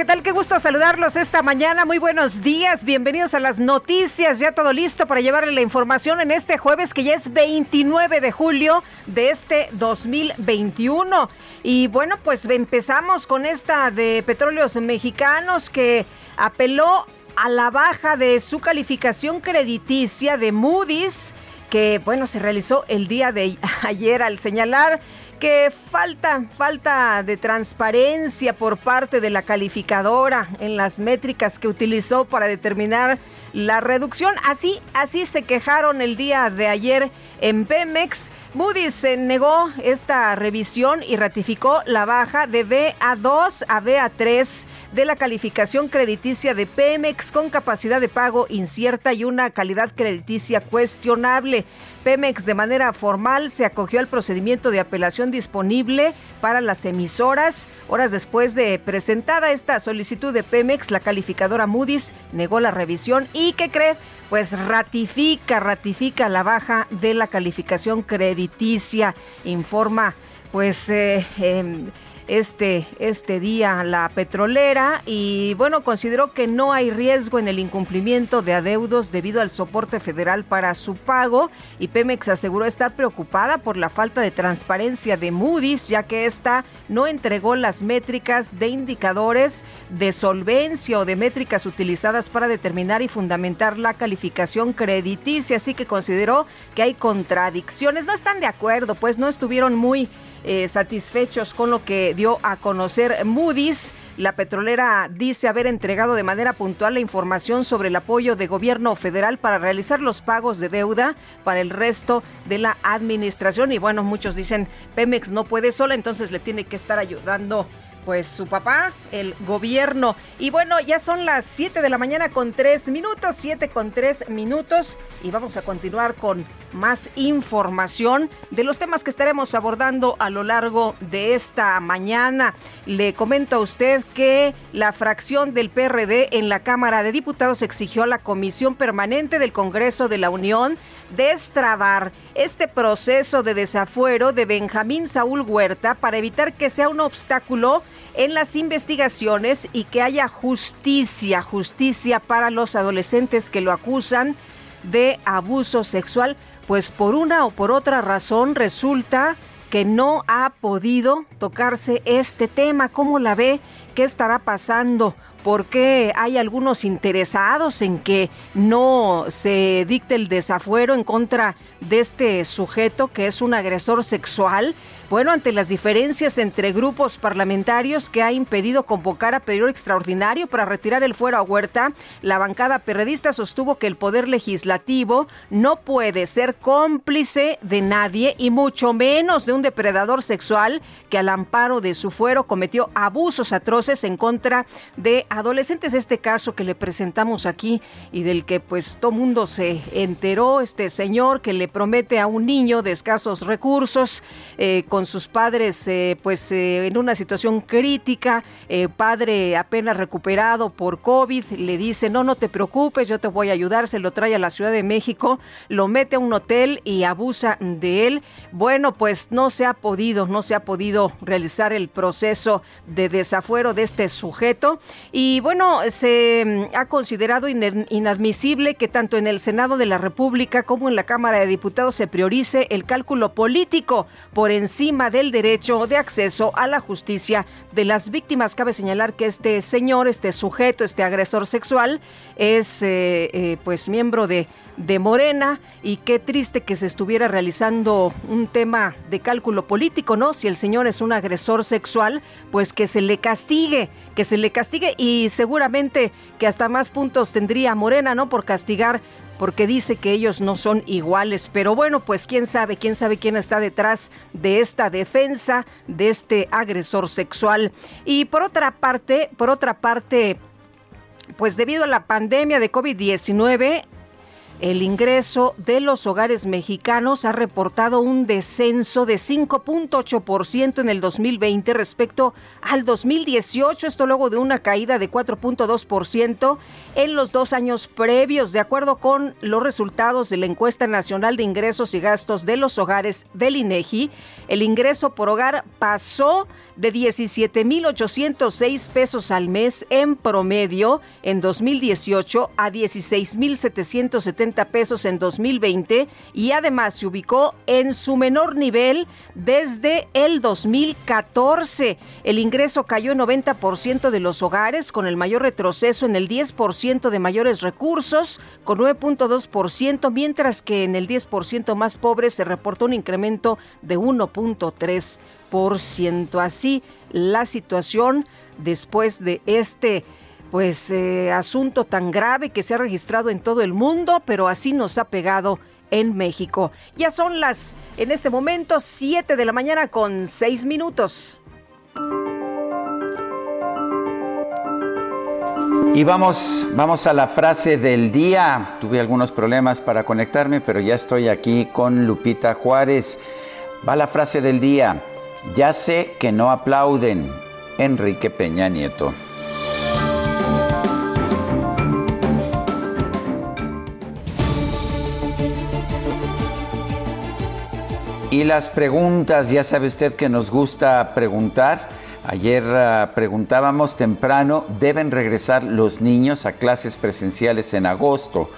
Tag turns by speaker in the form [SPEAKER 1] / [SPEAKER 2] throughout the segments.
[SPEAKER 1] ¿Qué tal? Qué gusto saludarlos esta mañana. Muy buenos días. Bienvenidos a las noticias. Ya todo listo para llevarle la información en este jueves que ya es 29 de julio de este 2021. Y bueno, pues empezamos con esta de Petróleos Mexicanos que apeló a la baja de su calificación crediticia de Moody's que bueno se realizó el día de ayer al señalar que falta, falta de transparencia por parte de la calificadora en las métricas que utilizó para determinar la reducción. Así, así se quejaron el día de ayer en Pemex. Moody's se negó esta revisión y ratificó la baja de BA2 a BA3 de la calificación crediticia de Pemex con capacidad de pago incierta y una calidad crediticia cuestionable. Pemex de manera formal se acogió al procedimiento de apelación disponible para las emisoras. Horas después de presentada esta solicitud de Pemex, la calificadora Moody's negó la revisión y ¿qué cree? Pues ratifica, ratifica la baja de la calificación crediticia, informa pues eh, eh, este, este día la petrolera y bueno, consideró que no hay riesgo en el incumplimiento de adeudos debido al soporte federal para su pago y Pemex aseguró estar preocupada por la falta de transparencia de Moody's ya que ésta no entregó las métricas de indicadores de solvencia o de métricas utilizadas para determinar y fundamentar la calificación crediticia, así que consideró que hay contradicciones. No están de acuerdo, pues no estuvieron muy eh, satisfechos con lo que dio a conocer Moody's. La petrolera dice haber entregado de manera puntual la información sobre el apoyo de gobierno federal para realizar los pagos de deuda para el resto de la administración. Y bueno, muchos dicen Pemex no puede sola, entonces le tiene que estar ayudando pues su papá, el gobierno. Y bueno, ya son las 7 de la mañana con 3 minutos, 7 con 3 minutos y vamos a continuar con más información de los temas que estaremos abordando a lo largo de esta mañana. Le comento a usted que la fracción del PRD en la Cámara de Diputados exigió a la Comisión Permanente del Congreso de la Unión destrabar este proceso de desafuero de Benjamín Saúl Huerta para evitar que sea un obstáculo en las investigaciones y que haya justicia, justicia para los adolescentes que lo acusan de abuso sexual, pues por una o por otra razón resulta que no ha podido tocarse este tema. ¿Cómo la ve? ¿Qué estará pasando? ¿Por qué hay algunos interesados en que no se dicte el desafuero en contra de este sujeto que es un agresor sexual? Bueno, ante las diferencias entre grupos parlamentarios que ha impedido convocar a periodo extraordinario para retirar el fuero a Huerta, la bancada perredista sostuvo que el Poder Legislativo no puede ser cómplice de nadie y mucho menos de un depredador sexual que al amparo de su fuero cometió abusos atroces en contra de adolescentes. Este caso que le presentamos aquí y del que pues todo mundo se enteró, este señor que le promete a un niño de escasos recursos eh, con sus padres eh, pues eh, en una situación crítica, padre apenas recuperado por COVID, le dice, no, no te preocupes, yo te voy a ayudar, se lo trae a la Ciudad de México, lo mete a un hotel y abusa de él. Bueno, pues no se ha podido, no se ha podido realizar el proceso de desafuero de este sujeto y bueno, se mm, ha considerado inadmisible que tanto en el Senado de la República como en la Cámara de Diputados se priorice el cálculo político por encima del derecho de acceso a la justicia de las víctimas. Cabe señalar que este señor, este sujeto, este agresor sexual, es eh, eh, pues miembro de de Morena y qué triste que se estuviera realizando un tema de cálculo político, ¿no? Si el señor es un agresor sexual, pues que se le castigue, que se le castigue y seguramente que hasta más puntos tendría Morena, ¿no? Por castigar porque dice que ellos no son iguales. Pero bueno, pues quién sabe, quién sabe quién está detrás de esta defensa de este agresor sexual. Y por otra parte, por otra parte, pues debido a la pandemia de COVID-19, el ingreso de los hogares mexicanos ha reportado un descenso de 5.8% en el 2020 respecto al 2018, esto luego de una caída de 4.2% en los dos años previos, de acuerdo con los resultados de la encuesta nacional de ingresos y gastos de los hogares del INEGI. El ingreso por hogar pasó de 17.806 pesos al mes en promedio en 2018 a 16.770 pesos en 2020 y además se ubicó en su menor nivel desde el 2014. El ingreso cayó en 90% de los hogares con el mayor retroceso en el 10% de mayores recursos con 9.2%, mientras que en el 10% más pobre se reportó un incremento de 1.3%. Así la situación después de este pues eh, asunto tan grave que se ha registrado en todo el mundo, pero así nos ha pegado en México. Ya son las, en este momento, 7 de la mañana con 6 minutos.
[SPEAKER 2] Y vamos, vamos a la frase del día. Tuve algunos problemas para conectarme, pero ya estoy aquí con Lupita Juárez. Va la frase del día. Ya sé que no aplauden. Enrique Peña Nieto. Y las preguntas, ya sabe usted que nos gusta preguntar. Ayer uh, preguntábamos temprano, ¿deben regresar los niños a clases presenciales en agosto?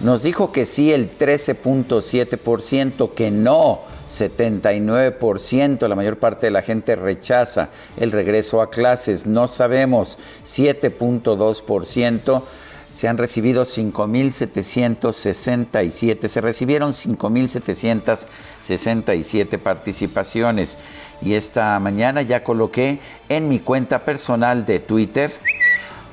[SPEAKER 2] Nos dijo que sí el 13.7%, que no 79%, la mayor parte de la gente rechaza el regreso a clases, no sabemos 7.2%. Se han recibido 5.767, se recibieron 5.767 participaciones. Y esta mañana ya coloqué en mi cuenta personal de Twitter,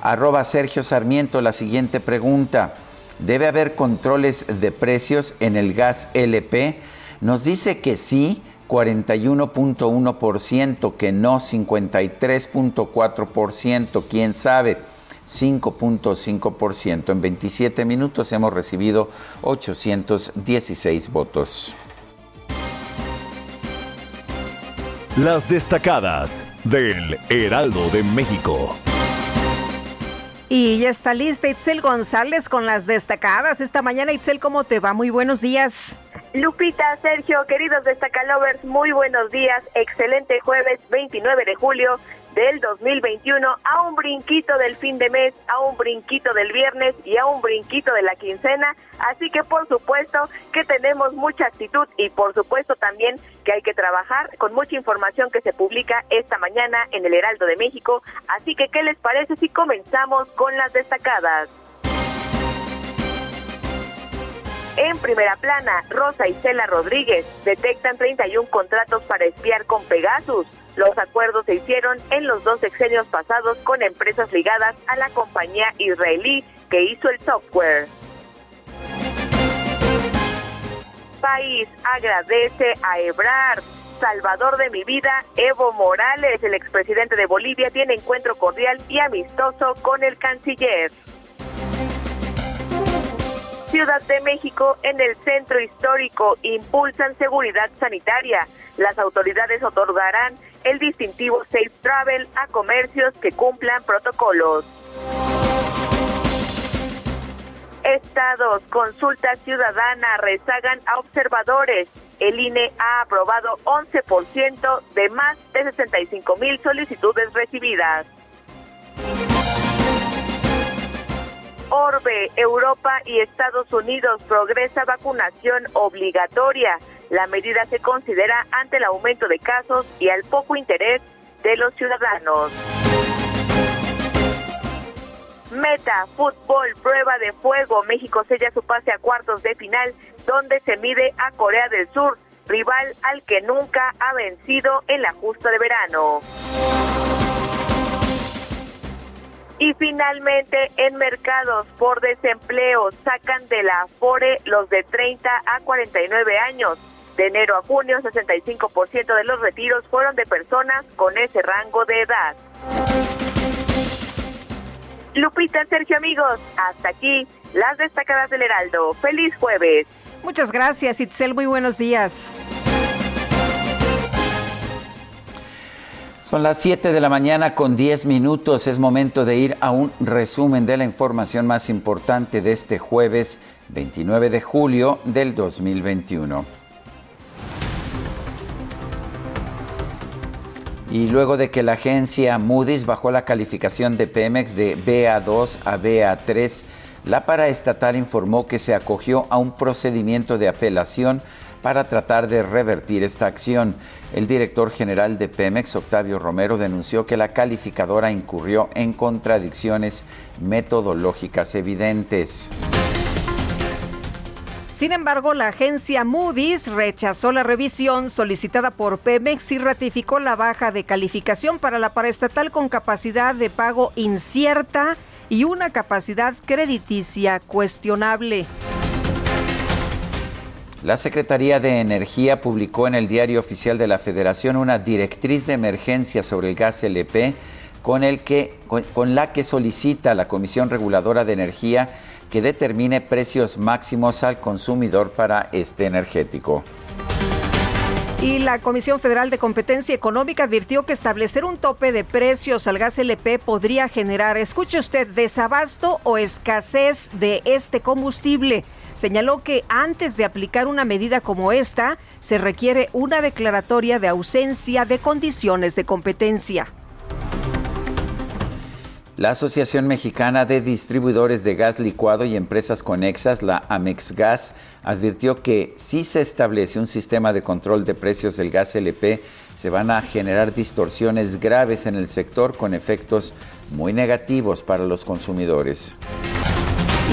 [SPEAKER 2] arroba Sergio Sarmiento, la siguiente pregunta. ¿Debe haber controles de precios en el gas LP? Nos dice que sí, 41.1%, que no, 53.4%, quién sabe. 5.5%. En 27 minutos hemos recibido 816 votos.
[SPEAKER 3] Las destacadas del Heraldo de México.
[SPEAKER 1] Y ya está lista Itzel González con las destacadas. Esta mañana, Itzel, ¿cómo te va? Muy buenos días.
[SPEAKER 4] Lupita, Sergio, queridos destacalovers, muy buenos días. Excelente jueves 29 de julio del 2021 a un brinquito del fin de mes, a un brinquito del viernes y a un brinquito de la quincena. Así que por supuesto que tenemos mucha actitud y por supuesto también que hay que trabajar con mucha información que se publica esta mañana en el Heraldo de México. Así que, ¿qué les parece si comenzamos con las destacadas? En primera plana, Rosa y Cela Rodríguez detectan 31 contratos para espiar con Pegasus. Los acuerdos se hicieron en los dos sexenios pasados con empresas ligadas a la compañía israelí que hizo el software. País agradece a Ebrard. Salvador de mi vida, Evo Morales, el expresidente de Bolivia, tiene encuentro cordial y amistoso con el canciller. Ciudad de México, en el centro histórico, impulsan seguridad sanitaria. Las autoridades otorgarán el distintivo Safe Travel a comercios que cumplan protocolos. Estados, consulta ciudadana, rezagan a observadores. El INE ha aprobado 11% de más de 65 mil solicitudes recibidas. Orbe, Europa y Estados Unidos progresa vacunación obligatoria. La medida se considera ante el aumento de casos y al poco interés de los ciudadanos. Meta, fútbol, prueba de fuego. México sella su pase a cuartos de final, donde se mide a Corea del Sur, rival al que nunca ha vencido en la justa de verano. Y finalmente, en mercados por desempleo, sacan de la Afore los de 30 a 49 años. De enero a junio, 65% de los retiros fueron de personas con ese rango de edad. Lupita, Sergio, amigos, hasta aquí las destacadas del Heraldo. Feliz jueves.
[SPEAKER 1] Muchas gracias, Itzel. Muy buenos días.
[SPEAKER 2] Son las 7 de la mañana con 10 minutos. Es momento de ir a un resumen de la información más importante de este jueves 29 de julio del 2021. Y luego de que la agencia Moody's bajó la calificación de Pemex de BA2 a BA3, la paraestatal informó que se acogió a un procedimiento de apelación para tratar de revertir esta acción. El director general de Pemex, Octavio Romero, denunció que la calificadora incurrió en contradicciones metodológicas evidentes.
[SPEAKER 1] Sin embargo, la agencia Moody's rechazó la revisión solicitada por Pemex y ratificó la baja de calificación para la paraestatal con capacidad de pago incierta y una capacidad crediticia cuestionable.
[SPEAKER 2] La Secretaría de Energía publicó en el Diario Oficial de la Federación una directriz de emergencia sobre el gas LP con, la que solicita a la Comisión Reguladora de Energía que determine precios máximos al consumidor para este energético.
[SPEAKER 1] Y la Comisión Federal de Competencia Económica advirtió que establecer un tope de precios al gas LP podría generar, escuche usted, desabasto o escasez de este combustible. Señaló que antes de aplicar una medida como esta, se requiere una declaratoria de ausencia de condiciones de competencia.
[SPEAKER 2] La Asociación Mexicana de Distribuidores de Gas Licuado y Empresas Conexas, la AmexGas, advirtió que si se establece un sistema de control de precios del gas LP, se van a generar distorsiones graves en el sector con efectos muy negativos para los consumidores.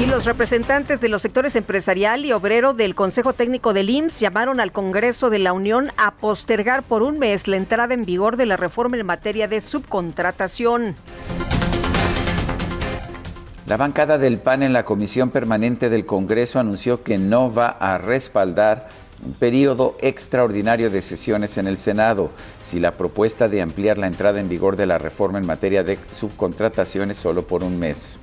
[SPEAKER 1] Y los representantes de los sectores empresarial y obrero del Consejo Técnico del IMSS llamaron al Congreso de la Unión a postergar por un mes la entrada en vigor de la reforma en materia de subcontratación.
[SPEAKER 2] La bancada del PAN en la Comisión Permanente del Congreso anunció que no va a respaldar un periodo extraordinario de sesiones en el Senado si la propuesta de ampliar la entrada en vigor de la reforma en materia de subcontratación es solo por un mes.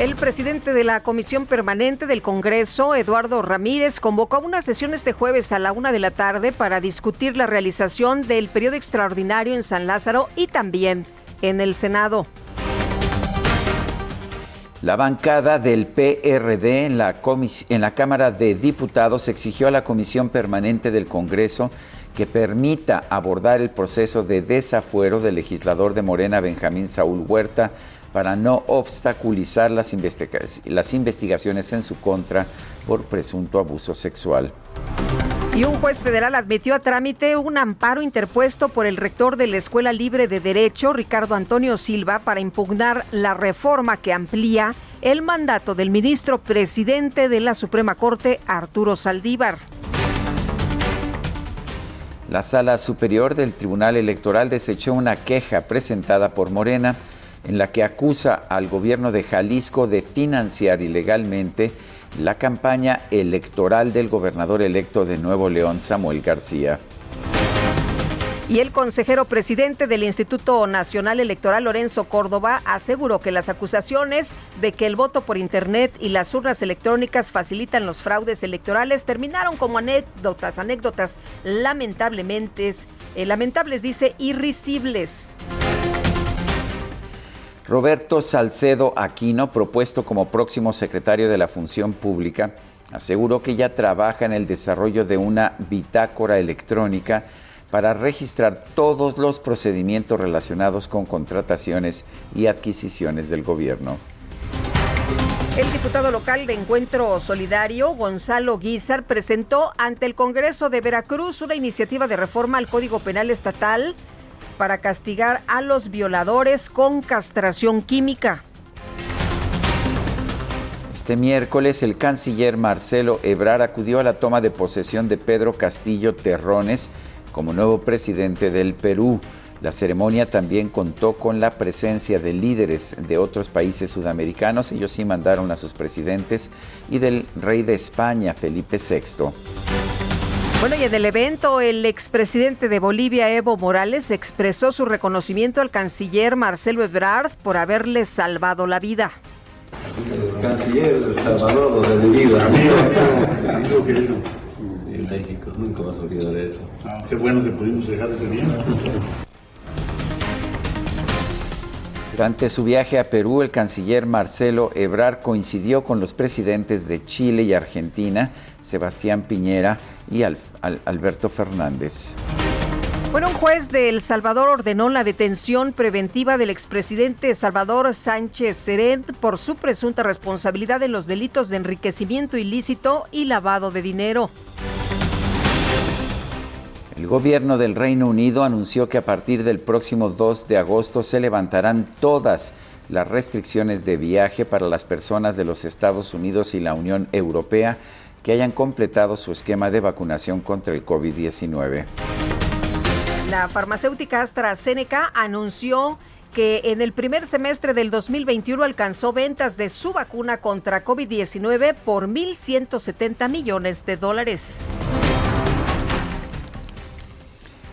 [SPEAKER 1] El presidente de la Comisión Permanente del Congreso, Eduardo Ramírez, convocó a una sesión este jueves a la una de la tarde para discutir la realización del periodo extraordinario en San Lázaro y también en el Senado.
[SPEAKER 2] La bancada del PRD en la, en la Cámara de Diputados exigió a la Comisión Permanente del Congreso que permita abordar el proceso de desafuero del legislador de Morena Benjamín Saúl Huerta para no obstaculizar las, las investigaciones en su contra por presunto abuso sexual.
[SPEAKER 1] Y un juez federal admitió a trámite un amparo interpuesto por el rector de la Escuela Libre de Derecho, Ricardo Antonio Silva, para impugnar la reforma que amplía el mandato del ministro presidente de la Suprema Corte, Arturo Saldívar.
[SPEAKER 2] La Sala Superior del Tribunal Electoral desechó una queja presentada por Morena en la que acusa al gobierno de Jalisco de financiar ilegalmente la campaña electoral del gobernador electo de Nuevo León, Samuel García.
[SPEAKER 1] Y el consejero presidente del Instituto Nacional Electoral, Lorenzo Córdoba, aseguró que las acusaciones de que el voto por Internet y las urnas electrónicas facilitan los fraudes electorales terminaron como anécdotas, anécdotas lamentablemente, eh, lamentables, dice, irrisibles.
[SPEAKER 2] Roberto Salcedo Aquino, propuesto como próximo secretario de la Función Pública, aseguró que ya trabaja en el desarrollo de una bitácora electrónica para registrar todos los procedimientos relacionados con contrataciones y adquisiciones del gobierno.
[SPEAKER 1] El diputado local de Encuentro Solidario, Gonzalo Guizar, presentó ante el Congreso de Veracruz una iniciativa de reforma al Código Penal Estatal para castigar a los violadores con castración química.
[SPEAKER 2] Este miércoles el canciller Marcelo Ebrar acudió a la toma de posesión de Pedro Castillo Terrones como nuevo presidente del Perú. La ceremonia también contó con la presencia de líderes de otros países sudamericanos, ellos sí mandaron a sus presidentes, y del rey de España, Felipe VI.
[SPEAKER 1] Bueno, y en el evento, el expresidente de Bolivia, Evo Morales, expresó su reconocimiento al canciller Marcelo Ebrard por haberle salvado la vida.
[SPEAKER 5] El canciller, el salvador de mi vida. en México, nunca vas a olvidar eso.
[SPEAKER 6] Ah, qué bueno que pudimos llegar ese día.
[SPEAKER 2] Durante su viaje a Perú, el canciller Marcelo Ebrard coincidió con los presidentes de Chile y Argentina, Sebastián Piñera y Alberto Fernández.
[SPEAKER 1] Bueno, un juez de El Salvador ordenó la detención preventiva del expresidente Salvador Sánchez Serent por su presunta responsabilidad en los delitos de enriquecimiento ilícito y lavado de dinero.
[SPEAKER 2] El gobierno del Reino Unido anunció que a partir del próximo 2 de agosto se levantarán todas las restricciones de viaje para las personas de los Estados Unidos y la Unión Europea que hayan completado su esquema de vacunación contra el COVID-19.
[SPEAKER 1] La farmacéutica AstraZeneca anunció que en el primer semestre del 2021 alcanzó ventas de su vacuna contra COVID-19 por 1.170 millones de dólares.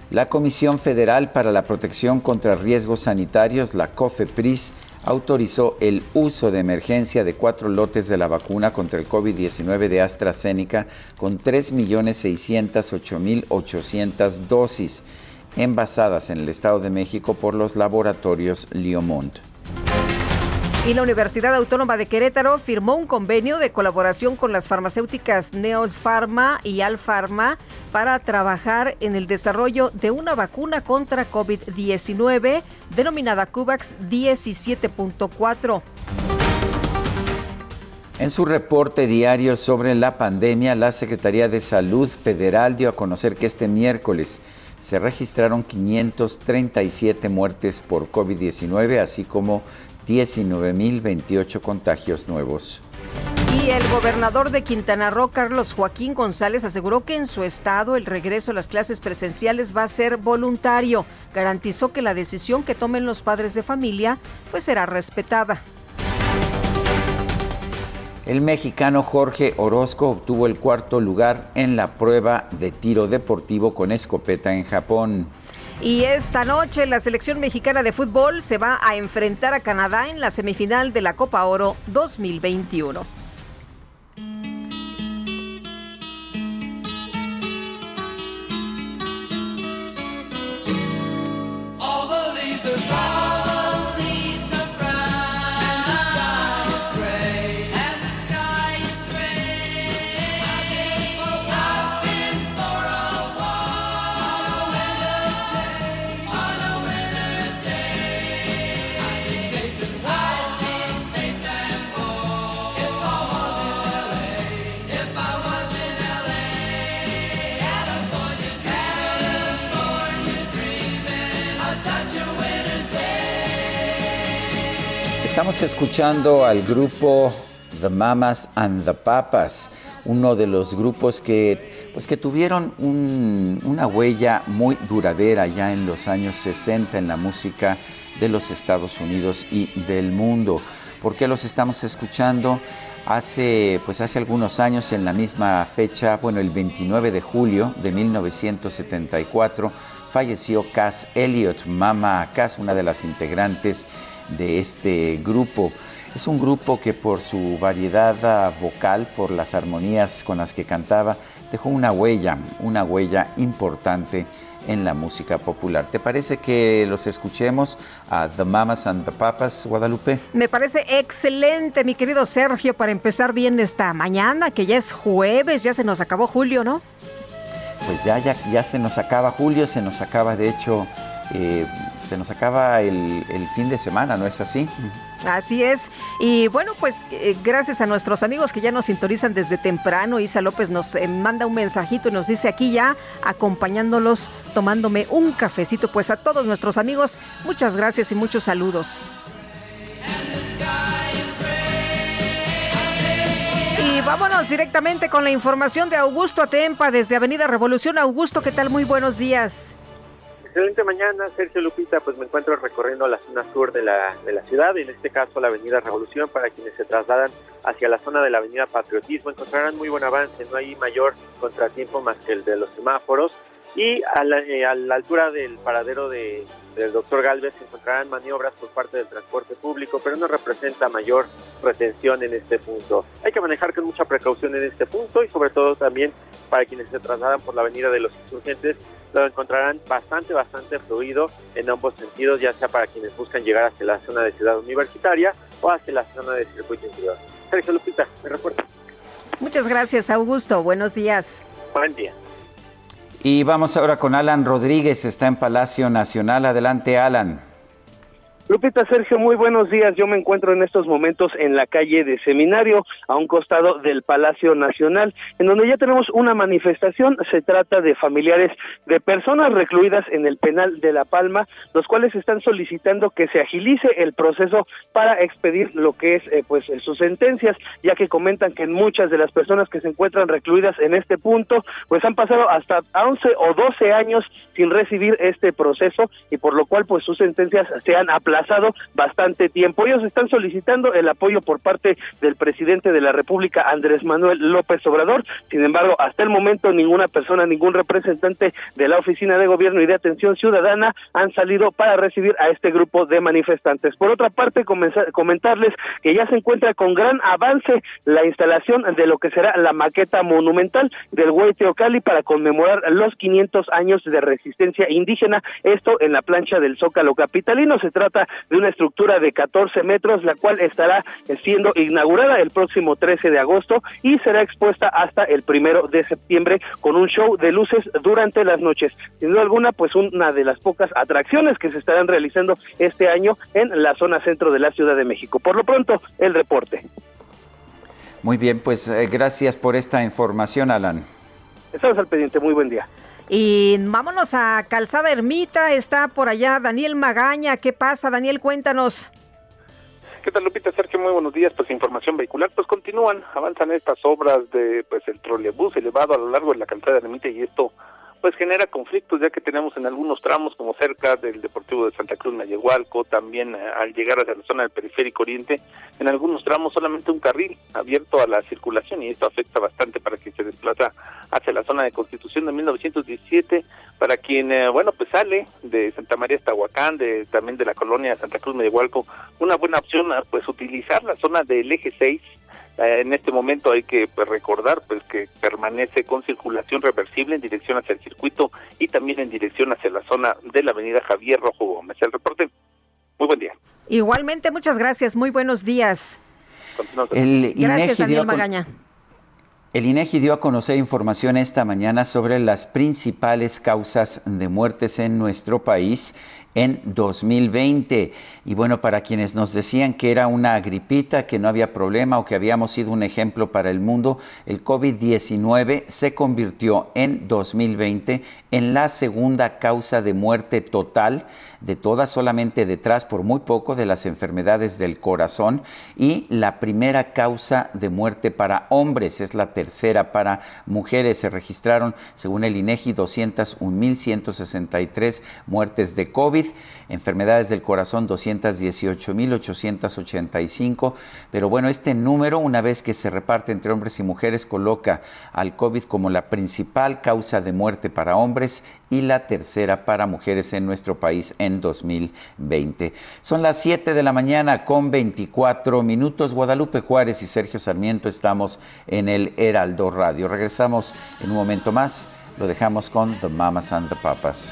[SPEAKER 2] La Comisión Federal para la Protección contra Riesgos Sanitarios, la COFEPRIS, autorizó el uso de emergencia de cuatro lotes de la vacuna contra el COVID-19 de AstraZeneca con 3.608.800 dosis envasadas en el Estado de México por los laboratorios Liomont.
[SPEAKER 1] Y la Universidad Autónoma de Querétaro firmó un convenio de colaboración con las farmacéuticas Neopharma y Alpharma para trabajar en el desarrollo de una vacuna contra COVID-19 denominada CUVAX 17.4.
[SPEAKER 2] En su reporte diario sobre la pandemia, la Secretaría de Salud Federal dio a conocer que este miércoles se registraron 537 muertes por COVID-19, así como 19.028 contagios nuevos.
[SPEAKER 1] Y el gobernador de Quintana Roo, Carlos Joaquín González, aseguró que en su estado el regreso a las clases presenciales va a ser voluntario. Garantizó que la decisión que tomen los padres de familia pues será respetada.
[SPEAKER 2] El mexicano Jorge Orozco obtuvo el cuarto lugar en la prueba de tiro deportivo con escopeta en Japón.
[SPEAKER 1] Y esta noche la selección mexicana de fútbol se va a enfrentar a Canadá en la semifinal de la Copa Oro 2021.
[SPEAKER 2] Estamos escuchando al grupo The Mamas and the Papas, uno de los grupos que, pues que tuvieron una huella muy duradera ya en los años 60 en la música de los Estados Unidos y del mundo. ¿Por qué los estamos escuchando? Hace, pues hace algunos años, en la misma fecha, bueno, el 29 de julio de 1974, falleció Cass Elliot, Mama Cass, una de las integrantes de este grupo. Es un grupo que por su variedad vocal, por las armonías con las que cantaba, dejó una huella, una huella importante en la música popular. ¿Te parece que los escuchemos a The Mamas and the Papas, Guadalupe?
[SPEAKER 1] Me parece excelente, mi querido Sergio, para empezar bien esta mañana, que ya es jueves, ya se nos acabó julio, ¿no?
[SPEAKER 2] Pues ya, ya, ya se nos acaba julio, se nos acaba de hecho eh, se nos acaba el, fin de semana, ¿no es así?
[SPEAKER 1] Así es. Y bueno, pues eh, gracias a nuestros amigos que ya nos sintonizan desde temprano. Isa López nos eh, manda un mensajito y nos dice aquí ya, acompañándolos, tomándome un cafecito. Pues a todos nuestros amigos, muchas gracias y muchos saludos. Y vámonos directamente con la información de Augusto Atempa desde Avenida Revolución. Augusto, ¿qué tal? Muy buenos días.
[SPEAKER 7] Excelente mañana, Sergio Lupita. Pues me encuentro recorriendo la zona sur de la, de la ciudad, en este caso la Avenida Revolución. Para quienes se trasladan hacia la zona de la Avenida Patriotismo, encontrarán muy buen avance. No hay mayor contratiempo más que el de los semáforos. Y a la, eh, a la altura del paradero de, del doctor Galvez se encontrarán maniobras por parte del transporte público, pero no representa mayor retención en este punto. Hay que manejar con mucha precaución en este punto y sobre todo también para quienes se trasladan por la avenida de los insurgentes, lo encontrarán bastante, bastante fluido en ambos sentidos, ya sea para quienes buscan llegar hacia la zona de Ciudad Universitaria o hacia la zona de Circuito Interior. Sergio Lupita, me recuerdo.
[SPEAKER 1] Muchas gracias, Augusto. Buenos días.
[SPEAKER 7] Buen día.
[SPEAKER 2] Y vamos ahora con Alan Rodríguez, está en Palacio Nacional. Adelante, Alan.
[SPEAKER 8] Lupita Sergio, muy buenos días. Yo me encuentro en estos momentos en la calle de Seminario, a un costado del Palacio Nacional, en donde ya tenemos una manifestación. Se trata de familiares de personas recluidas en el penal de La Palma, los cuales están solicitando que se agilice el proceso para expedir lo que es eh, pues sus sentencias, ya que comentan que muchas de las personas que se encuentran recluidas en este punto, pues han pasado hasta 11 o 12 años sin recibir este proceso y por lo cual pues sus sentencias se han aplazado pasado bastante tiempo. Ellos están solicitando el apoyo por parte del presidente de la República, Andrés Manuel López Obrador. Sin embargo, hasta el momento ninguna persona, ningún representante de la Oficina de Gobierno y de Atención Ciudadana han salido para recibir a este grupo de manifestantes. Por otra parte, comentarles que ya se encuentra con gran avance la instalación de lo que será la maqueta monumental del Güey Teocali para conmemorar los 500 años de resistencia indígena, esto en la plancha del Zócalo Capitalino. Se trata de una estructura de 14 metros, la cual estará siendo inaugurada el próximo 13 de agosto y será expuesta hasta el primero de septiembre con un show de luces durante las noches. Sin duda alguna, pues una de las pocas atracciones que se estarán realizando este año en la zona centro de la Ciudad de México. Por lo pronto, el reporte.
[SPEAKER 2] Muy bien, pues eh, gracias por esta información, Alan.
[SPEAKER 8] Estamos al pendiente, muy buen día.
[SPEAKER 1] Y vámonos a Calzada Ermita, está por allá Daniel Magaña. ¿Qué pasa, Daniel? Cuéntanos.
[SPEAKER 9] ¿Qué tal, Lupita? Sergio, muy buenos días. Pues información vehicular, pues continúan, avanzan estas obras de pues el trolebús elevado a lo largo de la calzada Ermita y esto pues genera conflictos ya que tenemos en algunos tramos como cerca del Deportivo de Santa Cruz Mayehualco, también eh, al llegar hacia la zona del periférico oriente, en algunos tramos solamente un carril abierto a la circulación y esto afecta bastante para quien se desplaza hacia la zona de Constitución de 1917, para quien eh, bueno pues sale de Santa María hasta Huacán, de también de la colonia Santa Cruz Mayehualco, una buena opción pues utilizar la zona del eje 6 eh, en este momento hay que pues, recordar pues que permanece con circulación reversible en dirección hacia el circuito y también en dirección hacia la zona de la avenida Javier Rojo Gómez. El reporte. Muy buen día.
[SPEAKER 1] Igualmente, muchas gracias. Muy buenos días.
[SPEAKER 2] El
[SPEAKER 1] gracias, Daniel Magaña.
[SPEAKER 2] El INEGI dio a conocer información esta mañana sobre las principales causas de muertes en nuestro país en 2020. Y bueno, para quienes nos decían que era una gripita, que no había problema o que habíamos sido un ejemplo para el mundo, el COVID-19 se convirtió en 2020 en la segunda causa de muerte total de todas, solamente detrás por muy poco de las enfermedades del corazón y la primera causa de muerte para hombres, es la tercera para mujeres. Se registraron, según el INEGI, 201.163 muertes de COVID, enfermedades del corazón 218.885, pero bueno, este número, una vez que se reparte entre hombres y mujeres, coloca al COVID como la principal causa de muerte para hombres y la tercera para mujeres en nuestro país en 2020. Son las 7 de la mañana con 24 minutos. Guadalupe Juárez y Sergio Sarmiento estamos en el Heraldo Radio. Regresamos en un momento más. Lo dejamos con The Mamas and the Papas.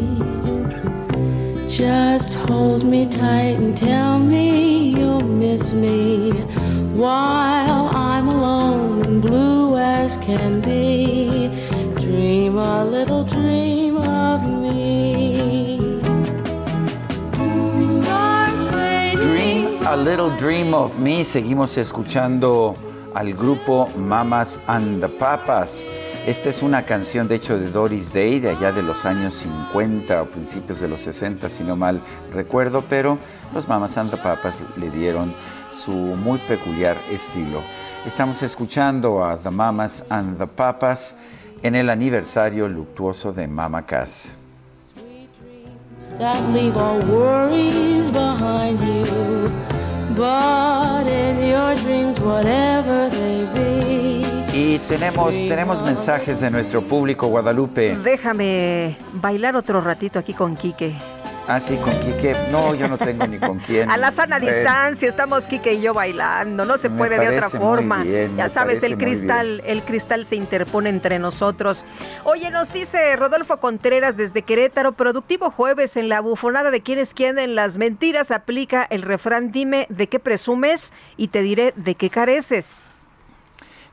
[SPEAKER 10] Just hold me tight and tell me you'll miss me while I'm alone and blue as can be. Dream a little dream of me. Stars.
[SPEAKER 2] Dream a Little Dream of Me. Seguimos escuchando al grupo Mamas and the Papas. Esta es una canción, de hecho, de Doris Day, de allá de los años 50 o principios de los 60, si no mal recuerdo, pero los Mamas the Papas le dieron su muy peculiar estilo. Estamos escuchando a The Mamas and the Papas en el aniversario luctuoso de Mama Cass.
[SPEAKER 10] that leave all worries behind you.
[SPEAKER 2] Y tenemos, tenemos mensajes de nuestro público, Guadalupe.
[SPEAKER 1] Déjame bailar otro ratito aquí con Quique.
[SPEAKER 2] Ah, sí, con Quique. No, yo no tengo ni con quién.
[SPEAKER 1] A la sana
[SPEAKER 2] Eh,
[SPEAKER 1] distancia estamos Quique y yo bailando, no se
[SPEAKER 2] Me
[SPEAKER 1] puede de otra forma.
[SPEAKER 2] bien,
[SPEAKER 1] ya
[SPEAKER 2] me
[SPEAKER 1] sabes, el
[SPEAKER 2] muy
[SPEAKER 1] cristal, el cristal se interpone entre nosotros. Oye, nos dice Rodolfo Contreras desde Querétaro, productivo jueves en la bufonada de quienes quieren las mentiras aplica el refrán dime de qué presumes y te diré de qué careces.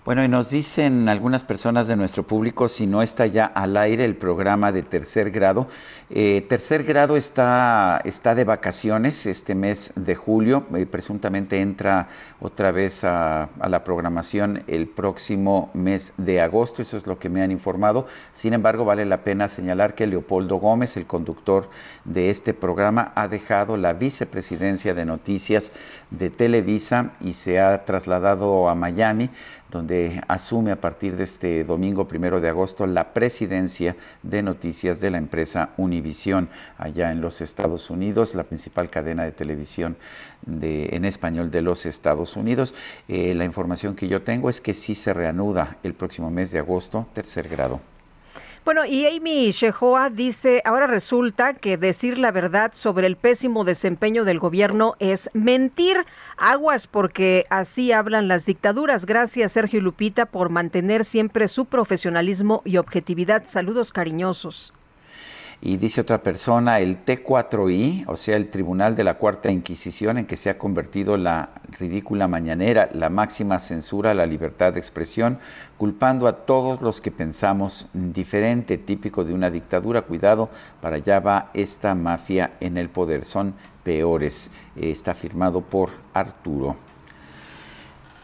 [SPEAKER 2] Bueno, y nos dicen algunas personas de nuestro público si no está ya al aire el programa de tercer grado. Eh, tercer grado está, está de vacaciones este mes de julio, eh, presuntamente entra otra vez a, a la programación el próximo mes de agosto, eso es lo que me han informado. Sin embargo, vale la pena señalar que Leopoldo Gómez, el conductor de este programa, ha dejado la vicepresidencia de noticias de Televisa y se ha trasladado a Miami donde asume a partir de este domingo primero de agosto la presidencia de noticias de la empresa Univisión allá en los Estados Unidos, la principal cadena de televisión de, en español de los Estados Unidos. Eh, la información que yo tengo es que sí se reanuda el próximo mes de agosto, tercer grado.
[SPEAKER 1] Bueno, y Amy Shehoa dice, ahora resulta que decir la verdad sobre el pésimo desempeño del gobierno es mentir. Aguas porque así hablan las dictaduras. Gracias, Sergio Lupita, por mantener siempre su profesionalismo y objetividad. Saludos cariñosos.
[SPEAKER 2] Y dice otra persona, el T4I, o sea, el Tribunal de la Cuarta Inquisición, en que se ha convertido la ridícula mañanera, la máxima censura a la libertad de expresión, culpando a todos los que pensamos diferente, típico de una dictadura. Cuidado, para allá va esta mafia en el poder. Son peores. está firmado por Arturo.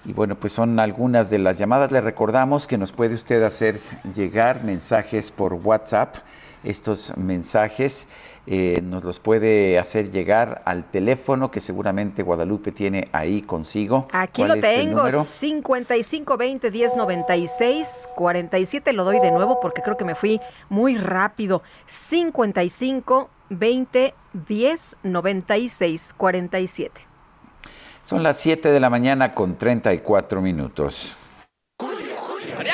[SPEAKER 2] Y bueno, pues son algunas de las llamadas. Le recordamos que nos puede usted hacer llegar mensajes por WhatsApp estos mensajes. Eh, nos los puede hacer llegar al teléfono que seguramente Guadalupe tiene ahí consigo.
[SPEAKER 1] Aquí lo tengo, 5520 1096 47 lo doy de nuevo porque creo que me fui muy rápido. 55 20 10 96 47.
[SPEAKER 2] Son las 7 de la mañana con 34 minutos.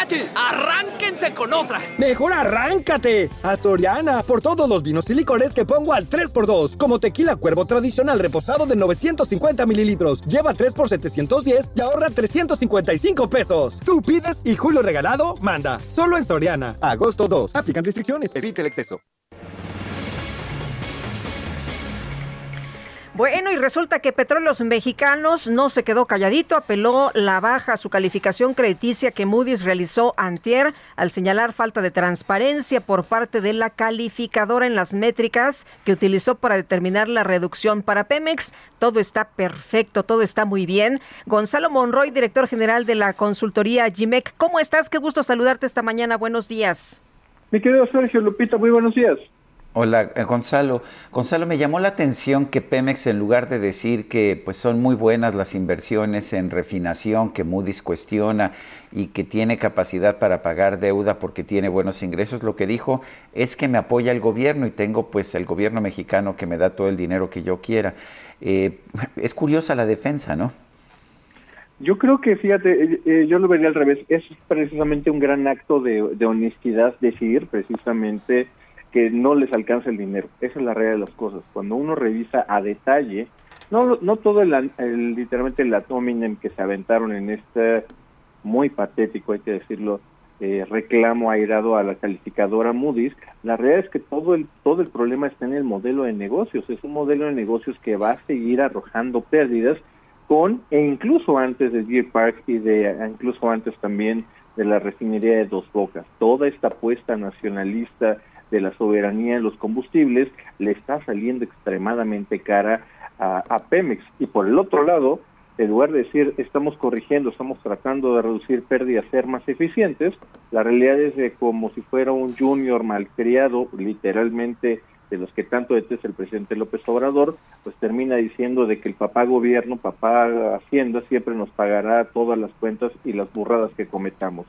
[SPEAKER 11] ¡Mariachi! ¡Arránquense con otra!
[SPEAKER 12] ¡Mejor arráncate! A Soriana, por todos los vinos y licores que pongo al 3x2. Como tequila cuervo tradicional reposado de 950 mililitros. Lleva 3 por 710 y ahorra 355 pesos. Tú pides y Julio Regalado manda. Solo en Soriana. Agosto 2. Aplican restricciones. Evite el exceso.
[SPEAKER 1] Bueno, y resulta que Petróleos Mexicanos no se quedó calladito, apeló la baja a su calificación crediticia que Moody's realizó antier al señalar falta de transparencia por parte de la calificadora en las métricas que utilizó para determinar la reducción para Pemex. Todo está perfecto, todo está muy bien. Gonzalo Monroy, director general de la consultoría GIMEC, ¿cómo estás? Qué gusto saludarte esta mañana. Buenos días.
[SPEAKER 13] Mi querido Sergio Lupita, muy buenos días.
[SPEAKER 2] Hola, eh, Gonzalo. Gonzalo, me llamó la atención que Pemex, en lugar de decir que pues son muy buenas las inversiones en refinación, que Moody's cuestiona y que tiene capacidad para pagar deuda porque tiene buenos ingresos, lo que dijo es que me apoya el gobierno y tengo pues el gobierno mexicano que me da todo el dinero que yo quiera. Eh, es curiosa la defensa, ¿no?
[SPEAKER 13] Yo creo que, fíjate, eh, yo lo vería al revés. Es precisamente un gran acto de, de honestidad decir precisamente que no les alcanza el dinero. Esa es la realidad de las cosas. Cuando uno revisa a detalle, no, no todo el, literalmente el atominem que se aventaron en este muy patético, hay que decirlo, eh, reclamo airado a la calificadora Moody's, la realidad es que todo el, todo el problema está en el modelo de negocios. Es un modelo de negocios que va a seguir arrojando pérdidas con, e incluso antes de Deer Park y de, incluso antes también de la refinería de Dos Bocas. Toda esta apuesta nacionalista de la soberanía en los combustibles le está saliendo extremadamente cara a, Pemex. Y por el otro lado, en lugar de decir estamos corrigiendo, estamos tratando de reducir pérdidas, ser más eficientes, la realidad es de como si fuera un junior malcriado, literalmente de los que tanto detesta el presidente López Obrador, pues termina diciendo de que el papá gobierno, papá Hacienda siempre nos pagará todas las cuentas y las burradas que cometamos.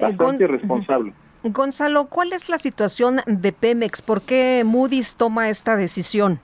[SPEAKER 13] Bastante irresponsable.
[SPEAKER 1] Gonzalo, ¿cuál es la situación de Pemex? ¿Por qué Moody's toma esta decisión?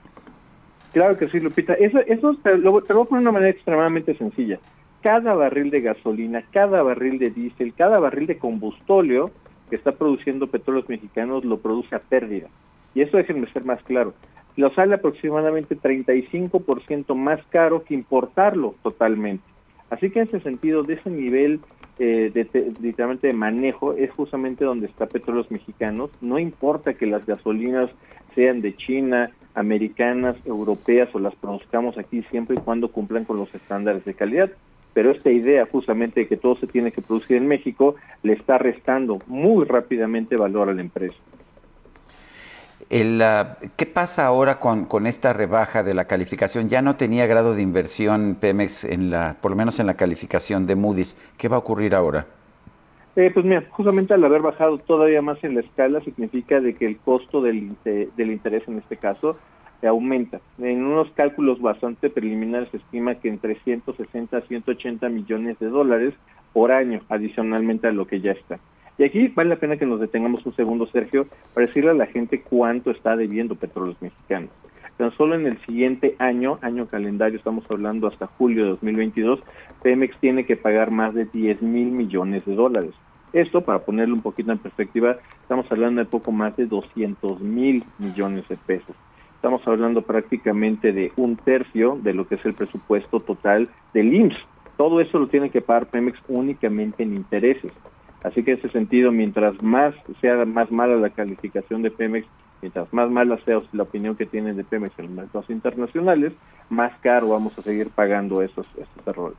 [SPEAKER 13] Claro que sí, Lupita. Eso, eso te, lo, voy a poner de una manera extremadamente sencilla. Cada barril de gasolina, cada barril de diésel, cada barril de combustóleo que está produciendo petróleos mexicanos lo produce a pérdida. Y eso déjenme ser más claro. Lo sale aproximadamente 35% más caro que importarlo totalmente. Así que en ese sentido, de ese nivel eh, de, literalmente de manejo es justamente donde está Petróleos Mexicanos. No importa que las gasolinas sean de China, americanas, europeas o las produzcamos aquí siempre y cuando cumplan con los estándares de calidad. Pero esta idea justamente de que todo se tiene que producir en México le está restando muy rápidamente valor a la empresa.
[SPEAKER 2] El, ¿Qué pasa ahora con, con, esta rebaja de la calificación? Ya no tenía grado de inversión Pemex, en la, por lo menos en la calificación de Moody's. ¿Qué va a ocurrir ahora?
[SPEAKER 13] Eh, pues mira, justamente al haber bajado todavía más en la escala significa de que el costo del, interés en este caso aumenta. En unos cálculos bastante preliminares se estima que entre 160 a 180 millones de dólares por año, adicionalmente a lo que ya está. Y aquí vale la pena que nos detengamos un segundo, Sergio, para decirle a la gente cuánto está debiendo Petróleos Mexicanos. Tan solo en el siguiente año, año calendario, estamos hablando hasta julio de 2022, Pemex tiene que pagar más de 10 mil millones de dólares. Esto, para ponerlo un poquito en perspectiva, estamos hablando de poco más de 200 mil millones de pesos. Estamos hablando prácticamente de un tercio de lo que es el presupuesto total del IMSS. Todo eso lo tiene que pagar Pemex únicamente en intereses. Así que en ese sentido, mientras más sea más mala la calificación de Pemex mientras más mala sea la opinión que tienen de Pemex en los mercados internacionales, más caro vamos a seguir pagando esos, esos errores.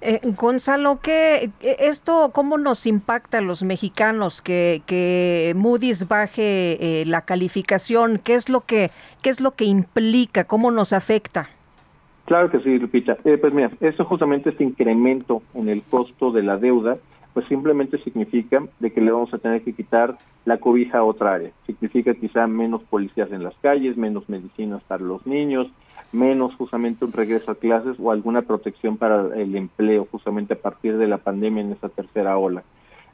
[SPEAKER 1] Eh, Gonzalo, ¿qué, ¿esto cómo nos impacta a los mexicanos que, que Moody's baje eh, la calificación? ¿Qué es, lo que, ¿Qué es lo que implica? ¿Cómo nos afecta?
[SPEAKER 13] Claro que sí, Lupita. Eh, pues mira, eso justamente este incremento en el costo de la deuda, pues simplemente significa de que le vamos a tener que quitar la cobija a otra área. Significa quizá menos policías en las calles, menos medicinas para los niños, menos justamente un regreso a clases o alguna protección para el empleo justamente a partir de la pandemia en esa tercera ola.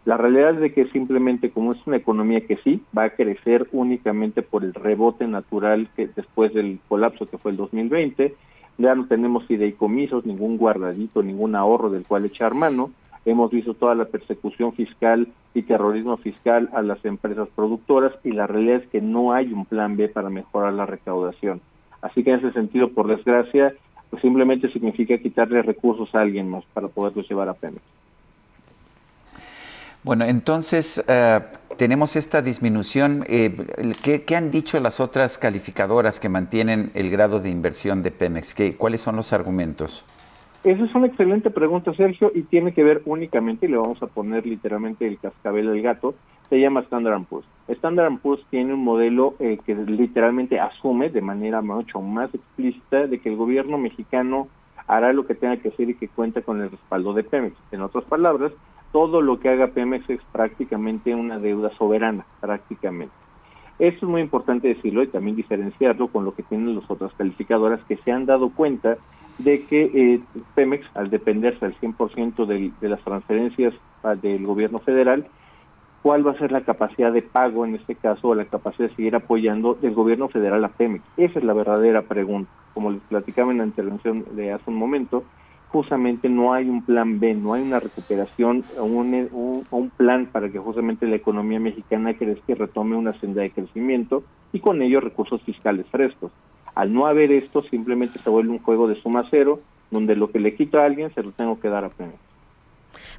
[SPEAKER 13] La realidad es de que simplemente como es una economía que sí va a crecer únicamente por el rebote natural que después del colapso que fue el 2020, ya no tenemos fideicomisos, ningún guardadito, ningún ahorro del cual echar mano, hemos visto toda la persecución fiscal y terrorismo fiscal a las empresas productoras y la realidad es que no hay un plan B para mejorar la recaudación. Así que en ese sentido, por desgracia, pues simplemente significa quitarle recursos a alguien más para poderlos llevar a Pemex.
[SPEAKER 2] Bueno, entonces eh, tenemos esta disminución. Eh, ¿qué, han dicho las otras calificadoras que mantienen el grado de inversión de Pemex? ¿Qué, ¿Cuáles son los argumentos?
[SPEAKER 13] Esa es una excelente pregunta, Sergio, y tiene que ver únicamente, y le vamos a poner literalmente el cascabel del gato, se llama Standard Poor's. Standard Poor's tiene un modelo eh, que literalmente asume de manera mucho más explícita de que el gobierno mexicano hará lo que tenga que hacer y que cuenta con el respaldo de Pemex. En otras palabras, todo lo que haga Pemex es prácticamente una deuda soberana, prácticamente. Esto es muy importante decirlo y también diferenciarlo con lo que tienen las otras calificadoras que se han dado cuenta de que eh, Pemex, al dependerse al 100% de, de las transferencias ah, del gobierno federal, cuál va a ser la capacidad de pago en este caso o la capacidad de seguir apoyando del gobierno federal a Pemex. Esa es la verdadera pregunta. Como les platicaba en la intervención de hace un momento, justamente no hay un plan B, no hay una recuperación o un, un, plan para que justamente la economía mexicana crezca y retome una senda de crecimiento y con ello recursos fiscales frescos. Al no haber esto, simplemente se vuelve un juego de suma cero, donde lo que le quito a alguien se lo tengo que dar a Pemex.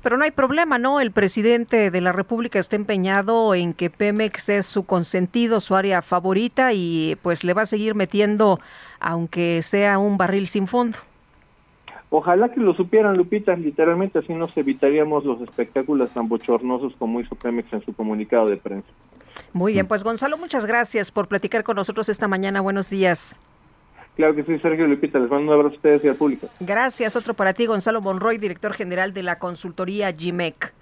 [SPEAKER 1] Pero no hay problema, ¿no? El presidente de la República está empeñado en que Pemex es su consentido, su área favorita y pues le va a seguir metiendo aunque sea un barril sin fondo.
[SPEAKER 13] Ojalá que lo supieran, Lupita, literalmente así nos evitaríamos los espectáculos tan bochornosos como hizo Pemex en su comunicado de prensa.
[SPEAKER 1] Muy bien, pues Gonzalo, muchas gracias por platicar con nosotros esta mañana. Buenos días.
[SPEAKER 13] Claro que sí, Sergio Lupita. Les mando un abrazo a ustedes y al público.
[SPEAKER 1] Gracias. Otro para ti, Gonzalo Monroy, director general de la consultoría GIMEC.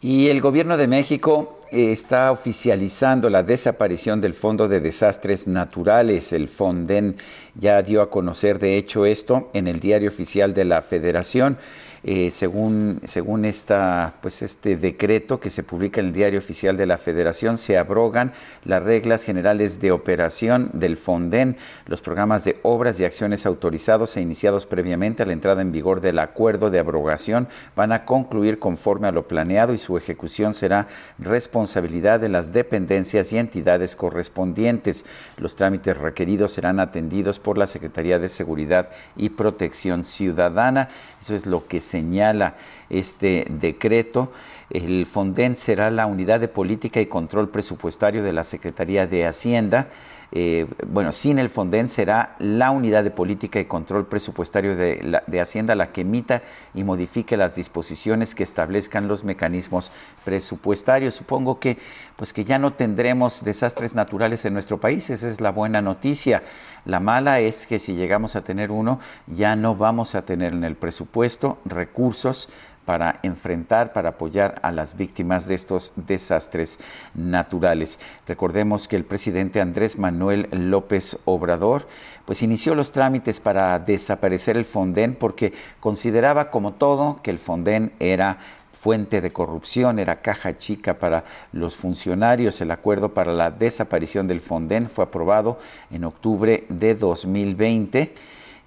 [SPEAKER 2] Y el gobierno de México eh, está oficializando la desaparición del Fondo de Desastres Naturales. El FONDEN ya dio a conocer, de hecho, esto en el diario oficial de la Federación. Eh, según, según esta, pues este decreto que se publica en el Diario Oficial de la Federación, se abrogan las reglas generales de operación del FONDEN, los programas de obras y acciones autorizados e iniciados previamente a la entrada en vigor del acuerdo de abrogación van a concluir conforme a lo planeado y su ejecución será responsabilidad de las dependencias y entidades correspondientes. Los trámites requeridos serán atendidos por la Secretaría de Seguridad y Protección Ciudadana. Eso es lo que se señala este decreto. El FONDEN será la unidad de política y control presupuestario de la Secretaría de Hacienda. Eh, bueno, sin el Fonden será la unidad de política y control presupuestario de, de, Hacienda la que emita y modifique las disposiciones que establezcan los mecanismos presupuestarios. Supongo que, pues que ya no tendremos desastres naturales en nuestro país, esa es la buena noticia. La mala es que si llegamos a tener uno, ya no vamos a tener en el presupuesto recursos para enfrentar, para apoyar a las víctimas de estos desastres naturales. Recordemos que el presidente Andrés Manuel López Obrador pues inició los trámites para desaparecer el Fonden porque consideraba como todo que el Fonden era fuente de corrupción, era caja chica para los funcionarios. El acuerdo para la desaparición del Fonden fue aprobado en octubre de 2020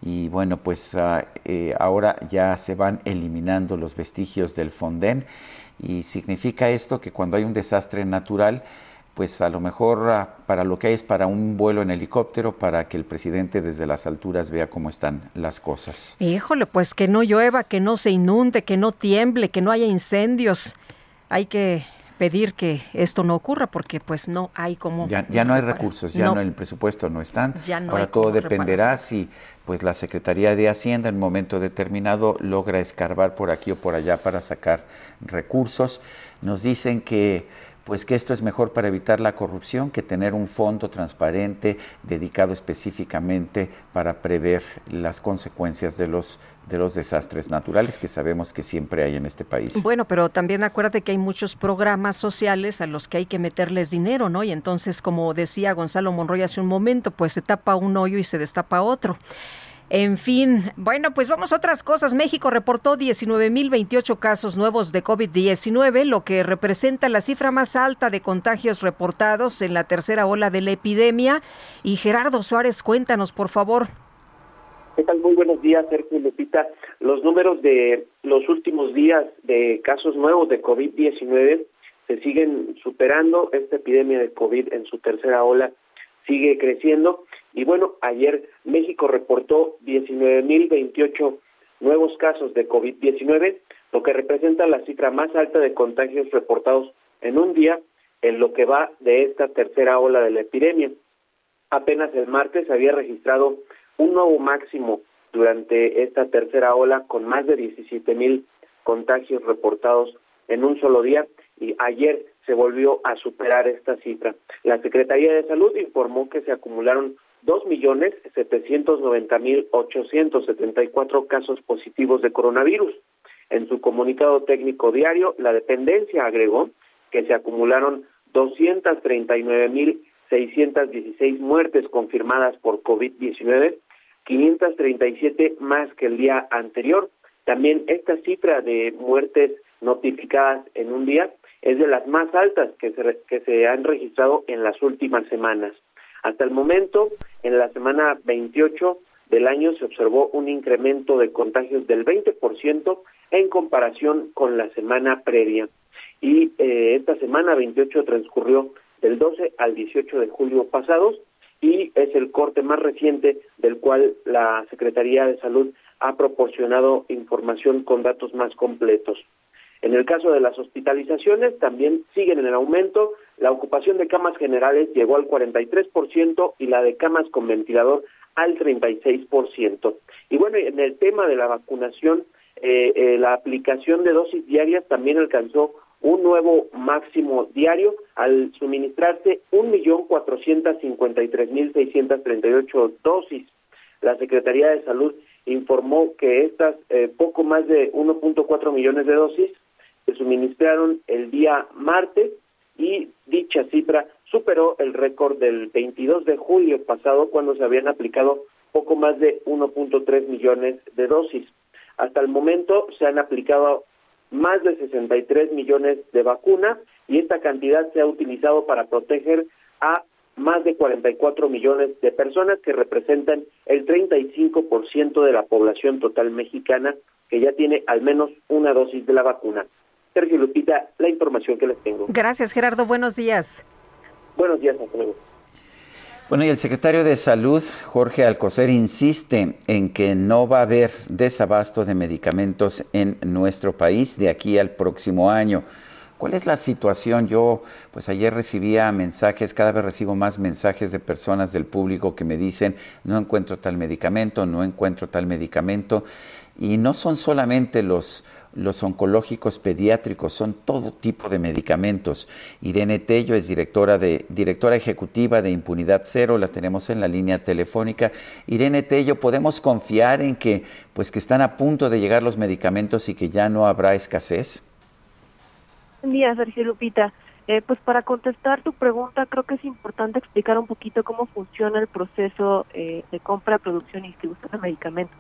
[SPEAKER 2] y bueno, pues ah, eh, ahora ya se van eliminando los vestigios del Fonden y significa esto que cuando hay un desastre natural, pues a lo mejor ah, para lo que hay es para un vuelo en helicóptero para que el presidente desde las alturas vea cómo están las cosas.
[SPEAKER 1] Híjole, pues que no llueva, que no se inunde, que no tiemble, que no haya incendios. Hay que pedir que esto no ocurra porque pues no hay como
[SPEAKER 2] ya, ya no hay recursos ya no, el presupuesto no están.
[SPEAKER 1] Ya no
[SPEAKER 2] ahora todo dependerá si pues la Secretaría de Hacienda en un momento determinado logra escarbar por aquí o por allá para sacar recursos. Nos dicen que pues que esto es mejor para evitar la corrupción que tener un fondo transparente dedicado específicamente para prever las consecuencias de los de los desastres naturales que sabemos que siempre hay en este país.
[SPEAKER 1] Bueno, pero también acuérdate que hay muchos programas sociales a los que hay que meterles dinero, ¿no? Y entonces, como decía Gonzalo Monroy hace un momento, pues se tapa un hoyo y se destapa otro. En fin, bueno, pues vamos a otras cosas. México reportó 19.028 casos nuevos de COVID-19, lo que representa la cifra más alta de contagios reportados en la tercera ola de la epidemia. Y Gerardo Suárez, cuéntanos, por favor.
[SPEAKER 14] ¿Qué? Muy buenos días, Sergio Lupita. Los números de los últimos días de casos nuevos de COVID-19 se siguen superando. Esta epidemia de COVID en su tercera ola sigue creciendo y bueno, ayer México reportó 19.028 nuevos casos de COVID-19, lo que representa la cifra más alta de contagios reportados en un día en lo que va de esta tercera ola de la epidemia. Apenas el martes había registrado un nuevo máximo durante esta tercera ola con más de 17.000 contagios reportados en un solo día y ayer se volvió a superar esta cifra. La Secretaría de Salud informó que se acumularon dos millones setecientos noventa mil ochocientos setenta y cuatro casos positivos de coronavirus. En su comunicado técnico diario, la dependencia agregó que se acumularon doscientas treinta y nueve mil seiscientas dieciséis muertes confirmadas por COVID-19, 537 más que el día anterior. También esta cifra de muertes notificadas en un día es de las más altas que se, que se han registrado en las últimas semanas. Hasta el momento, en la semana 28 del año se observó un incremento de contagios del 20% en comparación con la semana previa. Y eh, esta semana 28 transcurrió del 12 al 18 de julio pasados y es el corte más reciente del cual la Secretaría de Salud ha proporcionado información con datos más completos. En el caso de las hospitalizaciones también siguen en el aumento. La ocupación de camas generales llegó al 43% y la de camas con ventilador al 36%. Y bueno, en el tema de la vacunación, eh, eh, la aplicación de dosis diarias también alcanzó un nuevo máximo diario al suministrarse 1.453.638 dosis. La Secretaría de Salud informó que estas eh, poco más de 1.4 millones de dosis se suministraron el día martes y dicha cifra superó el récord del 22 de julio pasado cuando se habían aplicado poco más de 1.3 millones de dosis. Hasta el momento se han aplicado más de 63 millones de vacunas y esta cantidad se ha utilizado para proteger a más de 44 millones de personas que representan el 35% de la población total mexicana que ya tiene al menos una dosis de la vacuna. Sergio Lupita, la información que les tengo.
[SPEAKER 1] Gracias, Gerardo. Buenos días.
[SPEAKER 14] Buenos días, hasta luego.
[SPEAKER 2] Bueno, y el secretario de Salud, Jorge Alcocer, insiste en que no va a haber desabasto de medicamentos en nuestro país de aquí al próximo año. ¿Cuál es la situación? Yo, pues ayer recibía mensajes, cada vez recibo más mensajes de personas del público que me dicen, no encuentro tal medicamento, no encuentro tal medicamento. Y no son solamente los, los oncológicos pediátricos, son todo tipo de medicamentos. Irene Tello es directora, de, directora ejecutiva de Impunidad Cero, la tenemos en la línea telefónica. Irene Tello, ¿podemos confiar en que, pues, que están a punto de llegar los medicamentos y que ya no habrá escasez?
[SPEAKER 15] Buen día, Sergio Lupita. Eh, pues para contestar tu pregunta, creo que es importante explicar un poquito cómo funciona el proceso eh, de compra, producción y distribución de medicamentos.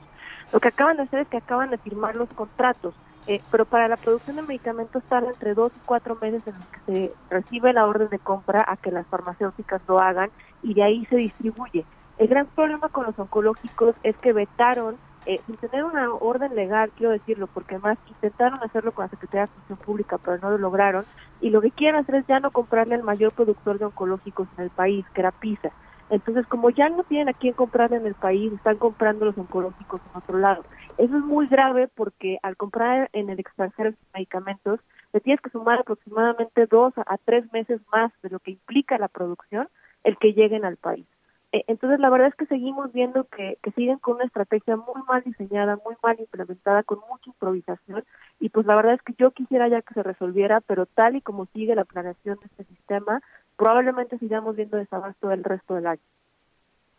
[SPEAKER 15] Lo que acaban de hacer es que acaban de firmar los contratos eh, pero para la producción de medicamentos tarda entre dos y cuatro meses en los que se recibe la orden de compra a que las farmacéuticas lo hagan y de ahí se distribuye. El gran problema con los oncológicos es que vetaron, eh, sin tener una orden legal, quiero decirlo, porque además intentaron hacerlo con la Secretaría de Función Pública, pero no lo lograron, y lo que quieren hacer es ya no comprarle al mayor productor de oncológicos en el país, que era PISA. Entonces, como ya no tienen a quién comprar en el país, están comprando los oncológicos en otro lado. Eso es muy grave porque al comprar en el extranjero medicamentos, te tienes que sumar aproximadamente dos a tres meses más de lo que implica la producción el que lleguen al país. Eh, entonces, la verdad es que seguimos viendo que, que siguen con una estrategia muy mal diseñada, muy mal implementada, con mucha improvisación. Y pues la verdad es que yo quisiera ya que se resolviera, pero tal y como sigue la planeación de este sistema, probablemente sigamos viendo desabasto el resto del año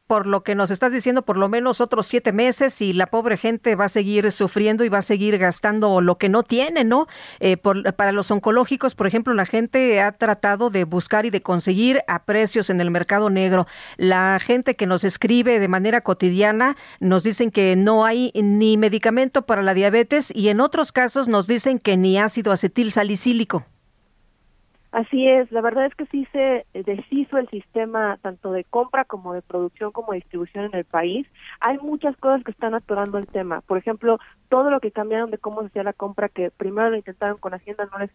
[SPEAKER 1] por lo que nos estás diciendo, por lo menos otros siete meses y la pobre gente va a seguir sufriendo y va a seguir gastando lo que no tiene, ¿no? Eh, para los oncológicos, por ejemplo, la gente ha tratado de buscar y de conseguir a precios en el mercado negro. La gente que nos escribe de manera cotidiana nos dicen que no hay ni medicamento para la diabetes y en otros casos nos dicen que ni ácido acetil salicílico.
[SPEAKER 15] Así es, la verdad es que sí se deshizo el sistema tanto de compra como de producción como de distribución en el país. Hay muchas cosas que están atorando el tema. Por ejemplo, todo lo que cambiaron de cómo se hacía la compra, que primero lo intentaron con Hacienda, no les,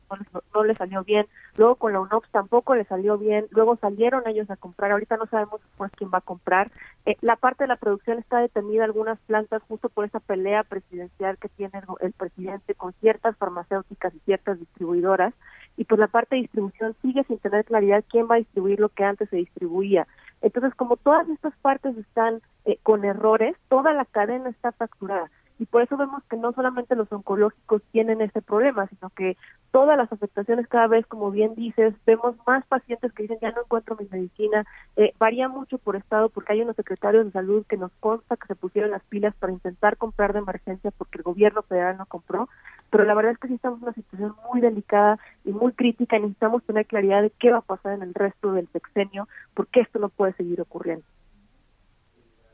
[SPEAKER 15] no les, salió bien, luego con la UNOPS tampoco les salió bien, luego salieron ellos a comprar, ahorita no sabemos pues quién va a comprar. Eh, la parte de la producción está detenida algunas plantas justo por esa pelea presidencial que tiene el presidente con ciertas farmacéuticas y ciertas distribuidoras y pues la parte de distribución sigue sin tener claridad quién va a distribuir lo que antes se distribuía. Entonces, como todas estas partes están eh, con errores, toda la cadena está facturada y por eso vemos que no solamente los oncológicos tienen este problema, sino que todas las afectaciones cada vez, como bien dices, vemos más pacientes que dicen ya no encuentro mi medicina, eh, varía mucho por estado porque hay unos secretarios de salud que nos consta que se pusieron las pilas para intentar comprar de emergencia porque el gobierno federal no compró, pero la verdad es que sí estamos en una situación muy delicada y muy crítica necesitamos tener claridad de qué va a pasar en el resto del sexenio porque esto no puede seguir ocurriendo.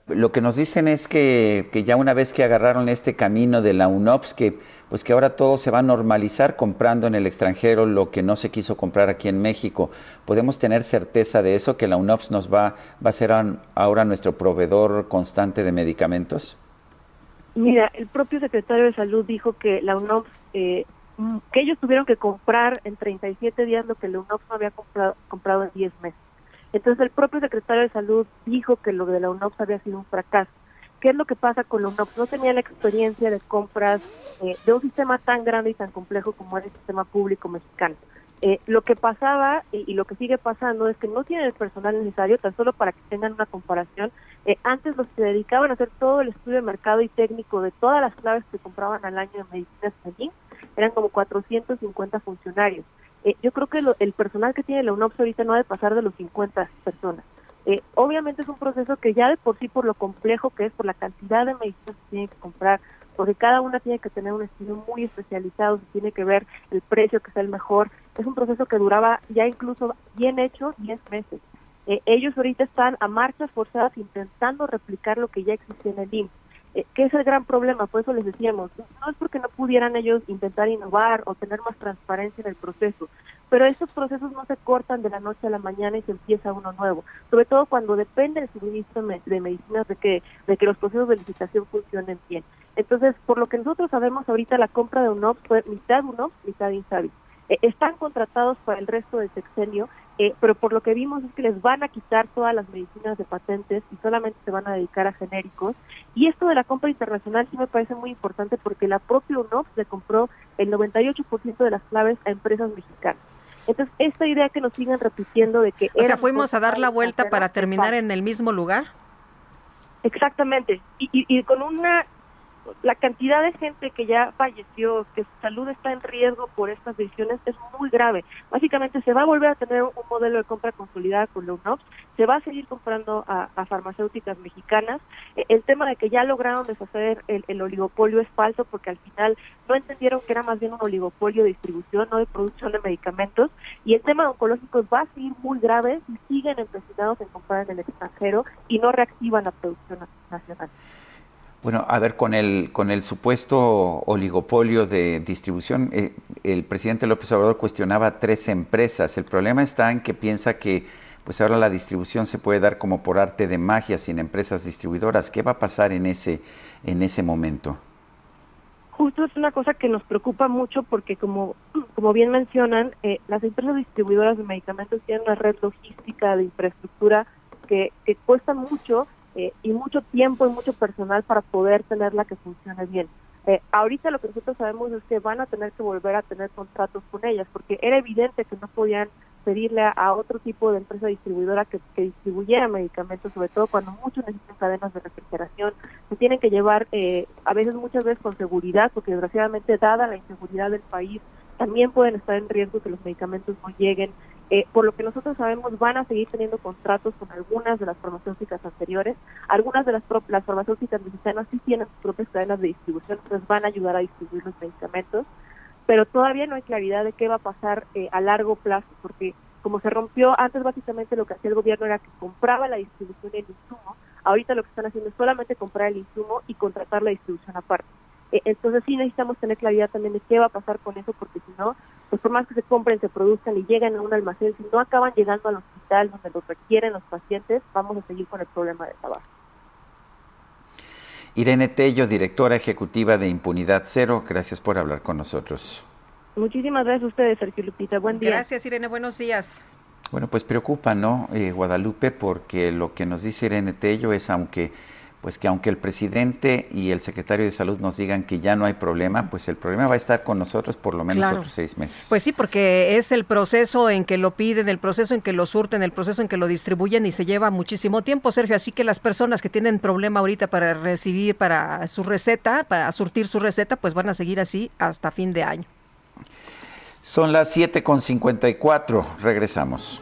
[SPEAKER 2] Lo que nos dicen es que, ya una vez que agarraron este camino de la UNOPS, que pues que ahora todo se va a normalizar comprando en el extranjero lo que no se quiso comprar aquí en México. ¿Podemos tener certeza de eso, que la UNOPS nos va, va a ser ahora nuestro proveedor constante de medicamentos?
[SPEAKER 15] Mira, el propio secretario de Salud dijo que la UNOPS, eh, que ellos tuvieron que comprar en 37 días lo que la UNOPS no había comprado, comprado en 10 meses. Entonces el propio secretario de Salud dijo que lo de la UNOPS había sido un fracaso. ¿Qué es lo que pasa con la UNOPS? No tenía la experiencia de compras eh, de un sistema tan grande y tan complejo como era el sistema público mexicano. Eh, lo que pasaba y, lo que sigue pasando es que no tienen el personal necesario, tan solo para que tengan una comparación. Eh, antes los que se dedicaban a hacer todo el estudio de mercado y técnico de todas las claves que compraban al año de medicinas allí eran como 450 funcionarios. Eh, yo creo que el personal que tiene la UNOPS ahorita no ha de pasar de los 50 personas. Eh, obviamente es un proceso que ya de por sí, por lo complejo que es, por la cantidad de medicinas que tiene que comprar, porque cada una tiene que tener un estilo muy especializado, se tiene que ver el precio que sea el mejor, es un proceso que duraba ya incluso bien hecho 10 meses. Eh, ellos ahorita están a marchas forzadas intentando replicar lo que ya existía en el IMSS. Eh, ¿Qué es el gran problema? Por eso les decíamos, no es porque no pudieran ellos intentar innovar o tener más transparencia en el proceso, pero estos procesos no se cortan de la noche a la mañana y se empieza uno nuevo, sobre todo cuando depende del suministro de medicinas de que, de que los procesos de licitación funcionen bien. Entonces, por lo que nosotros sabemos ahorita, la compra de UNOPS fue mitad UNOPS, mitad Insabi. Eh, están contratados para el resto del sexenio, eh, pero por lo que vimos es que les van a quitar todas las medicinas de patentes y solamente se van a dedicar a genéricos. Y esto de la compra internacional sí me parece muy importante porque la propia UNOPS le compró el 98% de las claves a empresas mexicanas. Entonces, esta idea que nos siguen repitiendo de que...
[SPEAKER 1] O sea, fuimos a dar la vuelta para terminar en el mismo lugar.
[SPEAKER 15] Exactamente. Y, y, y con una la cantidad de gente que ya falleció, que su salud está en riesgo por estas decisiones es muy grave. Básicamente se va a volver a tener un modelo de compra consolidada con la UNOPS, se va a seguir comprando a, farmacéuticas mexicanas. E, el tema de que ya lograron deshacer el, oligopolio es falso porque al final no entendieron que era más bien un oligopolio de distribución, no de producción de medicamentos. Y el tema de oncológicos va a seguir muy grave si siguen empecinados en comprar en el extranjero y no reactivan la producción nacional.
[SPEAKER 2] Bueno, a ver, con el, con el supuesto oligopolio de distribución, eh, el presidente López Obrador cuestionaba tres empresas. El problema está en que piensa que pues ahora la distribución se puede dar como por arte de magia sin empresas distribuidoras. ¿Qué va a pasar en ese, en ese momento?
[SPEAKER 15] Justo es una cosa que nos preocupa mucho porque como, como bien mencionan, eh, las empresas distribuidoras de medicamentos tienen una red logística de infraestructura que, que cuesta mucho eh, y mucho tiempo y mucho personal para poder tenerla que funcione bien. Eh, ahorita lo que nosotros sabemos es que van a tener que volver a tener contratos con ellas, porque era evidente que no podían pedirle a, otro tipo de empresa distribuidora que, que, distribuyera medicamentos, sobre todo cuando muchos necesitan cadenas de refrigeración, se tienen que llevar eh, a veces, muchas veces con seguridad, porque desgraciadamente, dada la inseguridad del país, también pueden estar en riesgo que los medicamentos no lleguen. Eh, por lo que nosotros sabemos, van a seguir teniendo contratos con algunas de las farmacéuticas anteriores. Algunas de las, las farmacéuticas mexicanas sí tienen sus propias cadenas de distribución, entonces van a ayudar a distribuir los medicamentos, pero todavía no hay claridad de qué va a pasar eh, a largo plazo, porque como se rompió antes básicamente lo que hacía el gobierno era que compraba la distribución y el insumo, ahorita lo que están haciendo es solamente comprar el insumo y contratar la distribución aparte. Eh, entonces sí necesitamos tener claridad también de qué va a pasar con eso, porque si no, pues por más que se compren, se produzcan y lleguen a un almacén, si no acaban llegando al hospital donde los requieren los pacientes, vamos a seguir con el problema de trabajo.
[SPEAKER 2] Irene Tello, directora ejecutiva de Impunidad Cero, gracias por hablar con nosotros.
[SPEAKER 15] Muchísimas gracias a ustedes, Sergio Lupita. Buen día.
[SPEAKER 1] Gracias, Irene. Buenos días.
[SPEAKER 2] Bueno, pues preocupa, ¿no, eh, Guadalupe? Porque lo que nos dice Irene Tello es, aunque pues que aunque el presidente y el secretario de salud nos digan que ya no hay problema, pues el problema va a estar con nosotros por lo menos otros seis meses.
[SPEAKER 1] Pues sí, porque es el proceso en que lo piden, el proceso en que lo surten, el proceso en que lo distribuyen y se lleva muchísimo tiempo, Sergio. Así que las personas que tienen problema ahorita para recibir para su receta, para surtir su receta, pues van a seguir así hasta fin de año.
[SPEAKER 2] Son las 7.54, regresamos.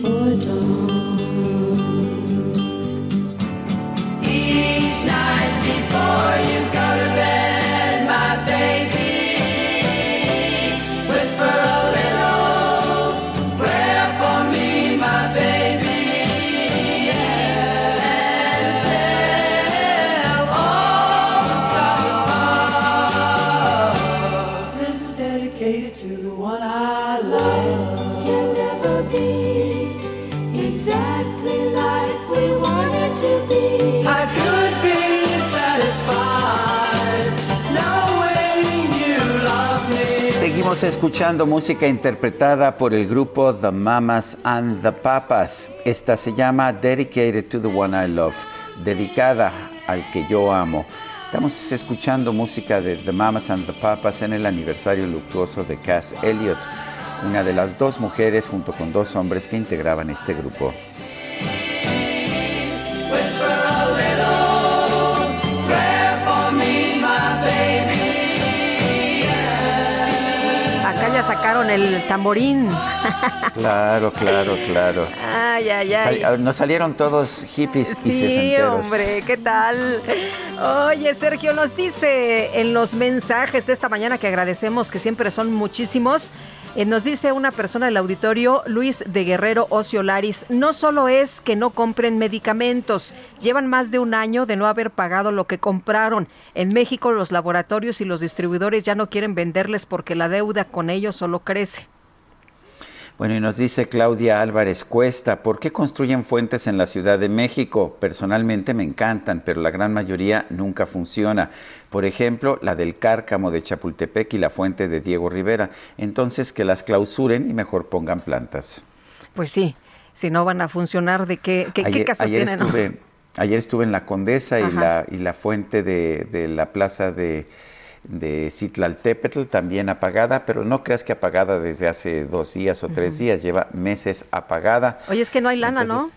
[SPEAKER 2] escuchando música interpretada por el grupo The Mamas and the Papas. Esta se llama Dedicated to the One I Love, dedicada al que yo amo. Estamos escuchando música de The Mamas and the Papas en el aniversario luctuoso de Cass Elliot, una de las dos mujeres junto con dos hombres que integraban este grupo.
[SPEAKER 1] El tamborín.
[SPEAKER 2] Claro, claro, claro.
[SPEAKER 1] Ay, ay, ay.
[SPEAKER 2] Ah, nos salieron todos hippies
[SPEAKER 1] y
[SPEAKER 2] Sí,
[SPEAKER 1] hombre, ¿qué tal? Oye, Sergio, nos dice en los mensajes de esta mañana que agradecemos, que siempre son muchísimos. Eh, nos dice una persona del auditorio, Luis de Guerrero Ociolaris, no solo es que no compren medicamentos, llevan más de un año de no haber pagado lo que compraron. En México los laboratorios y los distribuidores ya no quieren venderles porque la deuda con ellos solo crece.
[SPEAKER 2] Bueno, y nos dice Claudia Álvarez Cuesta, ¿por qué construyen fuentes en la Ciudad de México? Personalmente me encantan, pero la gran mayoría nunca funciona. Por ejemplo, la del Cárcamo de Chapultepec y la fuente de Diego Rivera. Entonces, que las clausuren y mejor pongan plantas.
[SPEAKER 1] Pues sí, si no van a funcionar, ¿de qué, qué, caso tienen?
[SPEAKER 2] Ayer estuve en la Condesa y la, y la fuente de, de la plaza de de Citlaltépetl, también apagada, pero no creas que apagada desde hace dos días o tres días, lleva meses apagada.
[SPEAKER 1] Oye, es que no hay lana, ¿no?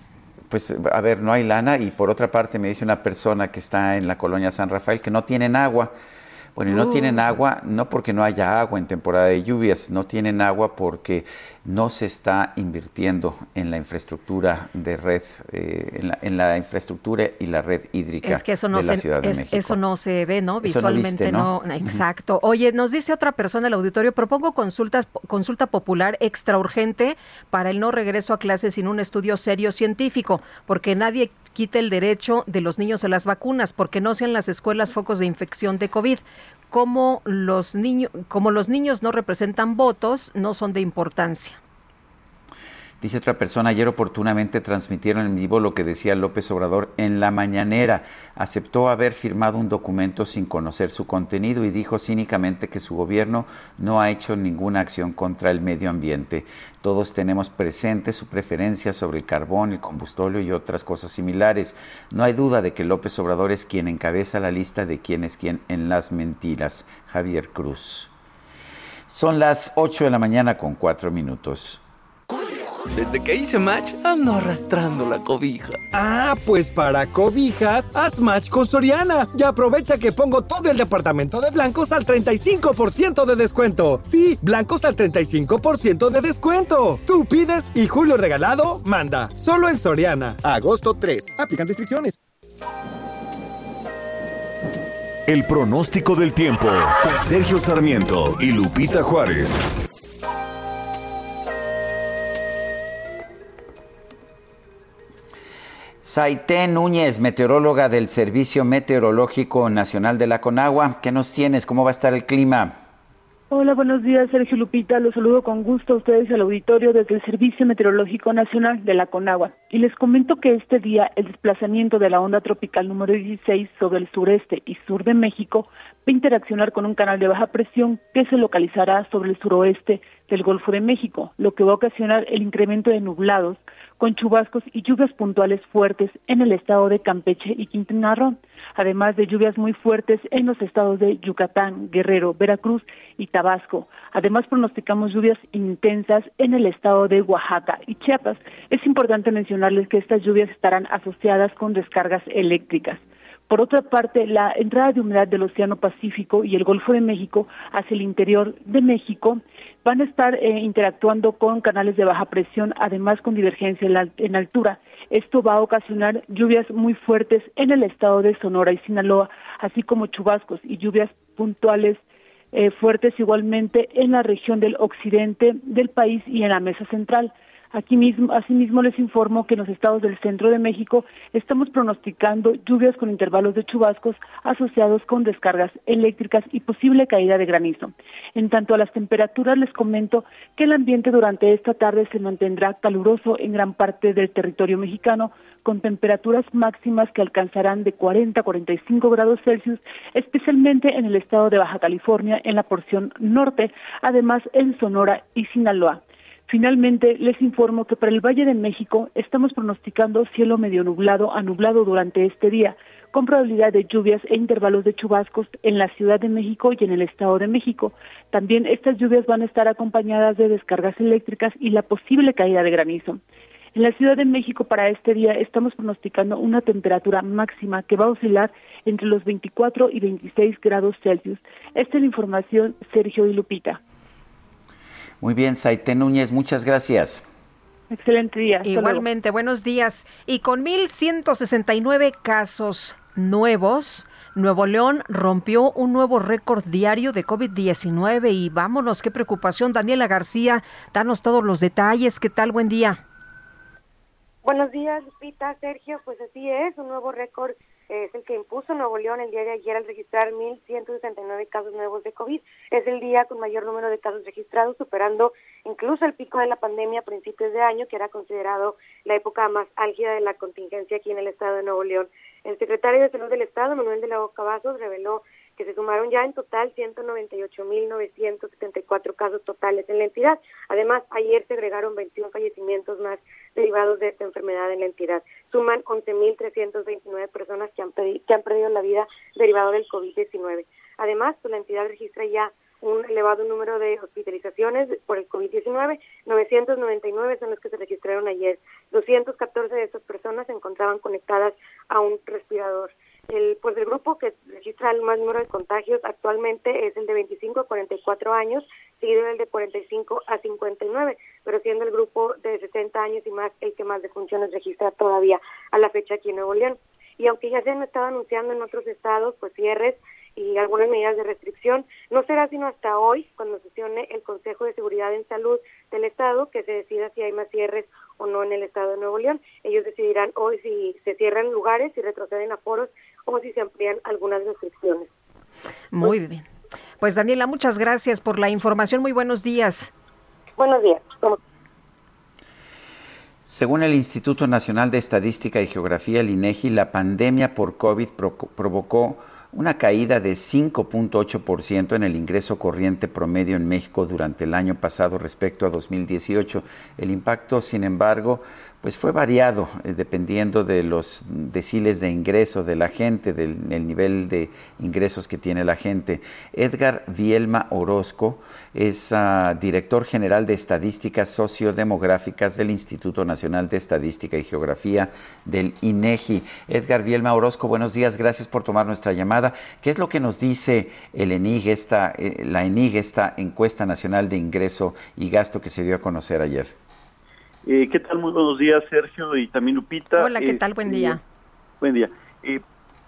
[SPEAKER 2] pues a ver, no hay lana y por otra parte me dice una persona que está en la colonia San Rafael que no tienen agua. Bueno, y no tienen
[SPEAKER 1] Uh.
[SPEAKER 2] agua, no porque no haya agua en temporada de lluvias, no tienen agua porque no se está invirtiendo en la infraestructura de red, eh, en, la, en la infraestructura y la red hídrica
[SPEAKER 1] Es que eso no,
[SPEAKER 2] de la
[SPEAKER 1] se,
[SPEAKER 2] Ciudad de
[SPEAKER 1] es-
[SPEAKER 2] México.
[SPEAKER 1] eso no se ve, ¿no? Visualmente
[SPEAKER 2] viste,
[SPEAKER 1] no. Exacto. Oye, nos dice otra persona en el auditorio, propongo consultas, consulta popular extra urgente para el no regreso a clases sin un estudio serio científico, porque nadie quite el derecho de los niños a las vacunas, porque no sean las escuelas focos de infección de COVID. Como los niños, como los niños no representan votos, no son de importancia.
[SPEAKER 2] Dice otra persona, ayer oportunamente transmitieron en vivo lo que decía López Obrador en la mañanera. Aceptó haber firmado un documento sin conocer su contenido y dijo cínicamente que su gobierno no ha hecho ninguna acción contra el medio ambiente. Todos tenemos presente su preferencia sobre el carbón, el combustorio y otras cosas similares. No hay duda de que López Obrador es quien encabeza la lista de quién es quién en las mentiras. Javier Cruz. Son las 8 de la mañana con 4 minutos.
[SPEAKER 11] Desde que hice match, ando arrastrando la cobija.
[SPEAKER 12] Ah, pues para cobijas, haz match con Soriana y aprovecha que pongo todo el departamento de blancos al 35% de descuento. Sí, blancos al 35% de descuento. Tú pides y Julio Regalado manda. Solo en Soriana. Agosto 3. Aplican restricciones.
[SPEAKER 3] El pronóstico del tiempo. Sergio Sarmiento y Lupita Juárez.
[SPEAKER 2] Saité Núñez, meteoróloga del Servicio Meteorológico Nacional de la Conagua. ¿Qué nos tienes? ¿Cómo va a estar el clima?
[SPEAKER 16] Hola, buenos días, Sergio Lupita. Los saludo con gusto a ustedes al auditorio desde el Servicio Meteorológico Nacional de la Conagua. Y les comento que este día el desplazamiento de la onda tropical número 16 sobre el sureste y sur de México va a interaccionar con un canal de baja presión que se localizará sobre el suroeste del Golfo de México, lo que va a ocasionar el incremento de nublados con chubascos y lluvias puntuales fuertes en el estado de Campeche y Quintana Roo, además de lluvias muy fuertes en los estados de Yucatán, Guerrero, Veracruz y Tabasco. Además pronosticamos lluvias intensas en el estado de Oaxaca y Chiapas. Es importante mencionarles que estas lluvias estarán asociadas con descargas eléctricas. Por otra parte, la entrada de humedad del Océano Pacífico y el Golfo de México hacia el interior de México van a estar eh, interactuando con canales de baja presión, además con divergencia en, la- en altura. Esto va a ocasionar lluvias muy fuertes en el estado de Sonora y Sinaloa, así como chubascos y lluvias puntuales eh, fuertes igualmente en la región del occidente del país y en la mesa central. Aquí mismo, asimismo les informo que en los estados del centro de México estamos pronosticando lluvias con intervalos de chubascos asociados con descargas eléctricas y posible caída de granizo. En tanto a las temperaturas les comento que el ambiente durante esta tarde se mantendrá caluroso en gran parte del territorio mexicano con temperaturas máximas que alcanzarán de 40 a 45 grados Celsius, especialmente en el estado de Baja California, en la porción norte, además en Sonora y Sinaloa. Finalmente, les informo que para el Valle de México estamos pronosticando cielo medio nublado a nublado durante este día, con probabilidad de lluvias e intervalos de chubascos en la Ciudad de México y en el Estado de México. También estas lluvias van a estar acompañadas de descargas eléctricas y la posible caída de granizo. En la Ciudad de México para este día estamos pronosticando una temperatura máxima que va a oscilar entre los 24 y 26 grados Celsius. Esta es la información, Sergio y Lupita.
[SPEAKER 2] Muy bien, Saité Núñez, muchas gracias.
[SPEAKER 16] Excelente día. Hasta luego.
[SPEAKER 1] Igualmente, buenos días. Y con 1.169 casos nuevos, Nuevo León rompió un nuevo récord diario de COVID-19 y vámonos, qué preocupación. Daniela García, danos todos los detalles. ¿Qué tal? Buen día.
[SPEAKER 17] Buenos días, Lupita, Sergio. Pues así es, un nuevo récord es el que impuso Nuevo León el día de ayer al registrar 1.169 casos nuevos de COVID. Es el día con mayor número de casos registrados, superando incluso el pico de la pandemia a principios de año, que era considerado la época más álgida de la contingencia aquí en el estado de Nuevo León. El secretario de Salud del Estado, Manuel de la Boca Vasos, reveló que se sumaron ya en total 198.974 casos totales en la entidad. Además, ayer se agregaron 21 fallecimientos más derivados de esta enfermedad en la entidad. Suman 11.329 personas que han, que han perdido la vida derivado del COVID-19. Además, pues, la entidad registra ya un elevado número de hospitalizaciones por el COVID-19. 999 son los que se registraron ayer. 214 de estas personas se encontraban conectadas a un respirador. El, pues el grupo que registra el más número de contagios actualmente es el de 25 a 44 años, seguido del de 45 a 59, pero siendo el grupo de 60 años y más el que más defunciones registra todavía a la fecha aquí en Nuevo León. Y aunque ya se han estado anunciando en otros estados, pues cierres y algunas medidas de restricción, no será sino hasta hoy, cuando sesione el Consejo de Seguridad en Salud del Estado, que se decida si hay más cierres o no en el Estado de Nuevo León. Ellos decidirán hoy si se cierran lugares, si retroceden aforos o si se amplían algunas restricciones.
[SPEAKER 1] Muy bien. Pues Daniela, muchas gracias por la información. Muy buenos días.
[SPEAKER 17] Buenos días.
[SPEAKER 2] Según el Instituto Nacional de Estadística y Geografía, el INEGI, la pandemia por COVID provocó una caída de 5.8% en el ingreso corriente promedio en México durante el año pasado respecto a 2018. El impacto, sin embargo, pues fue variado eh, dependiendo de los deciles de ingreso de la gente, del nivel de ingresos que tiene la gente. Edgar Vielma Orozco es ah, director general de estadísticas sociodemográficas del Instituto Nacional de Estadística y Geografía del INEGI. Edgar Vielma Orozco, buenos días, gracias por tomar nuestra llamada. ¿Qué es lo que nos dice el ENIG, esta, eh, la ENIG, esta encuesta nacional de ingreso y gasto que se dio a conocer ayer?
[SPEAKER 18] Eh, ¿Qué tal? Muy buenos días, Sergio y también Lupita.
[SPEAKER 1] Hola, ¿qué tal? Buen día.
[SPEAKER 18] Este, buen día. Eh,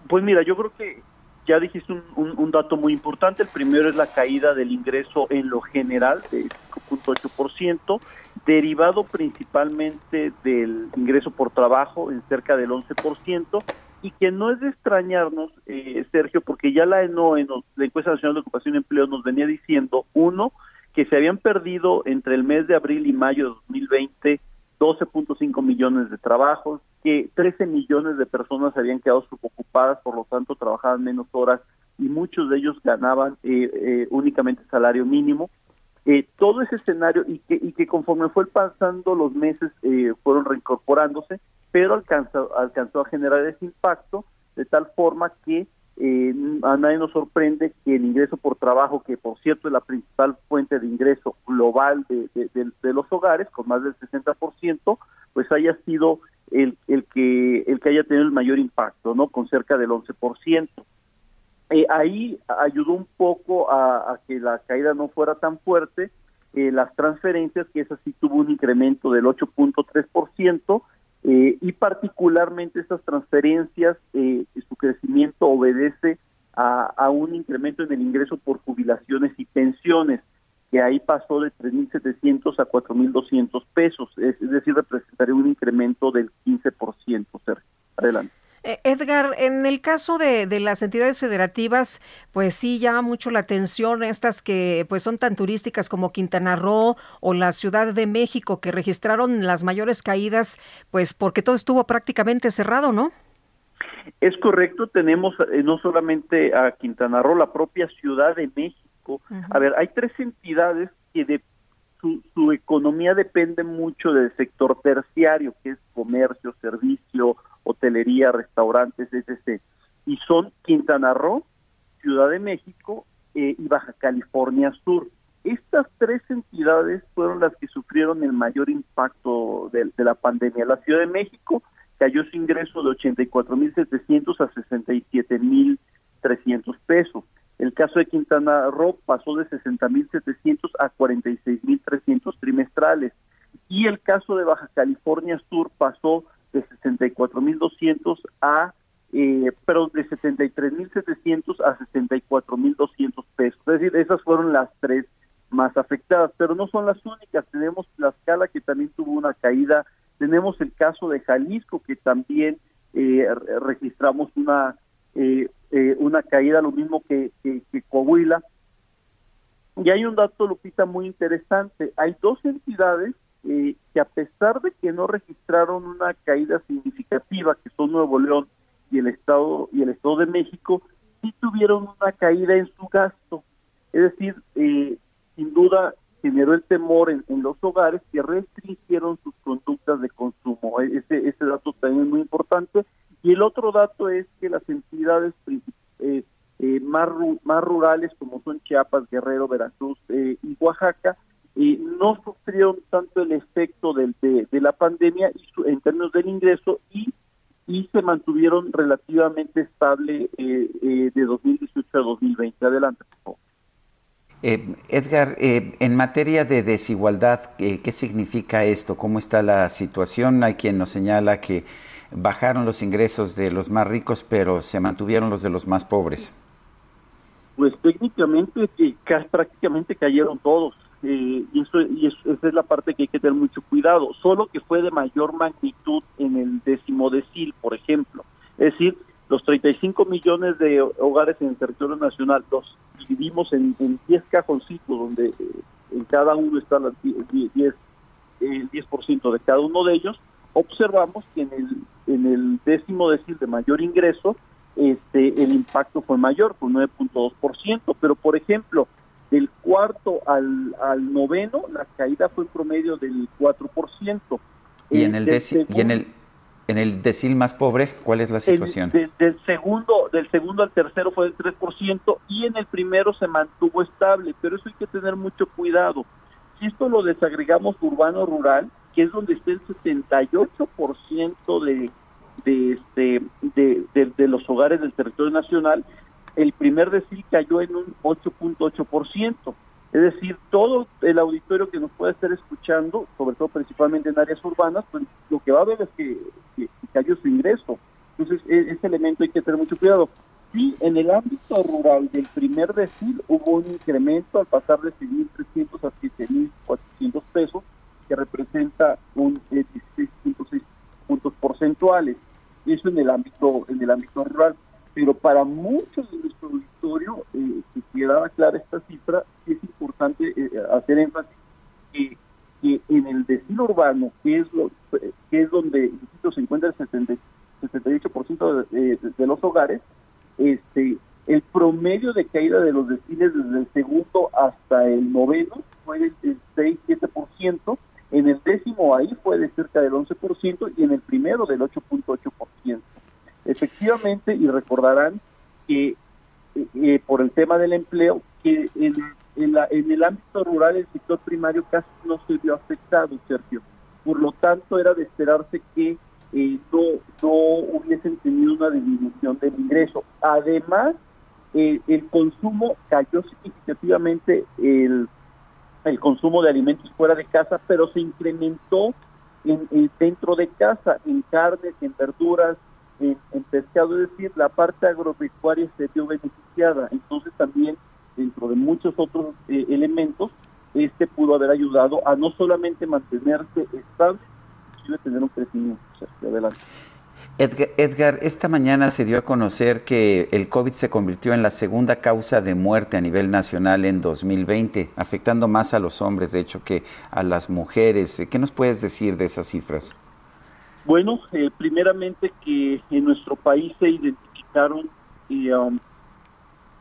[SPEAKER 18] pues mira, yo creo que ya dijiste un, dato muy importante. El primero es la caída del ingreso en lo general de 5.8%, derivado principalmente del ingreso por trabajo en cerca del 11%, y que no es de extrañarnos, eh, Sergio, porque ya la ENO, la Encuesta Nacional de Ocupación y Empleo, nos venía diciendo, uno, que se habían perdido entre el mes de abril y mayo de 2020 12.5 millones de trabajos, que 13 millones de personas se habían quedado subocupadas, por lo tanto trabajaban menos horas y muchos de ellos ganaban eh, eh, únicamente salario mínimo. Eh, todo ese escenario y que, y que conforme fue pasando los meses fueron reincorporándose, pero alcanzó, alcanzó a generar ese impacto de tal forma que eh, a nadie nos sorprende que el ingreso por trabajo, que por cierto es la principal fuente de ingreso global de, los hogares, con más del 60%, pues haya sido el, el, que, el que haya tenido el mayor impacto, ¿no? Con cerca del 11%. Eh, ahí ayudó un poco a, que la caída no fuera tan fuerte, eh, las transferencias, que esa sí tuvo un incremento del 8.3%, eh, y particularmente estas transferencias, eh, su crecimiento obedece a, un incremento en el ingreso por jubilaciones y pensiones, que ahí pasó de 3.700 a 4.200 pesos, es, es decir, representaría un incremento del 15%. Adelante.
[SPEAKER 1] Eh, Edgar, en el caso de, las entidades federativas, pues sí llama mucho la atención estas que pues son tan turísticas como Quintana Roo o la Ciudad de México que registraron las mayores caídas, pues porque todo estuvo prácticamente cerrado, ¿no?
[SPEAKER 18] Es correcto, tenemos eh, no solamente a Quintana Roo, la propia Ciudad de México. A ver, hay tres entidades que de su, economía depende mucho del sector terciario, que es comercio, servicio, hotelería, restaurantes, etc. Y son Quintana Roo, Ciudad de México eh, y Baja California Sur. Estas tres entidades fueron las que sufrieron el mayor impacto de, la pandemia. La Ciudad de México cayó su ingreso de 84.700 a 67.300 pesos. El caso de Quintana Roo pasó de 60.700 a 46.300 trimestrales. Y el caso de Baja California Sur pasó de 64.200 a, eh, pero de 73.700 a 64.200 pesos. Es decir, esas fueron las tres más afectadas, pero no son las únicas. Tenemos la escala que también tuvo una caída. Tenemos el caso de Jalisco que también eh, registramos una eh, eh, una caída, lo mismo que, que, que Coahuila. Y hay un dato, Lupita, muy interesante. Hay dos entidades eh, que a pesar de que no registraron una caída significativa, que son Nuevo León y el Estado y el Estado de México, sí tuvieron una caída en su gasto. Es decir, eh, sin duda generó el temor en, los hogares que restringieron sus conductas de consumo. E, ese, ese dato también es muy importante. Y el otro dato es que las entidades eh, eh, más, más rurales como son Chiapas, Guerrero, Veracruz eh, y Oaxaca, no sufrieron tanto el efecto del, de, la pandemia en términos del ingreso y, y se mantuvieron relativamente estable de 2018 a 2020. Adelante, por favor.
[SPEAKER 2] Edgar, en materia de desigualdad, ¿qué significa esto? ¿Cómo está la situación? Hay quien nos señala que bajaron los ingresos de los más ricos, pero se mantuvieron los de los más pobres.
[SPEAKER 18] Pues técnicamente que prácticamente cayeron todos. Eh, y, eso, y esa es la parte que hay que tener mucho cuidado. Solo que fue de mayor magnitud en el décimo decil, por ejemplo. Es decir, los 35 millones de hogares en el territorio nacional los dividimos en, en 10 cajoncitos, donde eh, en cada uno está el 10, el 10% de cada uno de ellos. Observamos que en el, en el décimo decil de mayor ingreso, este, el impacto fue mayor, con 9.2%, pero por ejemplo, del cuarto al, al noveno, la caída fue en promedio del 4%.
[SPEAKER 2] ¿Y en el, y en el en el decil más pobre, cuál es la situación?
[SPEAKER 18] del segundo del segundo al tercero fue del 3% y en el primero se mantuvo estable, pero eso hay que tener mucho cuidado. Si esto lo desagregamos urbano-rural, que es donde está el 78% de de, este, de, de, los hogares del territorio nacional, el primer decil cayó en un 8.8%. Es decir, todo el auditorio que nos puede estar escuchando, sobre todo principalmente en áreas urbanas, pues lo que va a ver es que, cayó su ingreso. Entonces, e, ese elemento hay que tener mucho cuidado. Sí, en el ámbito rural del primer decil hubo un incremento al pasar de 6.300 a 7.400 pesos, que representa un 16.6 eh, puntos porcentuales. Eso en el ámbito en el ámbito rural. Pero para muchos de nuestro auditorio eh, si quedaba clara esta cifra es importante eh, hacer énfasis que, que, en el destino urbano que es lo que es donde se encuentra el 78% de, de, los hogares este el promedio de caída de los destinos desde el segundo hasta el noveno fue del 6-7%, en el décimo ahí fue de cerca del 11% y en el primero del 8.8%. Efectivamente, y recordarán que eh, eh, por el tema del empleo, que en, en, el ámbito rural el sector primario casi no se vio afectado, Sergio. Por lo tanto, era de esperarse que eh, no, no hubiesen tenido una disminución del ingreso. Además, el consumo cayó significativamente el el consumo de alimentos fuera de casa, pero se incrementó en, dentro de casa, en carnes, en verduras, en, pescado, es decir, la parte agropecuaria se vio beneficiada. Entonces también dentro de muchos otros eh, elementos, este pudo haber ayudado a no solamente mantenerse estable, sino tener un crecimiento. adelante.
[SPEAKER 2] Edgar, esta mañana se dio a conocer que el COVID se convirtió en la segunda causa de muerte a nivel nacional en 2020, afectando más a los hombres, de hecho, que a las mujeres. ¿Qué nos puedes decir de esas cifras?
[SPEAKER 18] Bueno, eh, primeramente que en nuestro país se identificaron um,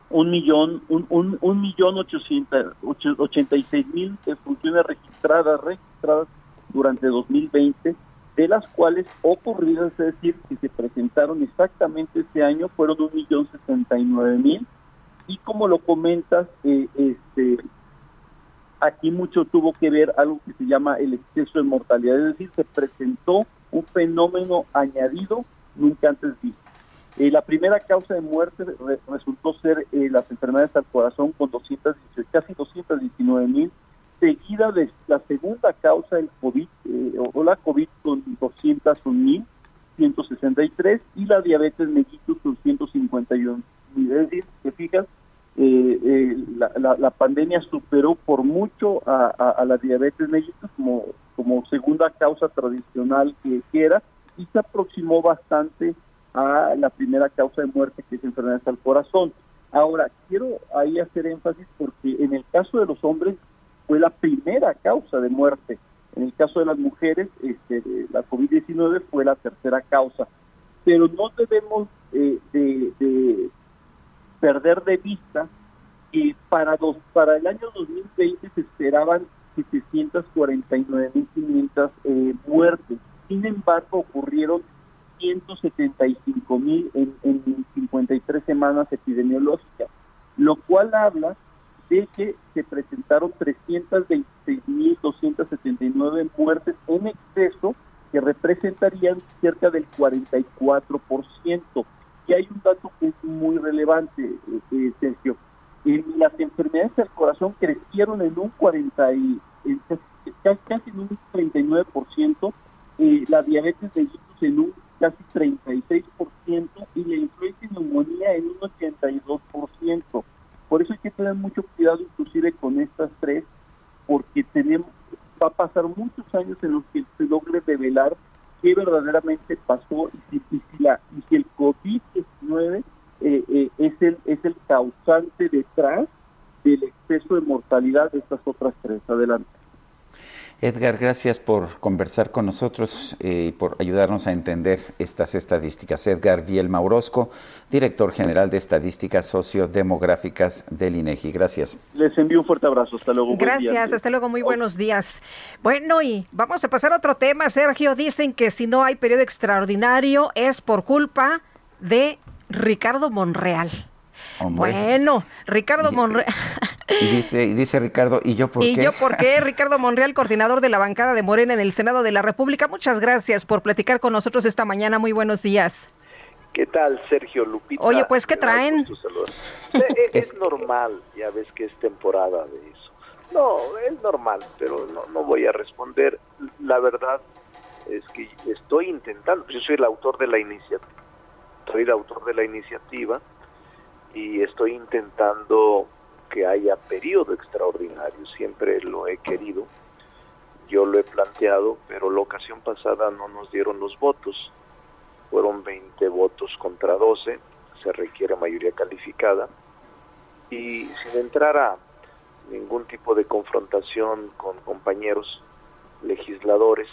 [SPEAKER 18] un millón, un, un, millón ochenta y seis mil funciones registradas, registradas durante 2020 de las cuales ocurridas, es decir, que se presentaron exactamente este año, fueron un millón sesenta y como lo comentas, eh, este, aquí mucho tuvo que ver algo que se llama el exceso de mortalidad, es decir, se presentó un fenómeno añadido nunca antes visto. Eh, la primera causa de muerte resultó ser eh, las enfermedades al corazón con 218, casi 219 mil seguida de la segunda causa, el COVID, eh, o la COVID con 201.163 y la diabetes mellitus con 151. Es decir, te fijas, eh, eh, la, pandemia superó por mucho a, la diabetes mellitus como, como segunda causa tradicional que, era y se aproximó bastante a la primera causa de muerte que es enfermedades al corazón. Ahora, quiero ahí hacer énfasis porque en el caso de los hombres fue la primera causa de muerte. En el caso de las mujeres, este, la COVID-19 fue la tercera causa. Pero no debemos eh, de, perder de vista que para, dos, para el año 2020 se esperaban 749.500 eh, muertes. Sin embargo, ocurrieron 175 mil en, en 53 semanas epidemiológicas, lo cual habla de que se presentaron 326.279 muertes en exceso, que representarían cerca del 44%. Y hay un dato que es muy relevante, eh, eh, Sergio. las enfermedades del corazón crecieron en un 40 y, casi en un 39%, eh, la diabetes de en un casi 36% y la influencia y neumonía en un 82%. Por eso hay que tener mucho cuidado inclusive con estas tres, porque tenemos va a pasar muchos años en los que se logre revelar qué verdaderamente pasó y si, la, y si el COVID-19 eh, eh, es, el, es el causante detrás del exceso de mortalidad de estas otras tres. Adelante.
[SPEAKER 2] Edgar, gracias por conversar con nosotros eh, y por ayudarnos a entender estas estadísticas. Edgar Vielma Orozco, director general de Estadísticas Sociodemográficas del INEGI. Gracias.
[SPEAKER 18] Les envío un fuerte abrazo. Hasta luego.
[SPEAKER 1] Gracias. Hasta luego. Muy buenos días. Bueno, y vamos a pasar a otro tema. Sergio, dicen que si no hay periodo extraordinario es por culpa de Ricardo Monreal. Bueno, Ricardo Monreal.
[SPEAKER 2] Y dice, y dice Ricardo, ¿y yo por qué?
[SPEAKER 1] ¿Y yo por qué? Ricardo Monreal, coordinador de la bancada de Morena en el Senado de la República. Muchas gracias por platicar con nosotros esta mañana. Muy buenos días.
[SPEAKER 19] ¿Qué tal, Sergio Lupita?
[SPEAKER 1] Oye, pues, ¿qué traen?
[SPEAKER 19] es, es normal, ya ves que es temporada de eso. No, es normal, pero no, no voy a responder. La verdad es que estoy intentando, yo soy el autor de la iniciativa, soy el autor de la iniciativa y estoy intentando que haya periodo extraordinario, siempre lo he querido, yo lo he planteado, pero la ocasión pasada no nos dieron los votos, fueron 20 votos contra 12, se requiere mayoría calificada, y sin entrar a ningún tipo de confrontación con compañeros legisladores,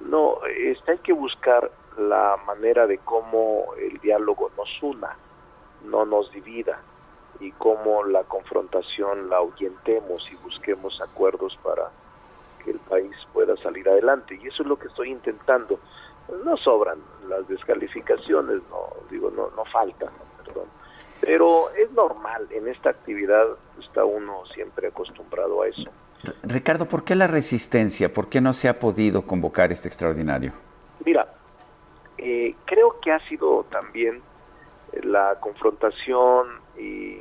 [SPEAKER 19] no, está, hay que buscar la manera de cómo el diálogo nos una no nos divida y cómo la confrontación la ahuyentemos y busquemos acuerdos para que el país pueda salir adelante. Y eso es lo que estoy intentando. No sobran las descalificaciones, no digo, no, no faltan, perdón. Pero es normal, en esta actividad está uno siempre acostumbrado a eso.
[SPEAKER 2] Ricardo, ¿por qué la resistencia? ¿Por qué no se ha podido convocar este extraordinario?
[SPEAKER 19] Mira, eh, creo que ha sido también la confrontación y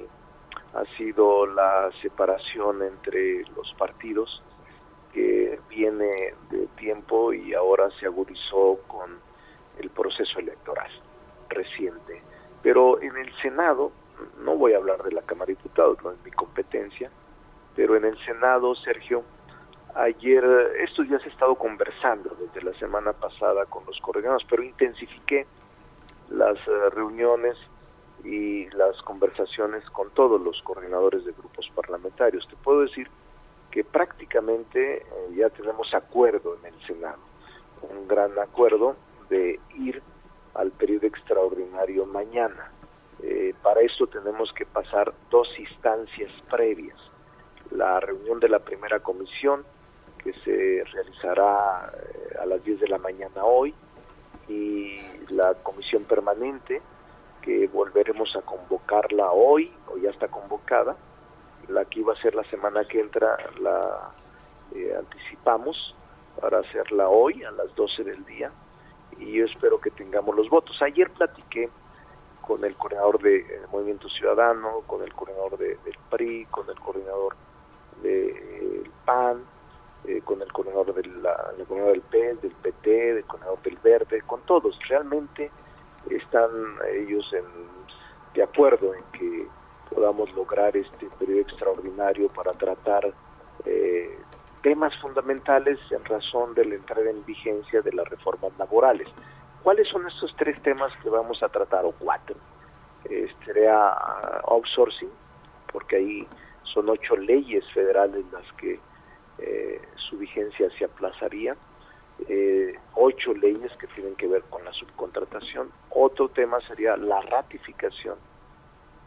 [SPEAKER 19] ha sido la separación entre los partidos que viene de tiempo y ahora se agudizó con el proceso electoral reciente. Pero en el Senado, no voy a hablar de la Cámara de Diputados, no es mi competencia, pero en el Senado, Sergio, ayer, esto ya se ha estado conversando desde la semana pasada con los coordinados, pero intensifiqué las eh, reuniones y las conversaciones con todos los coordinadores de grupos parlamentarios. Te puedo decir que prácticamente eh, ya tenemos acuerdo en el Senado, un gran acuerdo de ir al periodo extraordinario mañana. Eh, para esto tenemos que pasar dos instancias previas. La reunión de la primera comisión, que se realizará a las 10 de la mañana hoy, y la comisión permanente que volveremos a convocarla hoy o ya está convocada. La que iba a ser la semana que entra la eh, anticipamos para hacerla hoy a las 12 del día y yo espero que tengamos los votos. Ayer platiqué con el coordinador de eh, Movimiento Ciudadano, con el coordinador de, del PRI, con el coordinador del PAN, eh, con el coordinador, de la, el coordinador del PES, del PT, del coordinador del Verde, con todos. Realmente están ellos en, de acuerdo en que podamos lograr este periodo extraordinario para tratar eh, temas fundamentales en razón de la entrada en vigencia de las reformas laborales. ¿Cuáles son estos tres temas que vamos a tratar o cuatro? Este, sería outsourcing, porque ahí son ocho leyes federales las que eh, su vigencia se aplazaría eh, ocho leyes que tienen que ver con la subcontratación. Otro tema sería la ratificación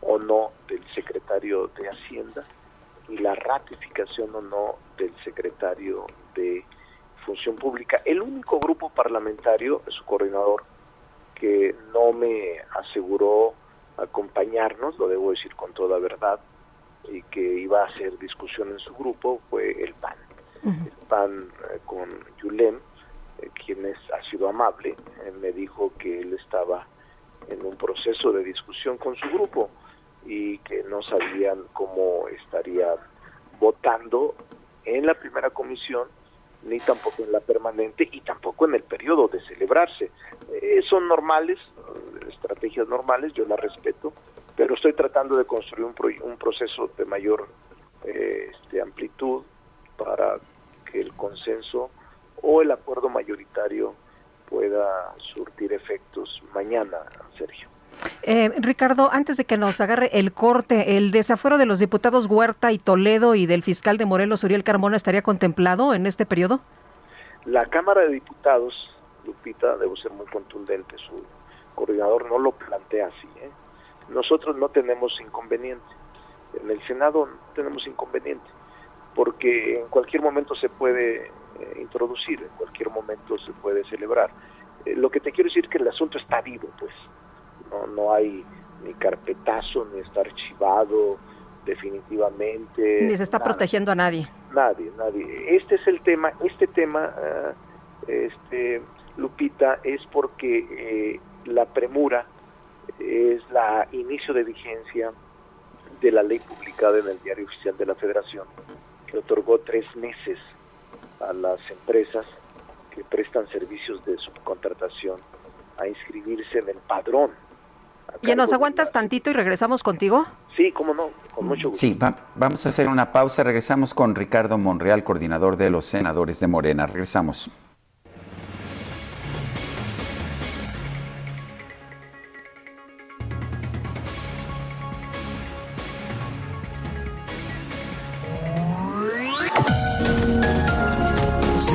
[SPEAKER 19] o no del secretario de Hacienda y la ratificación o no del secretario de Función Pública. El único grupo parlamentario, su coordinador, que no me aseguró acompañarnos, lo debo decir con toda verdad, y que iba a hacer discusión en su grupo fue el PAN. El PAN eh, con Yulem, quien es, ha sido amable, eh, me dijo que él estaba en un proceso de discusión con su grupo y que no sabían cómo estaría votando en la primera comisión ni tampoco en la permanente y tampoco en el periodo de celebrarse. Eh, son normales, eh, estrategias normales, yo las respeto, pero estoy tratando de construir un, pro- un proceso de mayor eh, este, amplitud para que el consenso o el acuerdo mayoritario pueda surtir efectos mañana, Sergio.
[SPEAKER 1] Eh, Ricardo, antes de que nos agarre el corte, ¿el desafuero de los diputados Huerta y Toledo y del fiscal de Morelos, Uriel Carmona, estaría contemplado en este periodo?
[SPEAKER 19] La Cámara de Diputados, Lupita, debo ser muy contundente, su coordinador no lo plantea así. ¿eh? Nosotros no tenemos inconveniente. En el Senado no tenemos inconveniente, porque en cualquier momento se puede eh, introducir, en cualquier momento se puede celebrar. Eh, lo que te quiero decir es que el asunto está vivo, pues. No, no hay ni carpetazo, ni está archivado definitivamente.
[SPEAKER 1] Ni se está
[SPEAKER 19] nada.
[SPEAKER 1] protegiendo a nadie.
[SPEAKER 19] Nadie, nadie. Este es el tema, este tema, ah, este, Lupita, es porque eh, la premura es la inicio de vigencia de la ley publicada en el Diario Oficial de la Federación, que otorgó tres meses a las empresas que prestan servicios de subcontratación a inscribirse en el padrón.
[SPEAKER 1] ¿Ya nos aguantas tantito y regresamos contigo?
[SPEAKER 19] Sí, cómo no, con mucho gusto.
[SPEAKER 2] Sí, va- vamos a hacer una pausa. Regresamos con Ricardo Monreal, coordinador de los senadores de Morena. Regresamos.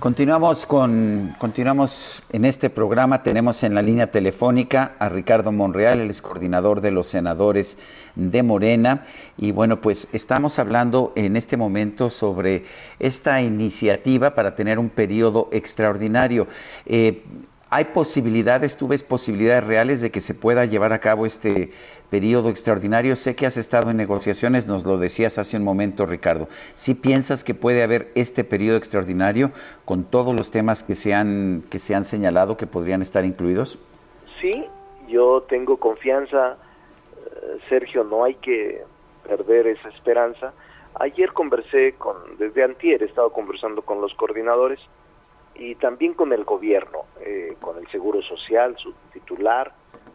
[SPEAKER 2] Continuamos con continuamos en este programa. Tenemos en la línea telefónica a Ricardo Monreal, el ex coordinador de los senadores de Morena. Y bueno, pues estamos hablando en este momento sobre esta iniciativa para tener un periodo extraordinario. Eh, ¿Hay posibilidades, tú ves posibilidades reales de que se pueda llevar a cabo este periodo extraordinario? Sé que has estado en negociaciones, nos lo decías hace un momento, Ricardo. ¿Sí piensas que puede haber este periodo extraordinario con todos los temas que se han, que se han señalado que podrían estar incluidos?
[SPEAKER 19] Sí, yo tengo confianza, eh, Sergio, no hay que perder esa esperanza. Ayer conversé con, desde antier he estado conversando con los coordinadores y también con el gobierno, eh, con el Seguro Social, su titular,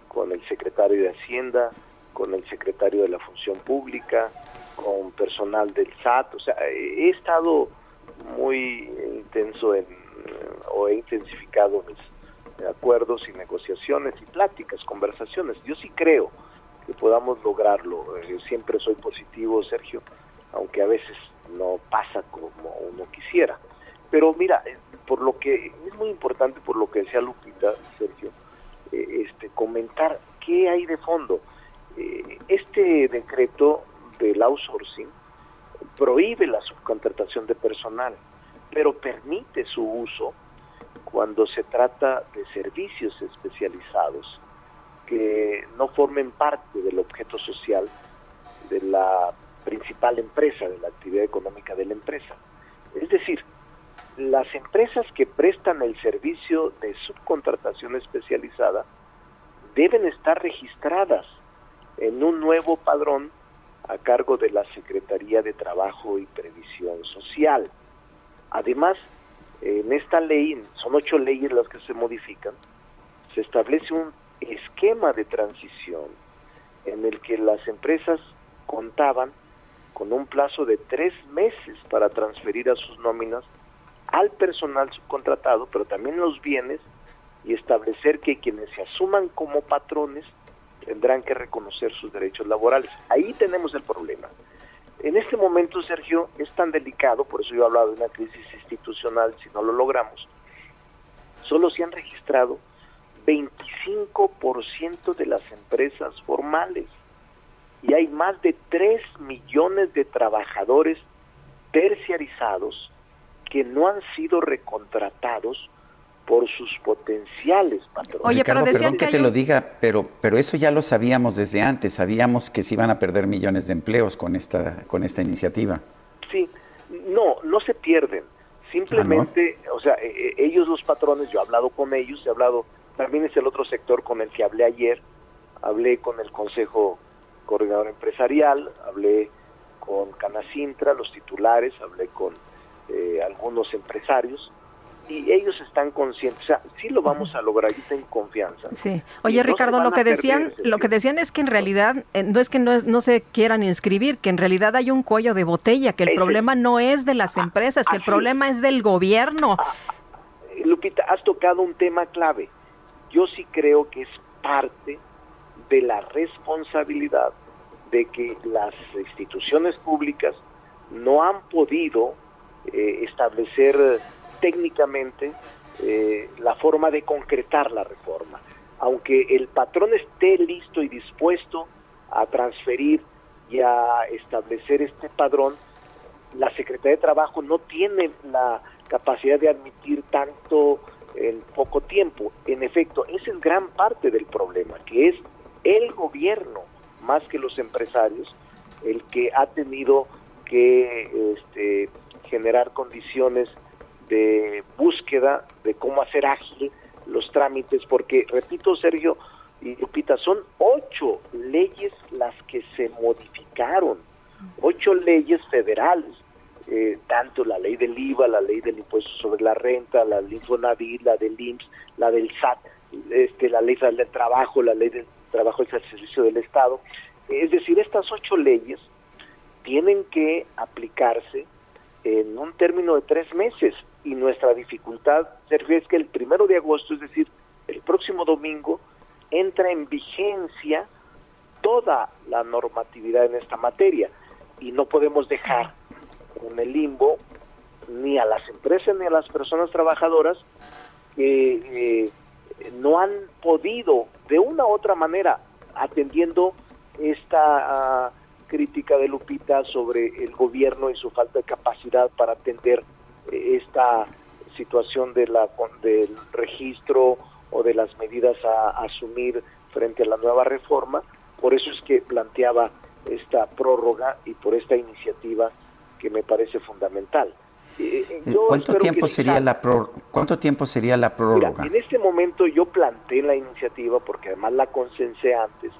[SPEAKER 19] con el secretario de Hacienda, con el secretario de la Función Pública, con personal del SAT. O sea, he estado muy intenso en, o he intensificado mis acuerdos y negociaciones y pláticas, conversaciones. Yo sí creo que podamos lograrlo. Eh, siempre soy positivo, Sergio, aunque a veces no pasa como uno quisiera. Pero mira, eh, por lo que es muy importante, por lo que decía Lupita, Sergio, eh, este, comentar qué hay de fondo. Eh, este decreto del outsourcing prohíbe la subcontratación de personal, pero permite su uso cuando se trata de servicios especializados que no formen parte del objeto social de la principal empresa, de la actividad económica de la empresa. Es decir, las empresas que prestan el servicio de subcontratación especializada deben estar registradas en un nuevo padrón a cargo de la Secretaría de Trabajo y Previsión Social. Además, en esta ley, son ocho leyes las que se modifican, se establece un esquema de transición en el que las empresas contaban con un plazo de tres meses para transferir a sus nóminas al personal subcontratado, pero también los bienes y establecer que quienes se asuman como patrones tendrán que reconocer sus derechos laborales. Ahí tenemos el problema. En este momento, Sergio, es tan delicado, por eso yo he hablado de una crisis institucional, si no lo logramos, solo se han registrado 25% de las empresas formales y hay más de 3 millones de trabajadores terciarizados que no han sido recontratados por sus potenciales patrones.
[SPEAKER 2] Oye, pero perdón que, te lo diga, pero pero eso ya lo sabíamos desde antes, sabíamos que se iban a perder millones de empleos con esta con esta iniciativa.
[SPEAKER 19] Sí, no, no se pierden. Simplemente,
[SPEAKER 2] ¿Ah,
[SPEAKER 19] o sea, e, e, ellos los patrones, yo he hablado con ellos, he hablado, también es el otro sector con el que hablé ayer, hablé con el Consejo Coordinador Empresarial, hablé con Canacintra, los titulares, hablé con eh, algunos empresarios, y ellos están conscientes, o sea, sí lo vamos a lograr, y tengo confianza.
[SPEAKER 1] Sí. Oye, Ricardo, lo que decían, lo que decían es que en realidad eh, no es que no, no, se quieran inscribir, que en realidad hay un cuello de botella, que el problema no es de las empresas, que el problema es del gobierno.
[SPEAKER 19] Ah, Lupita, has tocado un tema clave. Yo sí creo que es parte de la responsabilidad de que las instituciones públicas no han podido eh, establecer técnicamente eh, la forma de concretar la reforma. Aunque el patrón esté listo y dispuesto a transferir y a establecer este padrón, la Secretaría de Trabajo no tiene la capacidad de admitir tanto en poco tiempo. En efecto, esa es gran parte del problema, que es el gobierno, más que los empresarios, el que ha tenido que este, generar condiciones de búsqueda de cómo hacer ágil los trámites, porque, repito, Sergio y Lupita, son ocho leyes las que se modificaron, ocho leyes federales, eh, tanto la ley del IVA, la ley del impuesto sobre la renta, la ley Infonavit, la del IMSS, la del SAT, este, la ley del trabajo, la ley del trabajo es servicio del Estado. Es decir, estas ocho leyes tienen que aplicarse en un término de tres meses. Y nuestra dificultad, Sergio, es que el primero de agosto, es decir, el próximo domingo, entra en vigencia toda la normatividad en esta materia. Y no podemos dejar en el limbo ni a las empresas ni a las personas trabajadoras que eh, no han podido de una u otra manera atendiendo esta ah, crítica de Lupita sobre el gobierno y su falta de capacidad para atender esta situación de la, del registro o de las medidas a, asumir frente a la nueva reforma. Por eso es que planteaba esta prórroga y por esta iniciativa que me parece fundamental.
[SPEAKER 2] Eh, eh, ¿Cuánto tiempo sería la cuánto tiempo sería la prórroga?
[SPEAKER 19] en este momento yo planteé la iniciativa porque además la consensé antes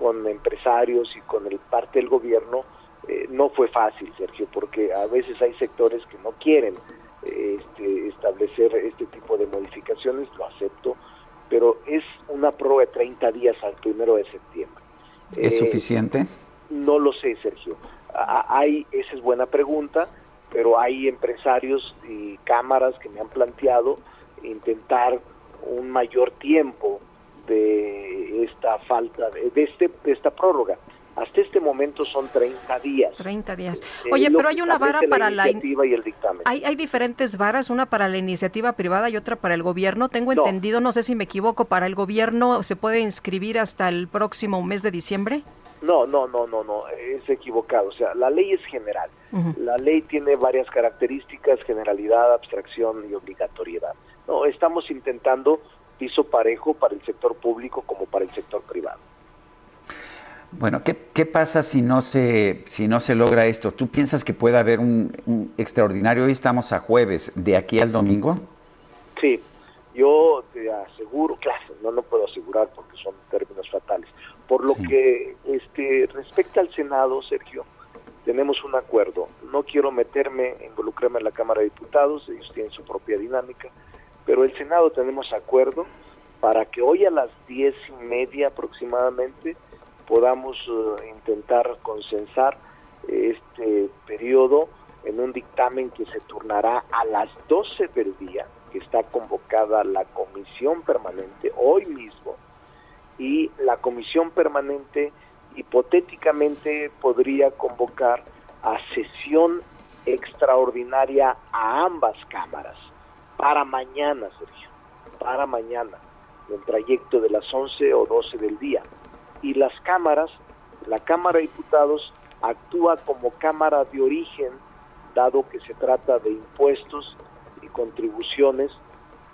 [SPEAKER 19] con empresarios y con el parte del gobierno eh, no fue fácil, Sergio, porque a veces hay sectores que no quieren eh, este, establecer este tipo de modificaciones, lo acepto, pero es una prueba de 30 días al primero de septiembre.
[SPEAKER 2] ¿Es eh, suficiente?
[SPEAKER 19] No lo sé, Sergio. hay, esa es buena pregunta, pero hay empresarios y cámaras que me han planteado intentar un mayor tiempo de esta falta, de, este, de esta prórroga. Hasta este momento son 30 días.
[SPEAKER 1] 30 días. Eh, Oye, pero hay una vara para la
[SPEAKER 19] iniciativa y el dictamen.
[SPEAKER 1] Hay, hay diferentes varas, una para la iniciativa privada y otra para el gobierno. Tengo entendido, no sé si me equivoco, para el gobierno se puede inscribir hasta el próximo mes de diciembre.
[SPEAKER 19] No, no, no, no, no, es equivocado. O sea, la ley es general. La ley tiene varias características, generalidad, abstracción y obligatoriedad. No, estamos intentando piso parejo para el sector público como para el sector privado.
[SPEAKER 2] Bueno, ¿qué, ¿qué, pasa si no, se, si no se logra esto? ¿Tú piensas que puede haber un, extraordinario? Hoy estamos a jueves, ¿de aquí al domingo?
[SPEAKER 19] Sí, yo te aseguro, claro, no lo puedo asegurar porque son términos fatales. Por lo que este, respecta al Senado, Sergio, tenemos un acuerdo. No quiero meterme, involucrarme en la Cámara de Diputados, ellos tienen su propia dinámica, pero el Senado tenemos acuerdo para que hoy a las diez y media aproximadamente podamos eh, intentar consensar este periodo en un dictamen que se turnará a las 12 del día, que está convocada la comisión permanente hoy mismo, y la comisión permanente hipotéticamente podría convocar a sesión extraordinaria a ambas cámaras para mañana, Sergio, para mañana, en el trayecto de las 11 o 12 del día. Y las cámaras, la Cámara de Diputados actúa como cámara de origen, dado que se trata de impuestos y contribuciones,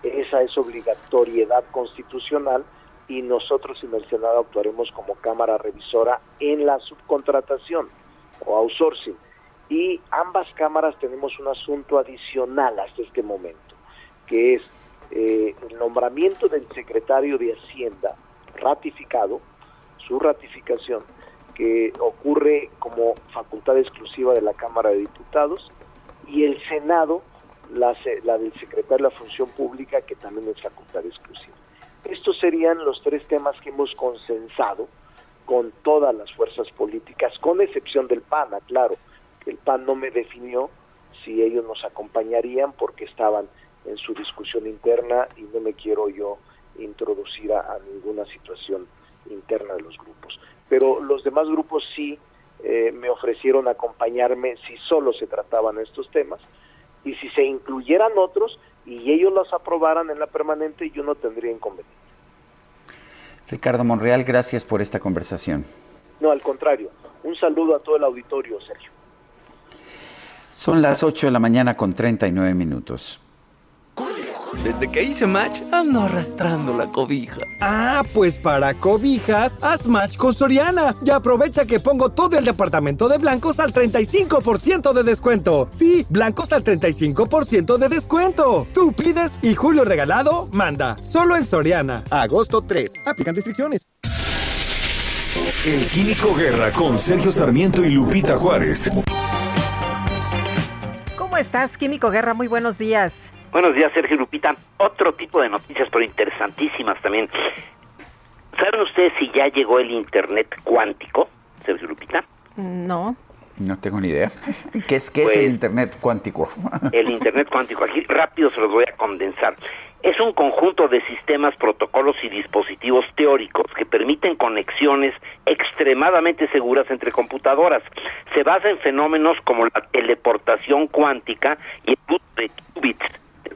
[SPEAKER 19] esa es obligatoriedad constitucional y nosotros en el Senado actuaremos como cámara revisora en la subcontratación o outsourcing. Y ambas cámaras tenemos un asunto adicional hasta este momento, que es eh, el nombramiento del secretario de Hacienda ratificado, su ratificación, que ocurre como facultad exclusiva de la Cámara de Diputados, y el Senado, la, la del secretario de la Función Pública, que también es facultad exclusiva. Estos serían los tres temas que hemos consensado con todas las fuerzas políticas, con excepción del PAN, claro, que el PAN no me definió si ellos nos acompañarían porque estaban en su discusión interna y no me quiero yo introducir a, ninguna situación interna de los grupos. Pero los demás grupos sí eh, me ofrecieron acompañarme si solo se trataban estos temas y si se incluyeran otros y ellos los aprobaran en la permanente yo no tendría inconveniente.
[SPEAKER 2] Ricardo Monreal, gracias por esta conversación.
[SPEAKER 19] No, al contrario. Un saludo a todo el auditorio, Sergio.
[SPEAKER 2] Son las 8 de la mañana con 39 minutos.
[SPEAKER 11] Desde que hice match, ando arrastrando la cobija.
[SPEAKER 12] Ah, pues para cobijas, haz match con Soriana. Y aprovecha que pongo todo el departamento de blancos al 35% de descuento. Sí, blancos al 35% de descuento. Tú pides y Julio Regalado manda. Solo en Soriana. Agosto 3. Aplican restricciones.
[SPEAKER 3] El Químico Guerra con Sergio Sarmiento y Lupita Juárez.
[SPEAKER 1] ¿Cómo estás, Químico Guerra? Muy buenos días.
[SPEAKER 20] Buenos días, Sergio Lupita. Otro tipo de noticias, pero interesantísimas también. ¿Saben ustedes si ya llegó el Internet cuántico, Sergio Lupita?
[SPEAKER 1] No.
[SPEAKER 2] No tengo ni idea. ¿Qué es, qué es el
[SPEAKER 20] Pues,
[SPEAKER 2] Internet cuántico?
[SPEAKER 20] El Internet cuántico, aquí rápido se los voy a condensar. Es un conjunto de sistemas, protocolos y dispositivos teóricos que permiten conexiones extremadamente seguras entre computadoras. Se basa en fenómenos como la teleportación cuántica y el uso de qubits.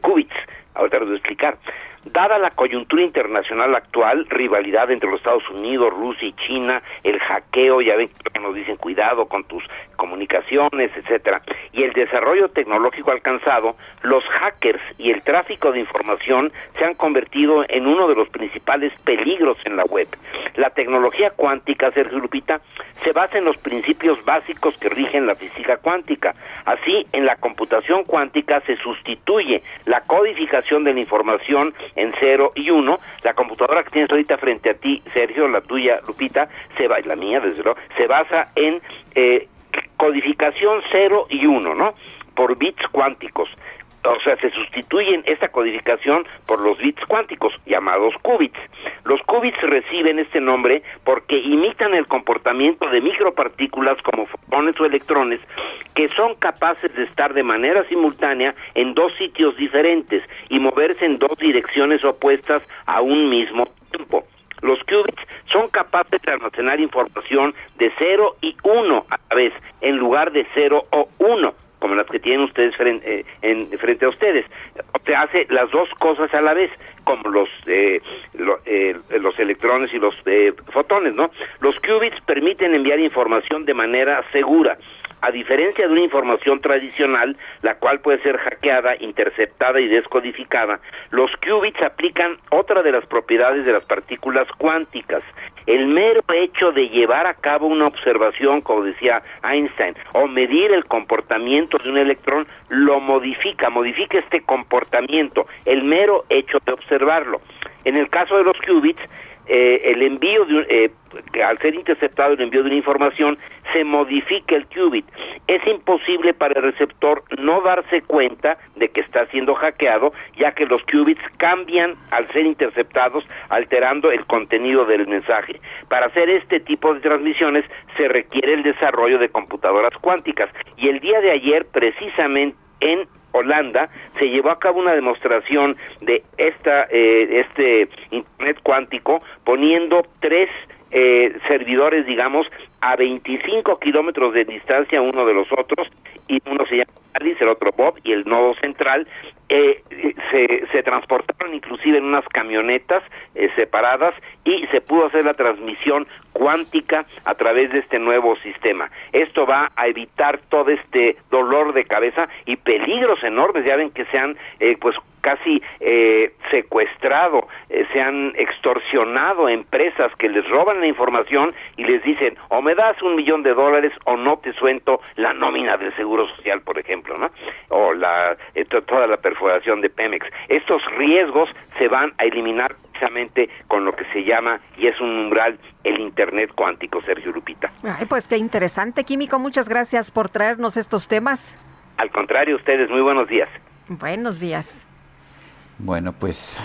[SPEAKER 20] Qubits. Ahorita les voy a explicar. Dada la coyuntura internacional actual, rivalidad entre los Estados Unidos, Rusia y China, el hackeo, ya ven que nos dicen cuidado con tus comunicaciones, etcétera, y el desarrollo tecnológico alcanzado, los hackers y el tráfico de información se han convertido en uno de los principales peligros en la web. La tecnología cuántica, Sergio Lupita, se basa en los principios básicos que rigen la física cuántica. Así, en la computación cuántica se sustituye la codificación de la información en 0 y 1. La computadora que tienes ahorita frente a ti, Sergio, la tuya, Lupita, se va, la mía, desde luego, se basa en eh, codificación 0 y 1, ¿no? Por bits cuánticos. O sea, se sustituyen esta codificación por los bits cuánticos, llamados qubits. Los qubits reciben este nombre porque imitan el comportamiento de micropartículas como fotones o electrones que son capaces de estar de manera simultánea en dos sitios diferentes y moverse en dos direcciones opuestas a un mismo tiempo. Los qubits son capaces de almacenar información de 0 y 1 a la vez, en lugar de 0 o 1, como las que tienen ustedes frente, eh, en, frente a ustedes. Sea, hace las dos cosas a la vez, como los, eh, lo- eh, los electrones y los eh, fotones, ¿no? Los qubits permiten enviar información de manera segura. A diferencia de una información tradicional, la cual puede ser hackeada, interceptada y descodificada, los qubits aplican otra de las propiedades de las partículas cuánticas. El mero hecho de llevar a cabo una observación, como decía Einstein, o medir el comportamiento de un electrón, lo modifica, modifica este comportamiento, el mero hecho de observarlo. En el caso de los qubits, eh, el envío de eh, al ser interceptado el envío de una información se modifica el qubit. Es imposible para el receptor no darse cuenta de que está siendo hackeado, ya que los qubits cambian al ser interceptados, alterando el contenido del mensaje. Para hacer este tipo de transmisiones se requiere el desarrollo de computadoras cuánticas y el día de ayer precisamente en Holanda se llevó a cabo una demostración de esta eh, este internet cuántico poniendo tres eh, servidores digamos a 25 kilómetros de distancia uno de los otros y uno se llama el otro Bob y el nodo central eh, se, se transportaron inclusive en unas camionetas eh, separadas y se pudo hacer la transmisión cuántica a través de este nuevo sistema. Esto va a evitar todo este dolor de cabeza y peligros enormes. Ya ven que se han eh, pues casi eh, secuestrado, eh, se han extorsionado empresas que les roban la información y les dicen o me das un millón de dólares o no te suento la nómina del Seguro Social, por ejemplo, ¿no? O la eh, to- toda la perforación de Pemex. Estos riesgos se van a eliminar precisamente con lo que se llama y es un umbral el Internet cuántico, Sergio Lupita.
[SPEAKER 1] Ay, pues qué interesante, Químico. Muchas gracias por traernos estos temas.
[SPEAKER 20] Al contrario, ustedes, muy buenos días.
[SPEAKER 1] Buenos días.
[SPEAKER 2] Bueno, pues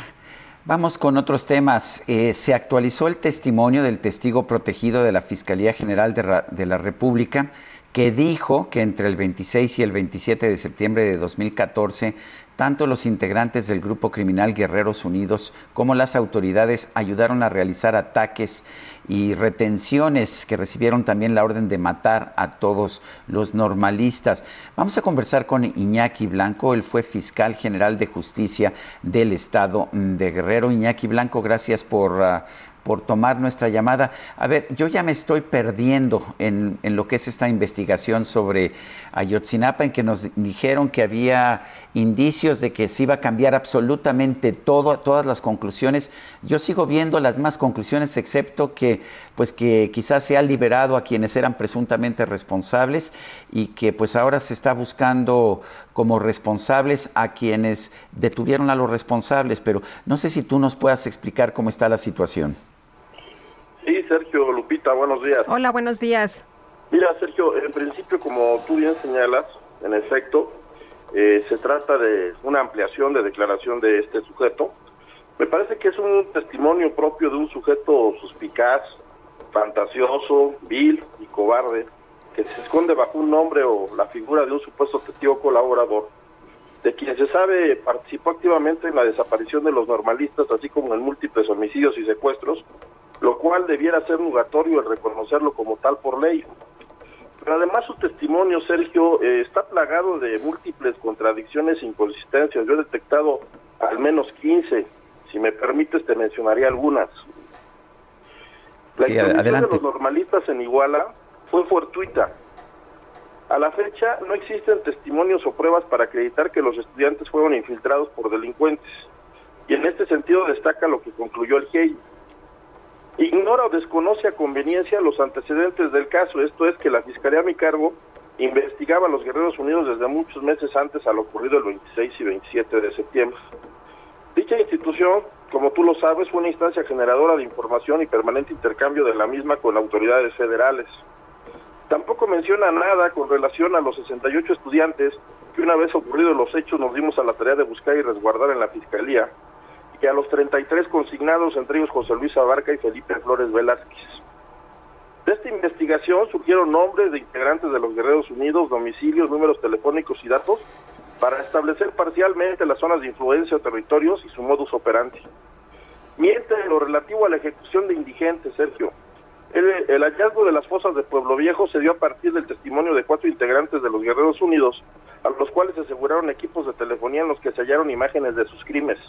[SPEAKER 2] vamos con otros temas. Eh, se actualizó el testimonio del testigo protegido de la Fiscalía General de, Ra- de la República que dijo que entre el 26 y el 27 de septiembre de 2014, tanto los integrantes del grupo criminal Guerreros Unidos como las autoridades ayudaron a realizar ataques y retenciones que recibieron también la orden de matar a todos los normalistas. Vamos a conversar con Iñaki Blanco, él fue fiscal general de justicia del estado de Guerrero. Iñaki Blanco, gracias por... ah, por tomar nuestra llamada. A ver, yo ya me estoy perdiendo en, lo que es esta investigación sobre Ayotzinapa, en que nos dijeron que había indicios de que se iba a cambiar absolutamente todo, todas las conclusiones. Yo sigo viendo las más conclusiones, excepto que, pues que quizás se ha liberado a quienes eran presuntamente responsables y que pues ahora se está buscando como responsables a quienes detuvieron a los responsables, pero no sé si tú nos puedas explicar cómo está la situación.
[SPEAKER 21] Sí, Sergio Lupita, buenos días.
[SPEAKER 1] Hola, buenos días.
[SPEAKER 21] Mira, Sergio, en principio, como tú bien señalas, en efecto, eh, se trata de una ampliación de declaración de este sujeto. Me parece que es un testimonio propio de un sujeto suspicaz, fantasioso, vil y cobarde, que se esconde bajo un nombre o la figura de un supuesto testigo colaborador, de quien se sabe participó activamente en la desaparición de los normalistas, así como en múltiples homicidios y secuestros, lo cual debiera ser nugatorio el reconocerlo como tal por ley. Pero además su testimonio, Sergio, eh, está plagado de múltiples contradicciones e inconsistencias. Yo he detectado al menos 15. Si me permites, te mencionaría algunas. La
[SPEAKER 2] Sí,
[SPEAKER 21] de los normalistas en Iguala fue fortuita. A la fecha no existen testimonios o pruebas para acreditar que los estudiantes fueron infiltrados por delincuentes. Y en este sentido destaca lo que concluyó el GEI. Ignora o desconoce a conveniencia los antecedentes del caso, esto es que la Fiscalía a mi cargo investigaba a los Guerreros Unidos desde muchos meses antes a lo ocurrido el 26 y 27 de septiembre. Dicha institución, como tú lo sabes, fue una instancia generadora de información y permanente intercambio de la misma con autoridades federales. Tampoco menciona nada con relación a los 68 estudiantes que una vez ocurridos los hechos nos dimos a la tarea de buscar y resguardar en la Fiscalía y a los 33 consignados, entre ellos José Luis Abarca y Felipe Flores Velázquez. De esta investigación surgieron nombres de integrantes de los Guerreros Unidos, domicilios, números telefónicos y datos para establecer parcialmente las zonas de influencia o territorios y su modus operandi. Miente en lo relativo a la ejecución de indigentes, Sergio. El, hallazgo de las fosas de Pueblo Viejo se dio a partir del testimonio de cuatro integrantes de los Guerreros Unidos, a los cuales aseguraron equipos de telefonía en los que se hallaron imágenes de sus crímenes.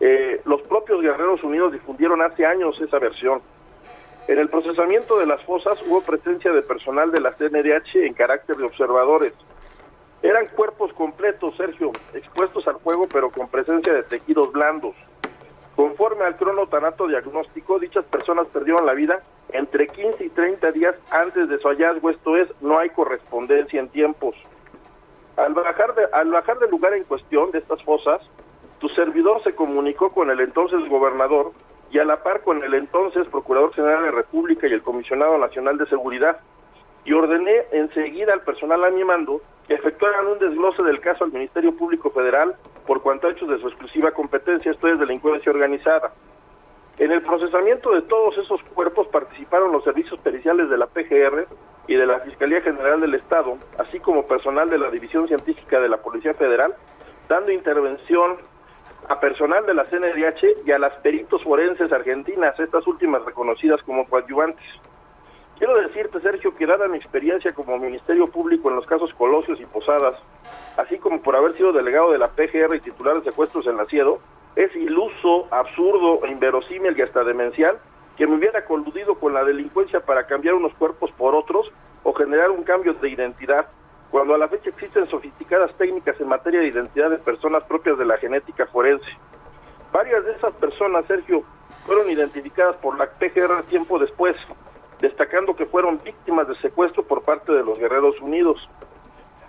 [SPEAKER 21] Eh, los propios Guerreros Unidos difundieron hace años esa versión. En el procesamiento de las fosas hubo presencia de personal de la CNDH en carácter de observadores. Eran cuerpos completos, Sergio, expuestos al fuego pero con presencia de tejidos blandos. Conforme al cronotanato diagnóstico, dichas personas perdieron la vida entre 15 y 30 días antes de su hallazgo, esto es, no hay correspondencia en tiempos. Al bajar, de, al bajar del lugar en cuestión de estas fosas, tu servidor se comunicó con el entonces gobernador y a la par con el entonces Procurador General de la República y el Comisionado Nacional de Seguridad, y ordené enseguida al personal a mi mando que efectuaran un desglose del caso al Ministerio Público Federal por cuanto a hechos de su exclusiva competencia, esto es delincuencia organizada. En el procesamiento de todos esos cuerpos participaron los servicios periciales de la PGR y de la Fiscalía General del Estado, así como personal de la División Científica de la Policía Federal, dando intervención a personal de la CNDH y a las peritos forenses argentinas, estas últimas reconocidas como coadyuvantes. Quiero decirte, Sergio, que dada mi experiencia como Ministerio Público en los casos Colosios y Posadas, así como por haber sido delegado de la PGR y titular de secuestros en la CIEDO, es iluso, absurdo, inverosímil y hasta demencial que me hubiera coludido con la delincuencia para cambiar unos cuerpos por otros o generar un cambio de identidad, cuando a la fecha existen sofisticadas técnicas en materia de identidad de personas propias de la genética forense. Varias de esas personas, Sergio, fueron identificadas por la PGR tiempo después, destacando que fueron víctimas de secuestro por parte de los Guerreros Unidos.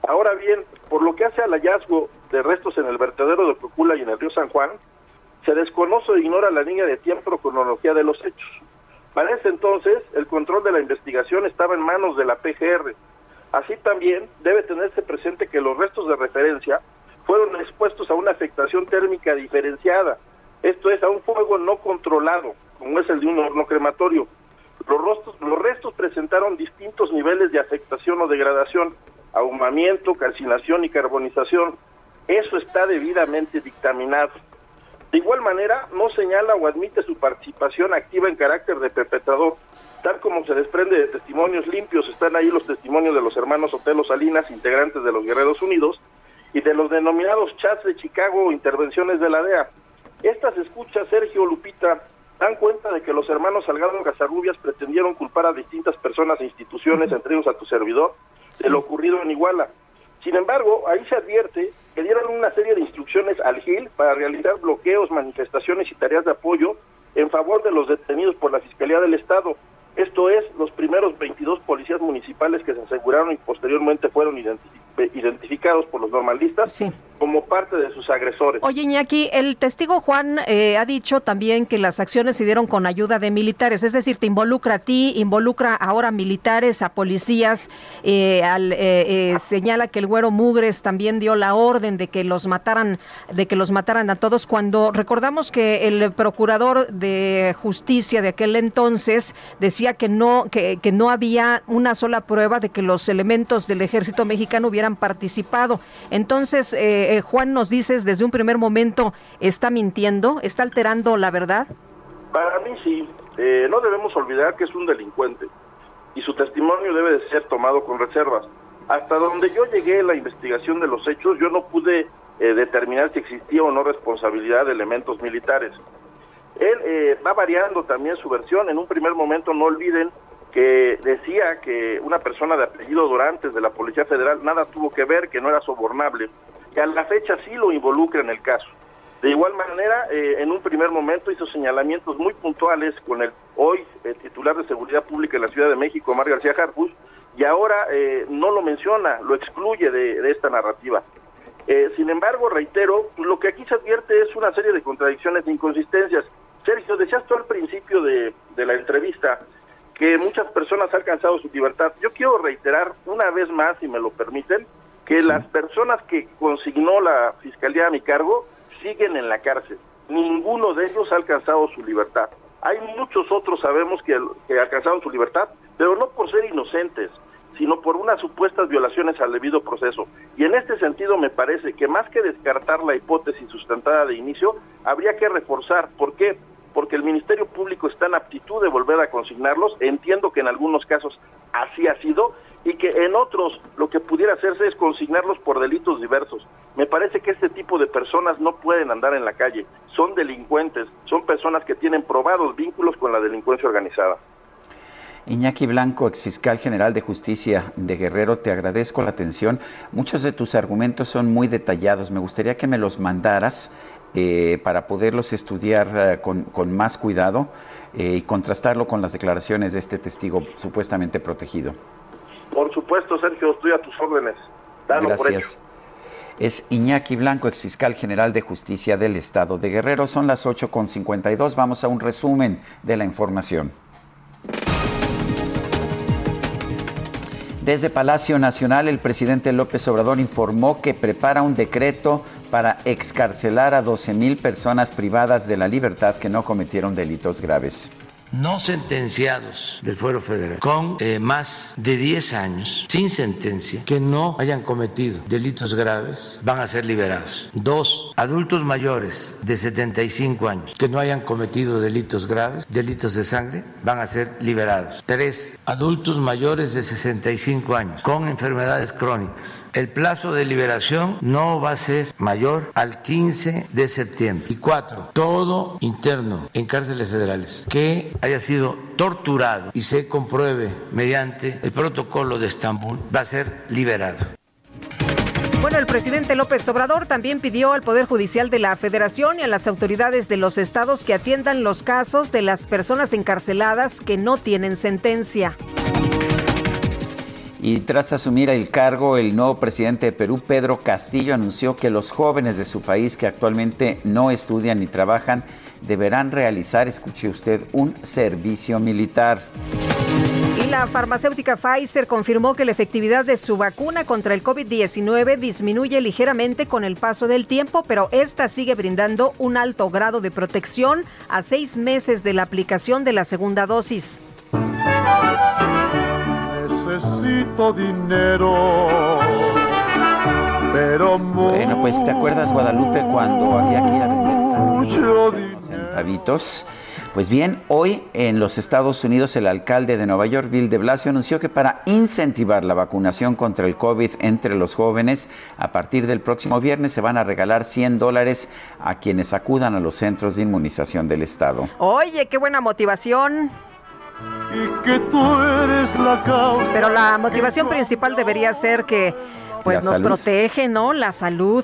[SPEAKER 21] Ahora bien, por lo que hace al hallazgo de restos en el vertedero de Procula y en el río San Juan, se desconoce e ignora la línea de tiempo o cronología de los hechos. Para ese entonces, el control de la investigación estaba en manos de la PGR. Así también debe tenerse presente que los restos de referencia fueron expuestos a una afectación térmica diferenciada, esto es, a un fuego no controlado, como es el de un horno crematorio. Los, restos, los restos presentaron distintos niveles de afectación o degradación, ahumamiento, calcinación y carbonización. Eso está debidamente dictaminado. De igual manera, no señala o admite su participación activa en carácter de perpetrador, tal como se desprende de testimonios limpios, están ahí los testimonios de los hermanos Otelo Salinas, integrantes de los Guerreros Unidos, y de los denominados chats de Chicago intervenciones de la DEA. Estas escuchas, Sergio Lupita, dan cuenta de que los hermanos Salgado Casarrubias pretendieron culpar a distintas personas e instituciones, entre ellos a tu servidor, de lo ocurrido en Iguala. Sin embargo, ahí se advierte que dieron una serie de instrucciones al GIL para realizar bloqueos, manifestaciones y tareas de apoyo en favor de los detenidos por la Fiscalía del Estado. Esto es, los primeros 22 policías municipales que se aseguraron y posteriormente fueron identificados por los normalistas como parte de sus agresores.
[SPEAKER 1] Oye, Iñaki, el testigo Juan eh, ha dicho también que las acciones se dieron con ayuda de militares, es decir, te involucra a ti, involucra ahora a militares, a policías, eh, al, eh, señala que el güero Mugres también dio la orden de que los mataran, de que los mataran a todos, cuando recordamos que el procurador de justicia de aquel entonces decía que no, que, no había una sola prueba de que los elementos del ejército mexicano hubieran participado. Entonces, eh, eh, Juan, nos dices desde un primer momento, ¿está mintiendo? ¿Está alterando la verdad?
[SPEAKER 21] Para mí sí. Eh, no debemos olvidar que es un delincuente y su testimonio debe de ser tomado con reservas. Hasta donde yo llegué en la investigación de los hechos, yo no pude determinar si existía o no responsabilidad de elementos militares. Él va variando también su versión. En un primer momento, no olviden que decía que una persona de apellido Dorantes de la Policía Federal nada tuvo que ver, que no era sobornable que a la fecha sí lo involucra en el caso. De igual manera, eh, en un primer momento hizo señalamientos muy puntuales con el hoy eh, titular de Seguridad Pública en la Ciudad de México, Mar García Harfus, y ahora eh, no lo menciona, lo excluye de, esta narrativa. sin embargo, reitero, lo que aquí se advierte es una serie de contradicciones e inconsistencias. Sergio, decías tú al principio de, de la entrevista que muchas personas han alcanzado su libertad. Yo quiero reiterar una vez más, si me lo permiten, que las personas que consignó la fiscalía a mi cargo siguen en la cárcel. Ninguno de ellos ha alcanzado su libertad. Hay muchos otros, sabemos, que, que alcanzaron su libertad, pero no por ser inocentes, sino por unas supuestas violaciones al debido proceso. Y en este sentido me parece que más que descartar la hipótesis sustentada de inicio, habría que reforzar. ¿Por qué? Porque el Ministerio Público está en aptitud de volver a consignarlos. Entiendo que en algunos casos así ha sido y que en otros lo que pudiera hacerse es consignarlos por delitos diversos. Me parece que este tipo de personas no pueden andar en la calle, son delincuentes, son personas que tienen probados vínculos con la delincuencia organizada.
[SPEAKER 2] Iñaki Blanco, exfiscal general de justicia de Guerrero, te agradezco la atención. Muchos de tus argumentos son muy detallados. Me gustaría que me los mandaras eh, para poderlos estudiar eh, con, más cuidado eh, y contrastarlo con las declaraciones de este testigo supuestamente protegido.
[SPEAKER 21] Por supuesto, Sergio, estoy a tus órdenes.
[SPEAKER 2] Gracias. es Iñaki Blanco, exfiscal general de justicia del estado de Guerrero. Son las 8.52. Vamos a un resumen de la información. Desde Palacio Nacional, el presidente López Obrador informó que prepara un decreto para excarcelar a 12 mil personas privadas de la libertad que no cometieron delitos graves
[SPEAKER 22] no sentenciados del Fuero Federal con eh, más de 10 años sin sentencia que no hayan cometido delitos graves van a ser liberados. Dos, adultos mayores de 75 años que no hayan cometido delitos graves, delitos de sangre, van a ser liberados. Tres, adultos mayores de 65 años con enfermedades crónicas el plazo de liberación no va a ser mayor al 15 de septiembre. Y cuatro, todo interno en cárceles federales que haya sido torturado y se compruebe mediante el protocolo de Estambul va a ser liberado.
[SPEAKER 1] Bueno, el presidente López Obrador también pidió al Poder Judicial de la Federación y a las autoridades de los estados que atiendan los casos de las personas encarceladas que no tienen sentencia.
[SPEAKER 2] Y tras asumir el cargo, el nuevo presidente de Perú, Pedro Castillo, anunció que los jóvenes de su país que actualmente no estudian ni trabajan deberán realizar, escuche usted, un servicio militar.
[SPEAKER 1] Y la farmacéutica Pfizer confirmó que la efectividad de su vacuna contra el COVID-19 disminuye ligeramente con el paso del tiempo, pero esta sigue brindando un alto grado de protección a seis meses de la aplicación de la segunda dosis
[SPEAKER 23] necesito dinero. Pero
[SPEAKER 2] bueno, pues te acuerdas Guadalupe cuando había que ir a vender centavitos. Pues bien, hoy en los Estados Unidos el alcalde de Nueva York, Bill de Blasio, anunció que para incentivar la vacunación contra el COVID entre los jóvenes, a partir del próximo viernes se van a regalar 100 dólares a quienes acudan a los centros de inmunización del estado.
[SPEAKER 1] Oye, qué buena motivación
[SPEAKER 23] y que tú eres la causa.
[SPEAKER 1] Pero la motivación principal debería ser que pues nos protege, ¿no? La salud.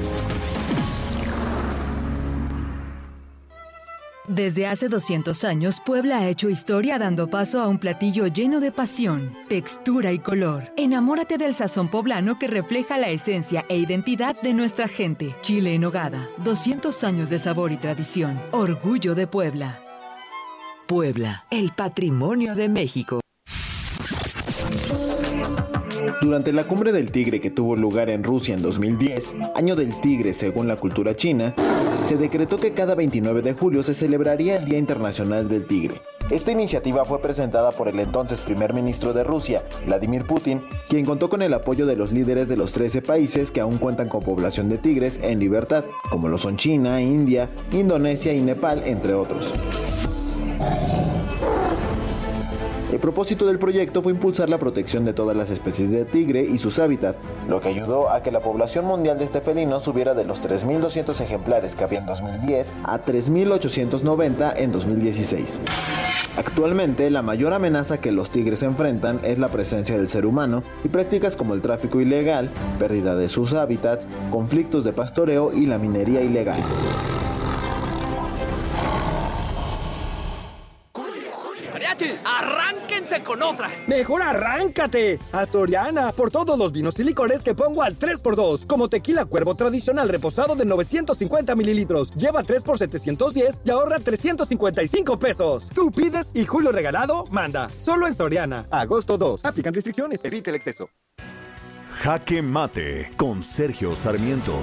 [SPEAKER 24] Desde hace 200 años, Puebla ha hecho historia dando paso a un platillo lleno de pasión, textura y color. Enamórate del sazón poblano que refleja la esencia e identidad de nuestra gente. Chile en hogada, 200 años de sabor y tradición. Orgullo de Puebla. Puebla, el patrimonio de México.
[SPEAKER 25] Durante la cumbre del tigre que tuvo lugar en Rusia en 2010, año del tigre según la cultura china, se decretó que cada 29 de julio se celebraría el Día Internacional del Tigre. Esta iniciativa fue presentada por el entonces primer ministro de Rusia, Vladimir Putin, quien contó con el apoyo de los líderes de los 13 países que aún cuentan con población de tigres en libertad, como lo son China, India, Indonesia y Nepal, entre otros. El propósito del proyecto fue impulsar la protección de todas las especies de tigre y sus hábitats, lo que ayudó a que la población mundial de este felino subiera de los 3.200 ejemplares que había en 2010 a 3.890 en 2016. Actualmente, la mayor amenaza que los tigres enfrentan es la presencia del ser humano y prácticas como el tráfico ilegal, pérdida de sus hábitats, conflictos de pastoreo y la minería ilegal.
[SPEAKER 26] ¡Arránquense con otra!
[SPEAKER 12] ¡Mejor arráncate! A Soriana, por todos los vinos y licores que pongo al 3x2, como tequila cuervo tradicional reposado de 950 mililitros. Lleva 3 por 710 y ahorra 355 pesos. Tú pides y Julio Regalado manda. Solo en Soriana. Agosto 2. Aplican restricciones. Evite el exceso.
[SPEAKER 3] Jaque Mate con Sergio Sarmiento.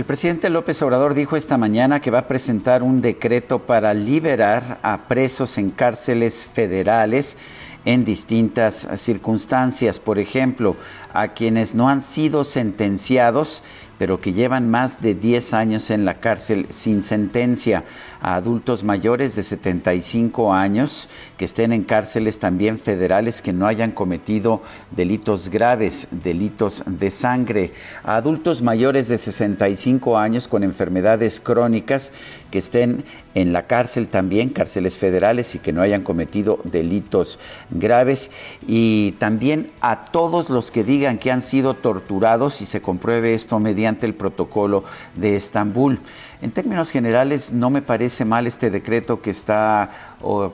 [SPEAKER 2] El presidente López Obrador dijo esta mañana que va a presentar un decreto para liberar a presos en cárceles federales en distintas circunstancias. Por ejemplo, a quienes no han sido sentenciados pero que llevan más de 10 años en la cárcel sin sentencia, a adultos mayores de 75 años que estén en cárceles también federales que no hayan cometido delitos graves, delitos de sangre, a adultos mayores de 65 años con enfermedades crónicas que estén en la cárcel también, cárceles federales y que no hayan cometido delitos graves y también a todos los que digan que han sido torturados y se compruebe esto mediante el protocolo de Estambul. En términos generales, no me parece mal este decreto que está,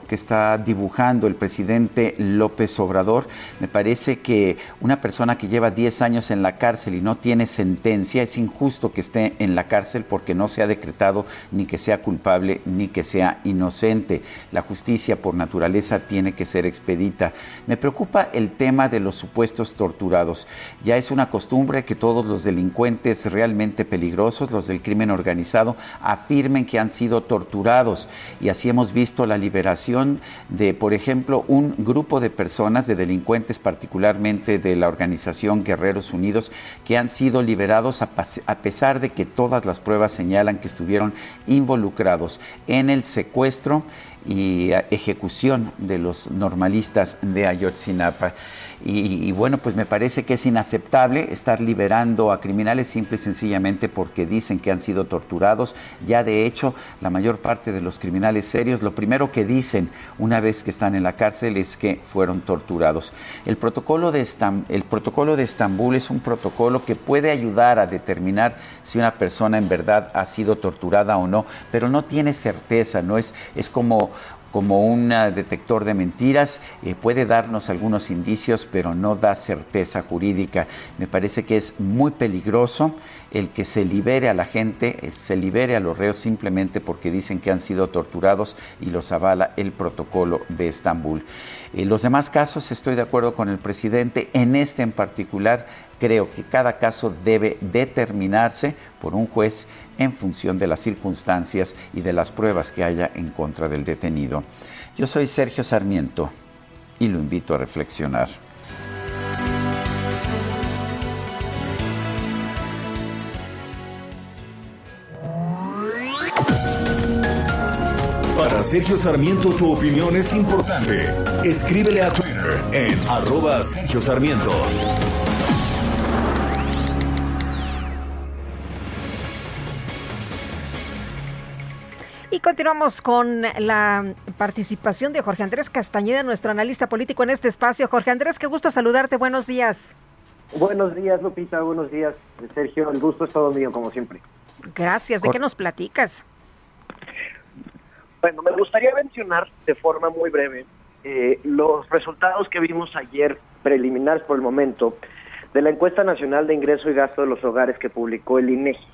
[SPEAKER 2] que está dibujando el presidente López Obrador. Me parece que una persona que lleva 10 años en la cárcel y no tiene sentencia, es injusto que esté en la cárcel porque no se ha decretado ni que sea culpable ni que sea inocente. La justicia por naturaleza tiene que ser expedita. Me preocupa el tema de los supuestos torturados. Ya es una costumbre que todos los delincuentes realmente peligrosos, los del crimen organizado, afirmen que han sido torturados. Y así hemos visto la liberación de, por ejemplo, un grupo de personas, de delincuentes particularmente de la organización Guerreros Unidos, que han sido liberados a, pesar de que todas las pruebas señalan que estuvieron involucrados en el secuestro y ejecución de los normalistas de Ayotzinapa. Y, bueno, pues me parece que es inaceptable estar liberando a criminales simple y sencillamente porque dicen que han sido torturados. Ya de hecho, la mayor parte de los criminales serios, lo primero que dicen una vez que están en la cárcel es que fueron torturados. El protocolo de, el protocolo de Estambul es un protocolo que puede ayudar a determinar si una persona en verdad ha sido torturada o no, pero no tiene certeza, no es, es como como un detector de mentiras, eh, puede darnos algunos indicios, pero no da certeza jurídica. Me parece que es muy peligroso el que se libere a la gente, eh, se libere a los reos simplemente porque dicen que han sido torturados y los avala el protocolo de Estambul. En los demás casos estoy de acuerdo con el presidente, en este en particular creo que cada caso debe determinarse por un juez en función de las circunstancias y de las pruebas que haya en contra del detenido. Yo soy Sergio Sarmiento y lo invito a reflexionar.
[SPEAKER 3] Para Sergio Sarmiento tu opinión es importante. Escríbele a Twitter en arroba Sergio Sarmiento.
[SPEAKER 1] Y continuamos con la participación de Jorge Andrés Castañeda, nuestro analista político en este espacio. Jorge Andrés, qué gusto saludarte. Buenos días.
[SPEAKER 27] Buenos días, Lupita. Buenos días, Sergio. El gusto es todo mío, como siempre.
[SPEAKER 1] Gracias. ¿De qué nos platicas?
[SPEAKER 27] Bueno, me gustaría mencionar de forma muy breve eh, los resultados que vimos ayer, preliminares por el momento, de la encuesta nacional de ingreso y gasto de los hogares que publicó el INEGI.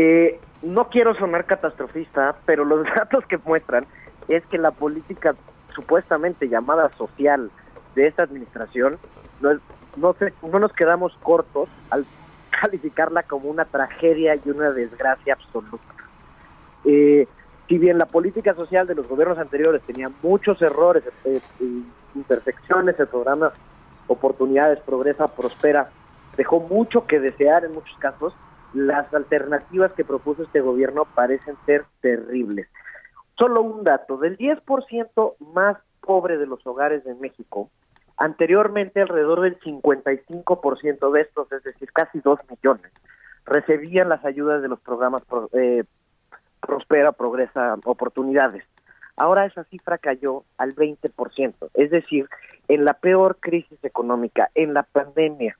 [SPEAKER 27] Eh, no quiero sonar catastrofista, pero los datos que muestran es que la política supuestamente llamada social de esta administración no, no, no nos quedamos cortos al calificarla como una tragedia y una desgracia absoluta. Eh, si bien la política social de los gobiernos anteriores tenía muchos errores, eh, imperfecciones, el programa Oportunidades, Progresa, Prospera, dejó mucho que desear en muchos casos, las alternativas que propuso este gobierno parecen ser terribles. Solo un dato, del 10% más pobre de los hogares de México, anteriormente alrededor del 55% de estos, es decir, casi 2 millones, recibían las ayudas de los programas eh, Prospera, Progresa, Oportunidades. Ahora esa cifra cayó al 20%, es decir, en la peor crisis económica, en la pandemia,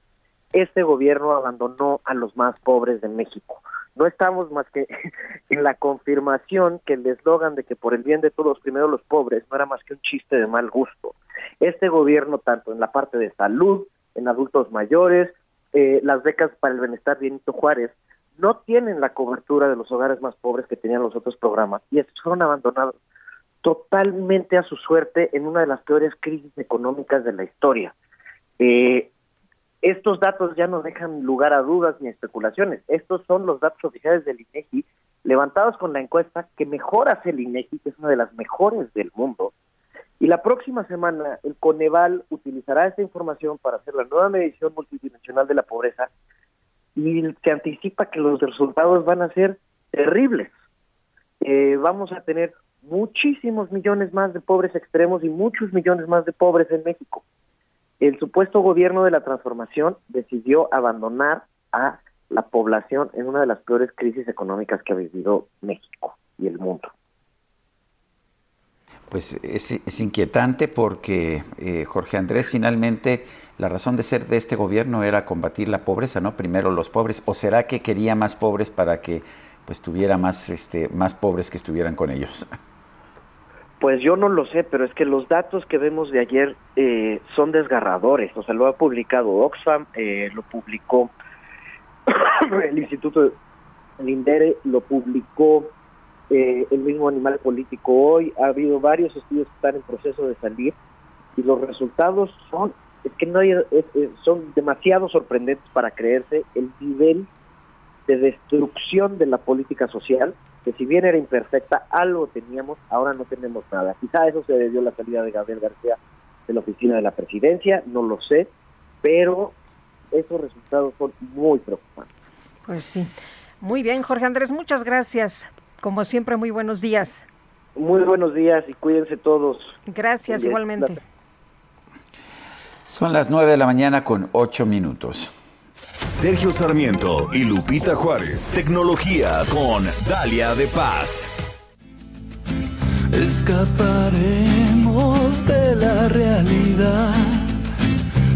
[SPEAKER 27] este gobierno abandonó a los más pobres de México. No estamos más que en la confirmación que el eslogan de que por el bien de todos, primero los pobres, no era más que un chiste de mal gusto. Este gobierno, tanto en la parte de salud, en adultos mayores, eh, las becas para el bienestar Benito Juárez, no tienen la cobertura de los hogares más pobres que tenían los otros programas y estos fueron abandonados totalmente a su suerte en una de las peores crisis económicas de la historia. Eh, estos datos ya no dejan lugar a dudas ni especulaciones. Estos son los datos oficiales del INEGI levantados con la encuesta que mejor hace el INEGI, que es una de las mejores del mundo. Y la próxima semana el Coneval utilizará esta información para hacer la nueva medición multidimensional de la pobreza y se anticipa que los resultados van a ser terribles. Eh, vamos a tener muchísimos millones más de pobres extremos y muchos millones más de pobres en México. El supuesto gobierno de la transformación decidió abandonar a la población en una de las peores crisis económicas que ha vivido México y el mundo.
[SPEAKER 2] Pues es, inquietante porque eh, Jorge Andrés finalmente la razón de ser de este gobierno era combatir la pobreza, ¿no? Primero los pobres, o será que quería más pobres para que pues tuviera más este más pobres que estuvieran con ellos.
[SPEAKER 27] Pues yo no lo sé, pero es que los datos que vemos de ayer eh, son desgarradores. O sea, lo ha publicado Oxfam, eh, lo publicó el Instituto Lindere, lo publicó eh, el mismo animal político hoy. Ha habido varios estudios que están en proceso de salir y los resultados son es que no hay, son demasiado sorprendentes para creerse el nivel de destrucción de la política social que si bien era imperfecta algo teníamos ahora no tenemos nada quizá eso se debió a la salida de Gabriel García de la oficina de la presidencia no lo sé pero esos resultados son muy preocupantes
[SPEAKER 1] pues sí muy bien Jorge Andrés muchas gracias como siempre, muy buenos días.
[SPEAKER 27] Muy buenos días y cuídense todos.
[SPEAKER 1] Gracias, igualmente.
[SPEAKER 2] Son las nueve de la mañana con ocho minutos.
[SPEAKER 3] Sergio Sarmiento y Lupita Juárez. Tecnología con Dalia de Paz.
[SPEAKER 28] Escaparemos de la realidad.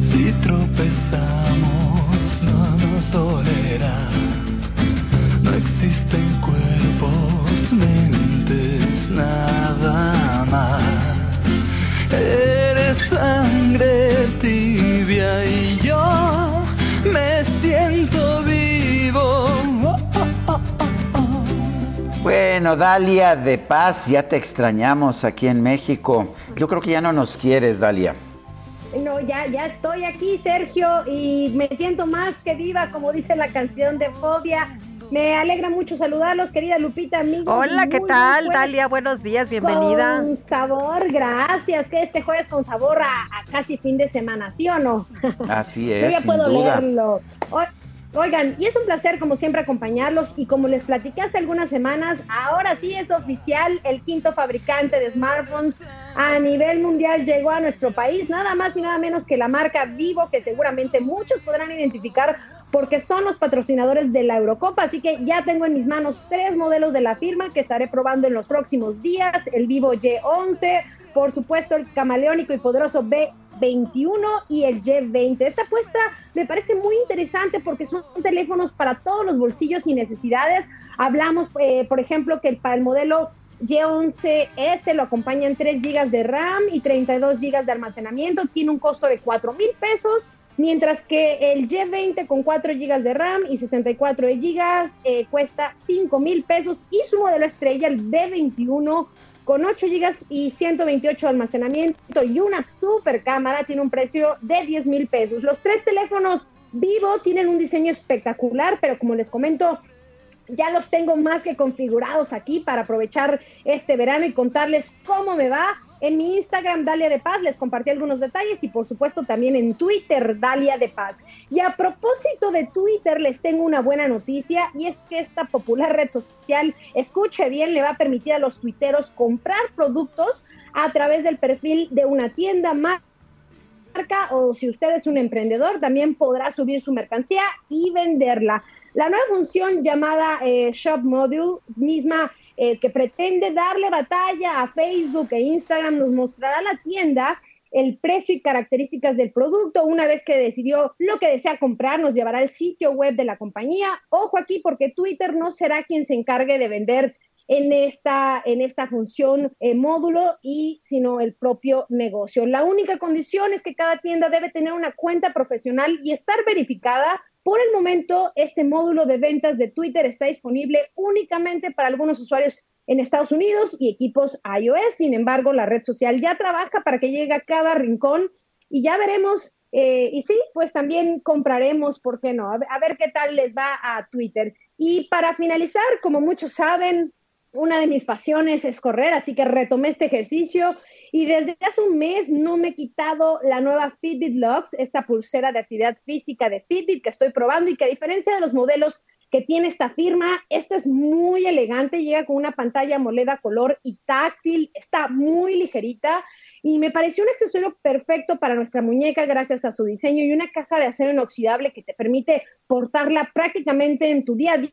[SPEAKER 28] Si tropezamos, no nos dolerá. No existen cuerpos, mentes, nada más. Eres sangre tibia y yo
[SPEAKER 2] Bueno, Dalia de Paz, ya te extrañamos aquí en México. Yo creo que ya no nos quieres, Dalia.
[SPEAKER 29] No, ya, ya estoy aquí, Sergio, y me siento más que viva, como dice la canción de Fobia. Me alegra mucho saludarlos, querida Lupita, amigos.
[SPEAKER 1] Hola, ¿qué tal? Dalia, buenos días, bienvenida.
[SPEAKER 29] Con sabor, gracias. Que este jueves con sabor a, casi fin de semana, ¿sí o no?
[SPEAKER 2] Así es.
[SPEAKER 29] Yo ya puedo leerlo. Oigan, y es un placer como siempre acompañarlos y como les platiqué hace algunas semanas, ahora sí es oficial, el quinto fabricante de smartphones a nivel mundial llegó a nuestro país, nada más y nada menos que la marca Vivo, que seguramente muchos podrán identificar porque son los patrocinadores de la Eurocopa. Así que ya tengo en mis manos tres modelos de la firma que estaré probando en los próximos días. El Vivo Y11, por supuesto el camaleónico y poderoso B21 y el Y20. Esta apuesta me parece muy interesante porque son teléfonos para todos los bolsillos y necesidades. Hablamos, eh, por ejemplo, que para el modelo Y11S lo acompañan 3 GB de RAM y 32 GB de almacenamiento. Tiene un costo de 4 mil pesos mientras que el Y20 con 4 GB de RAM y 64 GB eh, cuesta 5 mil pesos y su modelo estrella, el B21 con 8 GB y 128 de almacenamiento y una super cámara, tiene un precio de 10 mil pesos. Los tres teléfonos Vivo tienen un diseño espectacular, pero como les comento, ya los tengo más que configurados aquí para aprovechar este verano y contarles cómo me va. En mi Instagram, Dalia de Paz, les compartí algunos detalles y por supuesto también en Twitter, Dalia de Paz. Y a propósito de Twitter, les tengo una buena noticia y es que esta popular red social, escuche bien, le va a permitir a los tuiteros comprar productos a través del perfil de una tienda más o si usted es un emprendedor, también podrá subir su mercancía y venderla. La nueva función llamada eh, Shop Module, misma eh, que pretende darle batalla a Facebook e Instagram, nos mostrará la tienda el precio y características del producto. Una vez que decidió lo que desea comprar, nos llevará al sitio web de la compañía. Ojo aquí porque Twitter no será quien se encargue de vender en esta, en esta función eh, módulo y sino el propio negocio. La única condición es que cada tienda debe tener una cuenta profesional y estar verificada Por el momento, este módulo de ventas de Twitter está disponible únicamente para algunos usuarios en Estados Unidos y equipos iOS. Sin embargo, la red social ya trabaja para que llegue a cada rincón y ya veremos. Eh, y sí, pues también compraremos, ¿por qué no? A ver, qué tal les va a Twitter. Y para finalizar, como muchos saben, una de mis pasiones es correr, así que retomé este ejercicio y desde hace un mes no me he quitado la nueva Fitbit Lux, esta pulsera de actividad física de Fitbit que estoy probando y que a diferencia de los modelos que tiene esta firma. Esta es muy elegante, llega con una pantalla moleda color y táctil, está muy ligerita y me pareció un accesorio perfecto para nuestra muñeca gracias a su diseño y una caja de acero inoxidable que te permite portarla prácticamente en tu día a día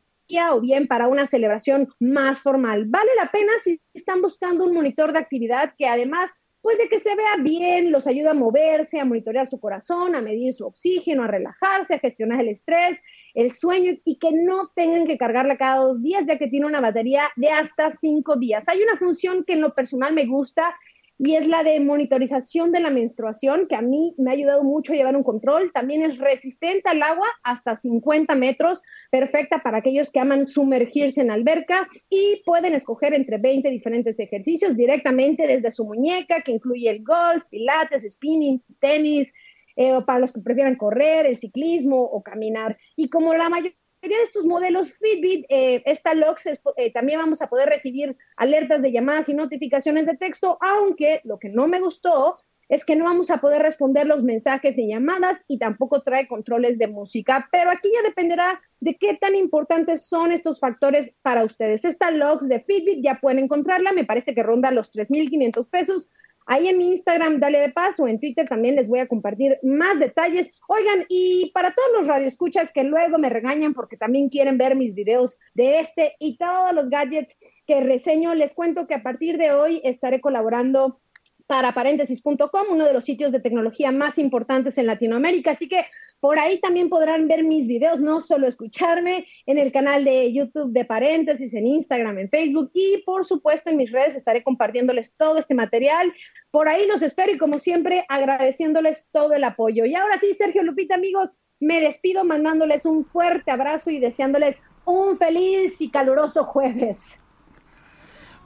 [SPEAKER 29] o bien para una celebración más formal. Vale la pena si están buscando un monitor de actividad que además pues de que se vea bien, los ayuda a moverse, a monitorear su corazón, a medir su oxígeno, a relajarse, a gestionar el estrés, el sueño y que no tengan que cargarla cada dos días, ya que tiene una batería de hasta cinco días. Hay una función que en lo personal me gusta y es la de monitorización de la menstruación, que a mí me ha ayudado mucho a llevar un control. También es resistente al agua hasta 50 metros, perfecta para aquellos que aman sumergirse en alberca y pueden escoger entre 20 diferentes ejercicios directamente desde su muñeca, que incluye el golf, pilates, spinning, tenis, eh, para los que prefieran correr, el ciclismo o caminar. Y como la mayoría de estos modelos Fitbit, eh, esta Lux eh, también vamos a poder recibir alertas de llamadas y notificaciones de texto, aunque lo que no me gustó es que no vamos a poder responder los mensajes de llamadas y tampoco trae controles de música, pero aquí ya dependerá de qué tan importantes son estos factores para ustedes. Esta Lux de Fitbit ya pueden encontrarla, me parece que ronda los 3.500 pesos, Ahí en mi Instagram, dale de paso, en Twitter también les voy a compartir más detalles. Oigan, y para todos los radioescuchas que luego me regañan porque también quieren ver mis videos de este y todos los gadgets que reseño, les cuento que a partir de hoy estaré colaborando para paréntesis.com, uno de los sitios de tecnología más importantes en Latinoamérica. Así que por ahí también podrán ver mis videos, no solo escucharme en el canal de YouTube de Paréntesis, en Instagram, en Facebook y por supuesto en mis redes estaré compartiéndoles todo este material. Por ahí los espero y como siempre agradeciéndoles todo el apoyo. Y ahora sí, Sergio Lupita, amigos, me despido mandándoles un fuerte abrazo y deseándoles un feliz y caluroso jueves.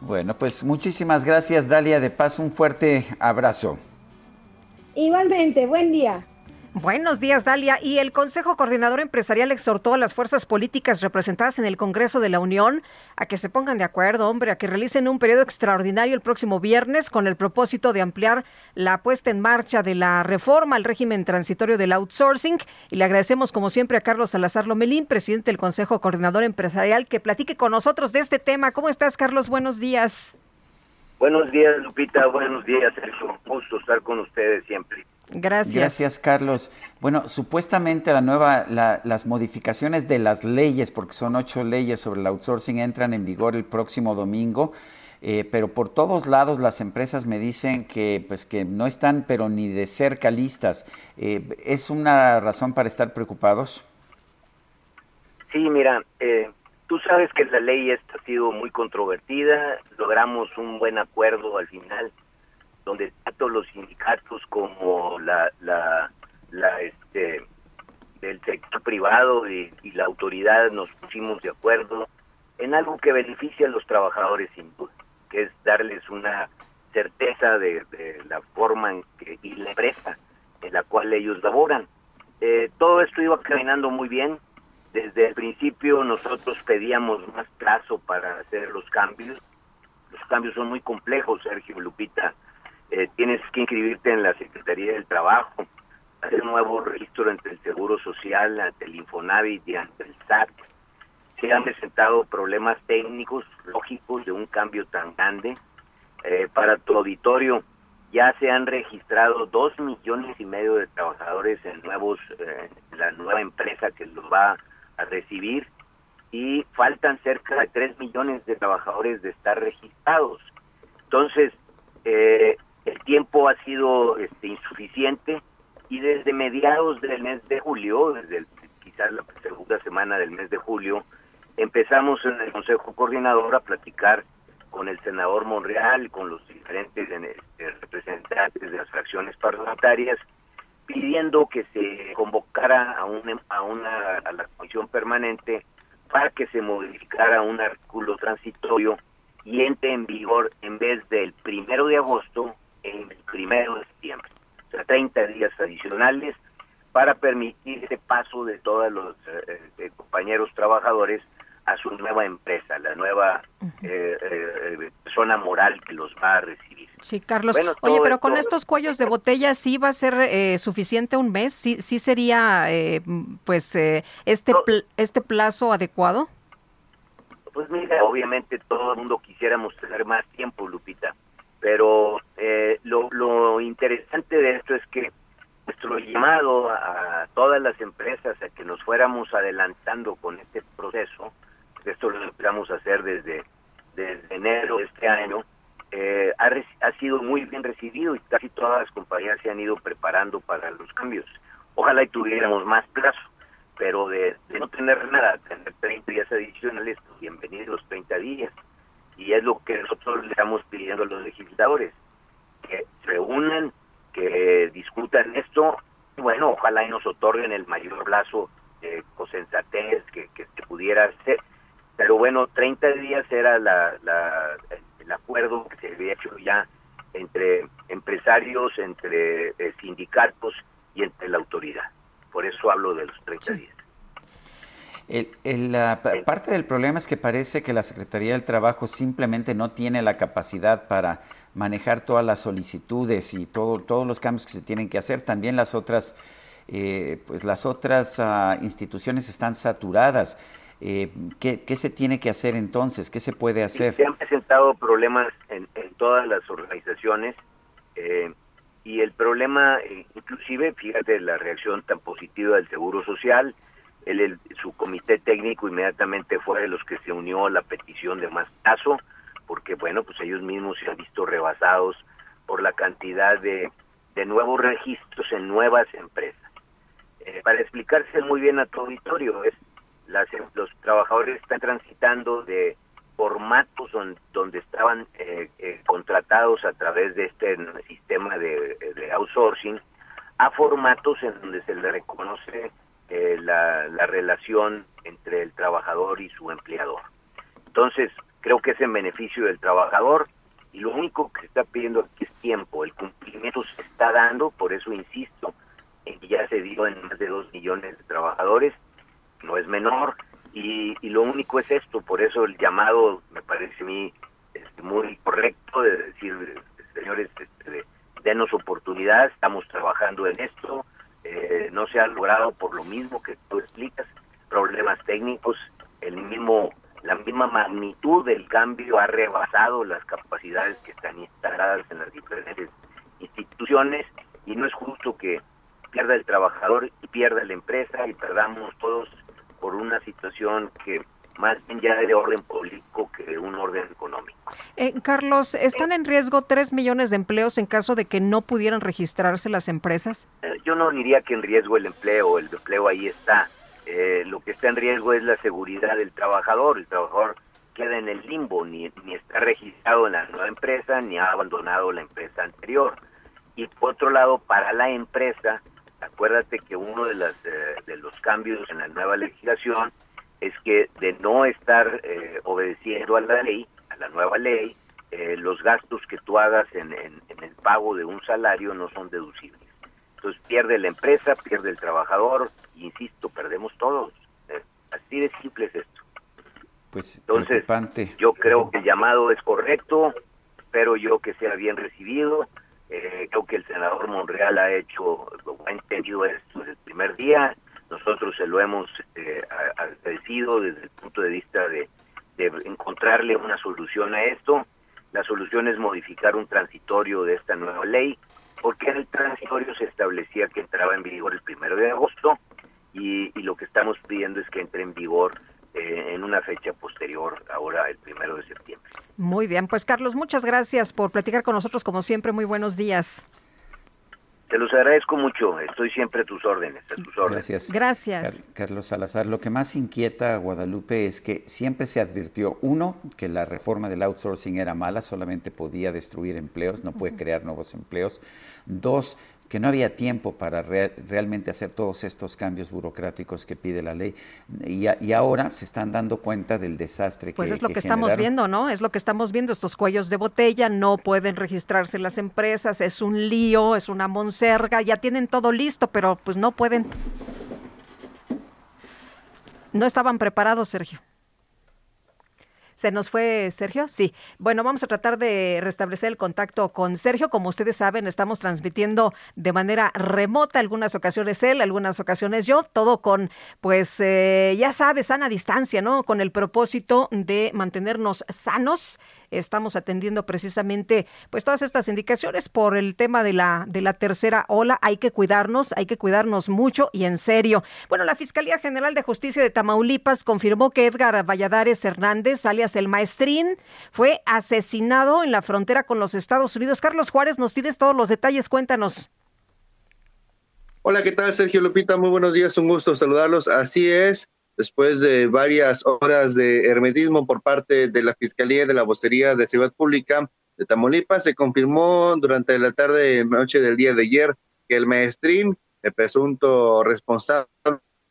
[SPEAKER 2] Bueno, pues muchísimas gracias, Dalia. De paz, un fuerte abrazo.
[SPEAKER 29] Igualmente, buen día.
[SPEAKER 1] Buenos días, Dalia. Y el Consejo Coordinador Empresarial exhortó a las fuerzas políticas representadas en el Congreso de la Unión a que se pongan de acuerdo, hombre, a que realicen un periodo extraordinario el próximo viernes con el propósito de ampliar la puesta en marcha de la reforma al régimen transitorio del outsourcing. Y le agradecemos, como siempre, a Carlos Salazar Lomelín, presidente del Consejo Coordinador Empresarial, que platique con nosotros de este tema. ¿Cómo estás, Carlos? Buenos días.
[SPEAKER 30] Buenos días, Lupita. Buenos días, Sergio. Un gusto estar con ustedes siempre.
[SPEAKER 1] Gracias.
[SPEAKER 2] Gracias, Carlos. Bueno, supuestamente la nueva, las modificaciones de las leyes, porque son ocho leyes sobre el outsourcing, entran en vigor el próximo domingo. Eh, pero por todos lados las empresas me dicen que pues que no están pero ni de cerca listas. Eh, ¿Es una razón para estar preocupados?
[SPEAKER 30] Sí, mira, eh, tú sabes que la ley esta ha sido muy controvertida, logramos un buen acuerdo al final donde tanto los sindicatos como la, la, este, del sector privado y, la autoridad nos pusimos de acuerdo en algo que beneficia a los trabajadores sin duda, que es darles una certeza de, la forma en que, y la empresa en la cual ellos laboran. Eh, todo esto iba caminando muy bien. Desde el principio nosotros pedíamos más plazo para hacer los cambios. Los cambios son muy complejos, Sergio Lupita. Eh, tienes que inscribirte en la Secretaría del Trabajo, hacer un nuevo registro entre el Seguro Social, ante el Infonavit y ante el SAT. Se han presentado problemas técnicos, lógicos, de un cambio tan grande. Eh, para tu auditorio, ya se han registrado dos millones y medio de trabajadores en nuevos eh, la nueva empresa que los va a recibir y faltan cerca de tres millones de trabajadores de estar registrados. Entonces, eh, el tiempo ha sido este, insuficiente y desde mediados del mes de julio, desde quizás la segunda semana del mes de julio, empezamos en el Consejo Coordinador a platicar con el senador Monreal, con los diferentes este, representantes de las fracciones parlamentarias, pidiendo que se convocara a, una, a, una, a la comisión permanente para que se modificara un artículo transitorio y entre en vigor en vez del primero de agosto, en el primero de septiembre. O sea, 30 días adicionales para permitir ese paso de todos los eh, eh, compañeros trabajadores a su nueva empresa, la nueva eh, eh, persona moral que los va a recibir.
[SPEAKER 1] Sí, Carlos. Oye, pero con estos cuellos de botella, ¿sí va a ser eh, suficiente un mes? ¿Sí, sí sería, pues, este, este plazo adecuado?
[SPEAKER 30] Pues mira, obviamente todo el mundo quisiéramos tener más tiempo, Lupita, pero lo, lo interesante de esto es que nuestro llamado a todas las empresas a que nos fuéramos adelantando con este proceso esto lo empezamos a hacer desde, enero de este año, eh, ha, sido muy bien recibido y casi todas las compañías se han ido preparando para los cambios. Ojalá y tuviéramos más plazo, pero de, no tener nada, tener 30 días adicionales, pues bienvenidos los 30 días. Y es lo que nosotros le estamos pidiendo a los legisladores, que se reúnan, que discutan esto, y bueno, ojalá y nos otorguen el mayor plazo de cosensatez que, que, que pudiera ser pero bueno, 30 días era la, el acuerdo que se había hecho ya entre empresarios, entre eh, sindicatos y entre la autoridad. Por eso hablo de los 30 días.
[SPEAKER 2] El, la, parte del problema es que parece que la Secretaría del Trabajo simplemente no tiene la capacidad para manejar todas las solicitudes y todo, todos los cambios que se tienen que hacer. También las otras, eh, pues las otras ah, instituciones están saturadas. Eh, ¿qué, se tiene que hacer entonces? ¿Qué se puede hacer?
[SPEAKER 30] Se han presentado problemas en, todas las organizaciones eh, y el problema, eh, inclusive, fíjate la reacción tan positiva del Seguro Social, el, su comité técnico inmediatamente fue de los que se unió a la petición de más caso, porque bueno, pues ellos mismos se han visto rebasados por la cantidad de, de nuevos registros en nuevas empresas. para explicarse muy bien a tu auditorio, es los trabajadores están transitando de formatos donde, estaban eh, eh, contratados a través de este sistema de, outsourcing a formatos en donde se le reconoce eh, la, relación entre el trabajador y su empleador. Entonces, creo que es en beneficio del trabajador y lo único que se está pidiendo aquí es tiempo. El cumplimiento se está dando, por eso insisto en que ya se dio en más de dos millones de trabajadores no es menor y, lo único es esto, por eso el llamado me parece a mí este, muy correcto de decir, señores, este, denos oportunidad, estamos trabajando en esto, eh, no se ha logrado por lo mismo que tú explicas, problemas técnicos, el mismo la misma magnitud del cambio ha rebasado las capacidades que están instaladas en las diferentes instituciones y no es justo que pierda el trabajador y pierda la empresa y perdamos todos por una situación que más bien ya de orden político que de un orden económico.
[SPEAKER 1] Eh, Carlos, ¿están en riesgo tres millones de empleos en caso de que no pudieran registrarse las empresas?
[SPEAKER 30] Eh, yo no diría que en riesgo el empleo, el empleo ahí está. Eh, lo que está en riesgo es la seguridad del trabajador. El trabajador queda en el limbo, ni, ni está registrado en la nueva empresa, ni ha abandonado la empresa anterior. Y por otro lado, para la empresa, acuérdate que uno de, las, eh, de los cambios en la nueva legislación es que de no estar eh, obedeciendo a la ley, a la nueva ley, eh, los gastos que tú hagas en, en, el pago de un salario no son deducibles. Entonces pierde la empresa, pierde el trabajador, insisto, perdemos todos. así de simple es esto.
[SPEAKER 2] Pues
[SPEAKER 30] Entonces, yo creo que el llamado es correcto, espero yo que sea bien recibido eh, creo que el senador Monreal ha hecho, ha entendido esto desde el primer día. Nosotros se lo hemos eh, agradecido desde el punto de vista de, encontrarle una solución a esto. La solución es modificar un transitorio de esta nueva ley, porque en el transitorio se establecía que entraba en vigor el primero de agosto y lo que estamos pidiendo es que entre en vigor eh, en una fecha posterior, ahora el primero de septiembre.
[SPEAKER 1] Muy bien, pues Carlos, muchas gracias por platicar con nosotros como siempre. Muy buenos días.
[SPEAKER 30] Te los agradezco mucho, estoy siempre a tus órdenes. A tus órdenes.
[SPEAKER 2] Gracias.
[SPEAKER 1] Gracias.
[SPEAKER 2] Carlos Salazar, lo que más inquieta a Guadalupe es que siempre se advirtió, uno, que la reforma del outsourcing era mala, solamente podía destruir empleos, no puede crear nuevos empleos. Dos, que no había tiempo para realmente hacer todos estos cambios burocráticos que pide la ley. Y, y ahora se están dando cuenta del desastre
[SPEAKER 1] pues
[SPEAKER 2] que
[SPEAKER 1] Pues es lo
[SPEAKER 2] que,
[SPEAKER 1] que estamos viendo, ¿no? Es lo que estamos viendo, estos cuellos de botella, no pueden registrarse las empresas, es un lío, es una monserga, ya tienen todo listo, pero pues no pueden. No estaban preparados, Sergio. ¿Se nos fue Sergio? Sí. Bueno, vamos a tratar de restablecer el contacto con Sergio. Como ustedes saben, estamos transmitiendo de manera remota, algunas ocasiones él, algunas ocasiones yo, todo con, pues, eh, ya sabes, sana distancia, ¿no? Con el propósito de mantenernos sanos estamos atendiendo precisamente pues todas estas indicaciones por el tema de la de la tercera ola. Hay que cuidarnos, hay que cuidarnos mucho y en serio. Bueno, la Fiscalía General de Justicia de Tamaulipas confirmó que Edgar Valladares Hernández, alias el Maestrín, fue asesinado en la frontera con los Estados Unidos. Carlos Juárez, nos tienes todos los detalles, cuéntanos.
[SPEAKER 31] Hola, ¿qué tal Sergio Lupita? Muy buenos días, un gusto saludarlos. Así es, después de varias horas de hermetismo por parte de la Fiscalía de la Vocería de Ciudad Pública de Tamaulipas, se confirmó durante la tarde y noche del día de ayer que el maestrín, el presunto responsable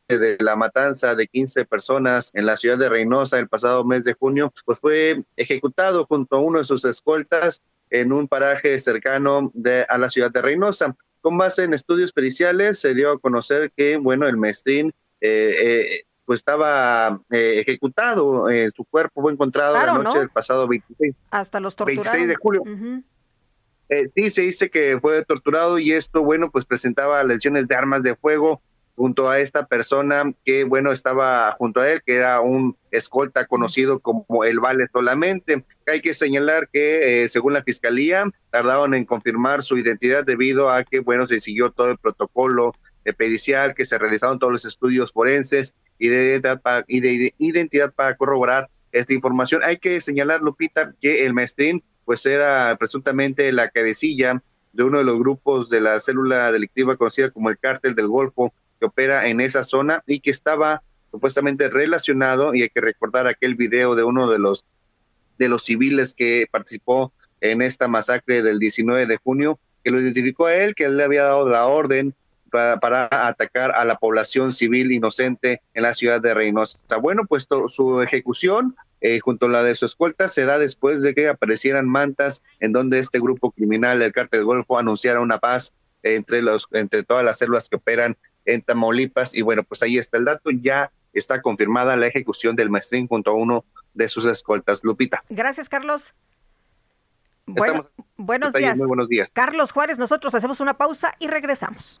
[SPEAKER 31] de la matanza de 15 personas en la ciudad de Reynosa el pasado mes de junio, pues fue ejecutado junto a uno de sus escoltas en un paraje cercano de, a la ciudad de Reynosa. Con base en estudios periciales se dio a conocer que, bueno, el maestrín eh, eh, pues estaba eh, ejecutado, eh, su cuerpo fue encontrado la noche del pasado 26,
[SPEAKER 1] Hasta los
[SPEAKER 31] 26 de julio. eh, sí, se dice que fue torturado y esto, bueno, pues presentaba lesiones de armas de fuego junto a esta persona que, bueno, estaba junto a él, que era un escolta conocido como el Vale solamente. Hay que señalar que, eh, según la fiscalía, tardaron en confirmar su identidad debido a que, bueno, se siguió todo el protocolo de pericial, que se realizaron todos los estudios forenses y de identidad para, y de identidad para corroborar esta información. Hay que señalar, Lupita, que el maestrín pues era presuntamente la cabecilla de uno de los grupos de la célula delictiva conocida como el Cártel del Golfo, que opera en esa zona y que estaba supuestamente relacionado, y hay que recordar aquel video de uno de los, de los civiles que participó en esta masacre del 19 de junio, que lo identificó a él, que él le había dado la orden para, atacar a la población civil inocente en la ciudad de Reynosa. Bueno, pues su ejecución eh, junto a la de su escolta se da después de que aparecieran mantas en donde este grupo criminal del cártel del Golfo anunciara una paz entre los entre todas las células que operan en Tamaulipas y bueno, pues ahí está el dato, ya está confirmada la ejecución del maestrín junto a uno de sus escoltas. Lupita.
[SPEAKER 1] Gracias, Carlos. Bueno, buenos días.
[SPEAKER 31] Muy buenos días.
[SPEAKER 1] Carlos Juárez, nosotros hacemos una pausa y regresamos.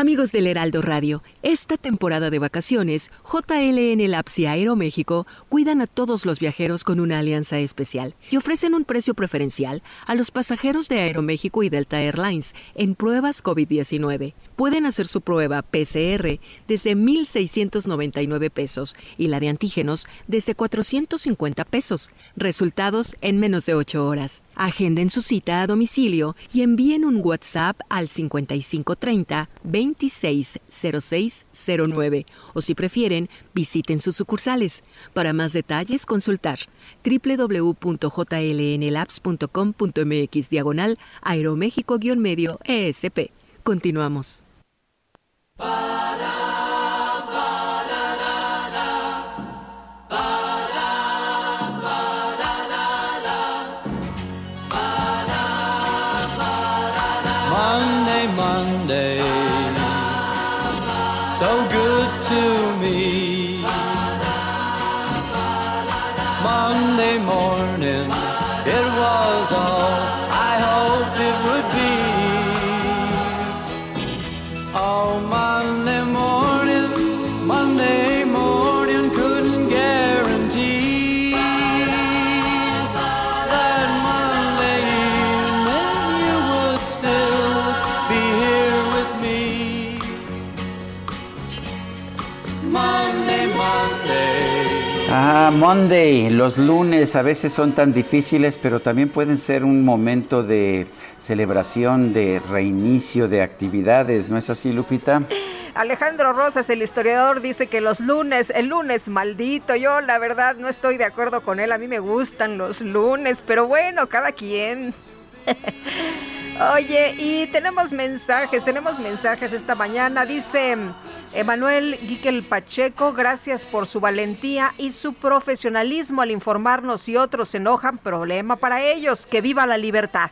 [SPEAKER 32] Amigos del Heraldo Radio, esta temporada de vacaciones, JLN Labs y Aeroméxico cuidan a todos los viajeros con una alianza especial y ofrecen un precio preferencial a los pasajeros de Aeroméxico y Delta Airlines en pruebas COVID-19. Pueden hacer su prueba PCR desde 1.699 pesos y la de antígenos desde 450 pesos. Resultados en menos de 8 horas. Agenden su cita a domicilio y envíen un WhatsApp al 5530 260609 o si prefieren, visiten sus sucursales. Para más detalles, consultar www.jlnlabs.com.mx diagonal aeroméxico-medio ESP. Continuamos.
[SPEAKER 28] Monday,
[SPEAKER 2] Ah, Monday, los lunes a veces son tan difíciles, pero también pueden ser un momento de celebración, de reinicio de actividades, ¿no es así, Lupita?
[SPEAKER 1] Alejandro Rosas, el historiador, dice que los lunes, el lunes maldito, yo la verdad no estoy de acuerdo con él, a mí me gustan los lunes, pero bueno, cada quien. Oye, y tenemos mensajes, tenemos mensajes esta mañana. Dice Emanuel Guiquel Pacheco, gracias por su valentía y su profesionalismo al informarnos y otros se enojan, problema para ellos, que viva la libertad.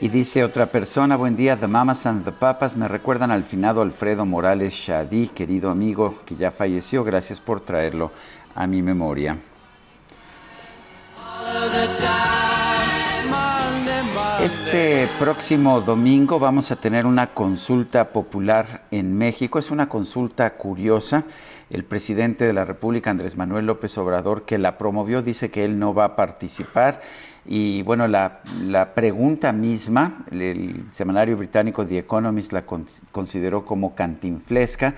[SPEAKER 2] Y dice otra persona, buen día, The Mamas and the Papas me recuerdan al finado Alfredo Morales Shadi, querido amigo que ya falleció, gracias por traerlo a mi memoria. Este próximo domingo vamos a tener una consulta popular en México. Es una consulta curiosa. El presidente de la República, Andrés Manuel López Obrador, que la promovió, dice que él no va a participar. Y bueno, la, pregunta misma, el, semanario británico The Economist la consideró como cantinflesca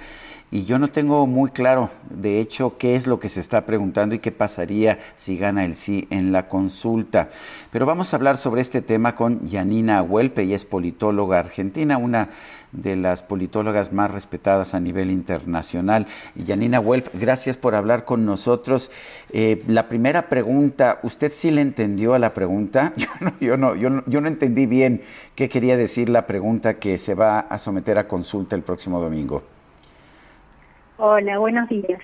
[SPEAKER 2] y yo no tengo muy claro, de hecho, qué es lo que se está preguntando y qué pasaría si gana el sí en la consulta. Pero vamos a hablar sobre este tema con Yanina Huelpe, y es politóloga argentina, una de las politólogas más respetadas a nivel internacional. Yanina Huelpe, gracias por hablar con nosotros. Eh, la primera pregunta, ¿usted sí le entendió a la pregunta? Yo no, yo, no, yo no entendí bien qué quería decir la pregunta que se va a someter a consulta el próximo domingo.
[SPEAKER 33] Hola, buenos días.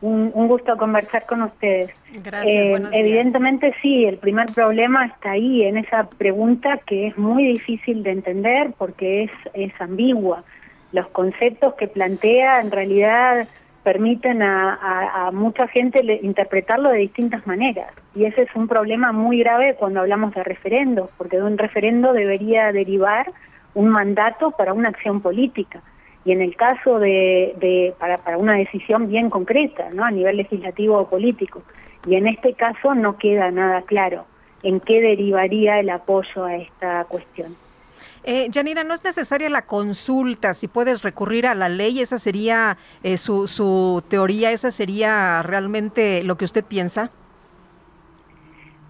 [SPEAKER 33] Un, gusto conversar con ustedes. Gracias. Eh, evidentemente sí, el primer problema está ahí, en esa pregunta que es muy difícil de entender porque es, es ambigua. Los conceptos que plantea en realidad permiten a, a, mucha gente interpretarlo de distintas maneras. Y ese es un problema muy grave cuando hablamos de referendos, porque de un referendo debería derivar un mandato para una acción política y en el caso de, para, para una decisión bien concreta, ¿no? A nivel legislativo o político. Y en este caso no queda nada claro en qué derivaría el apoyo a esta cuestión.
[SPEAKER 1] Eh, Janina, no es necesaria la consulta, si puedes recurrir a la ley, esa sería eh, su, su teoría, esa sería realmente lo que usted piensa.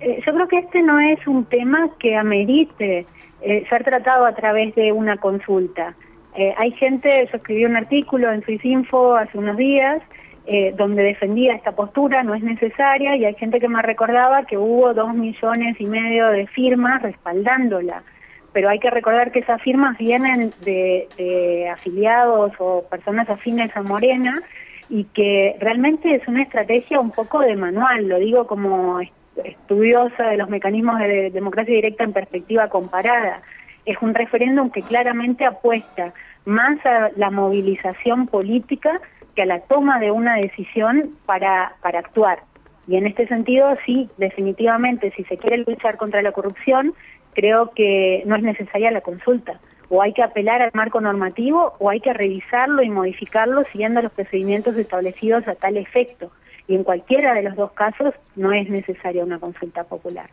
[SPEAKER 33] Eh, yo creo que este no es un tema que amerite eh, ser tratado a través de una consulta. Eh, hay gente, yo escribí un artículo en Info hace unos días eh, donde defendía esta postura, no es necesaria, y hay gente que me recordaba que hubo dos millones y medio de firmas respaldándola. Pero hay que recordar que esas firmas vienen de, afiliados o personas afines a Morena y que realmente es una estrategia un poco de manual, lo digo como estudiosa de los mecanismos de democracia directa en perspectiva comparada. Es un referéndum que claramente apuesta más a la movilización política que a la toma de una decisión para, para actuar. Y en este sentido, sí, definitivamente, si se quiere luchar contra la corrupción, creo que no es necesaria la consulta. O hay que apelar al marco normativo o hay que revisarlo y modificarlo siguiendo los procedimientos establecidos a tal efecto. Y en cualquiera de los dos casos no es necesaria una consulta popular.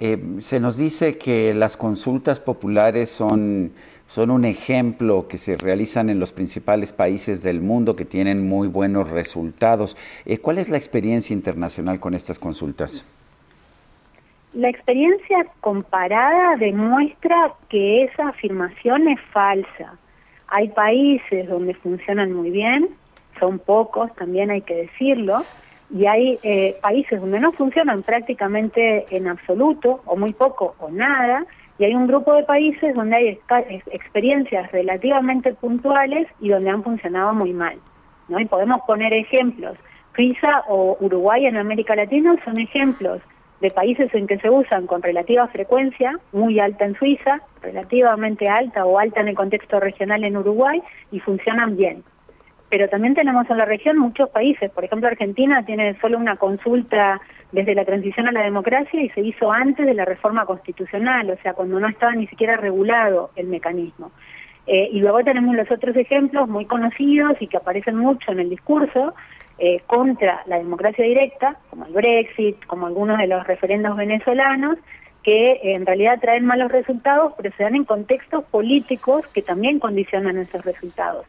[SPEAKER 2] Eh, se nos dice que las consultas populares son son un ejemplo que se realizan en los principales países del mundo que tienen muy buenos resultados. Eh, ¿Cuál es la experiencia internacional con estas consultas?
[SPEAKER 33] La experiencia comparada demuestra que esa afirmación es falsa. Hay países donde funcionan muy bien, son pocos, también hay que decirlo, y hay eh, países donde no funcionan prácticamente en absoluto, o muy poco o nada, y hay un grupo de países donde hay experiencias relativamente puntuales y donde han funcionado muy mal. ¿no? Y podemos poner ejemplos. Suiza o Uruguay en América Latina son ejemplos de países en que se usan con relativa frecuencia, muy alta en Suiza, relativamente alta o alta en el contexto regional en Uruguay, y funcionan bien. Pero también tenemos en la región muchos países, por ejemplo Argentina tiene solo una consulta desde la transición a la democracia y se hizo antes de la reforma constitucional, o sea, cuando no estaba ni siquiera regulado el mecanismo. Eh, y luego tenemos los otros ejemplos muy conocidos y que aparecen mucho en el discurso eh, contra la democracia directa, como el Brexit, como algunos de los referendos venezolanos, que en realidad traen malos resultados, pero se dan en contextos políticos que también condicionan esos resultados.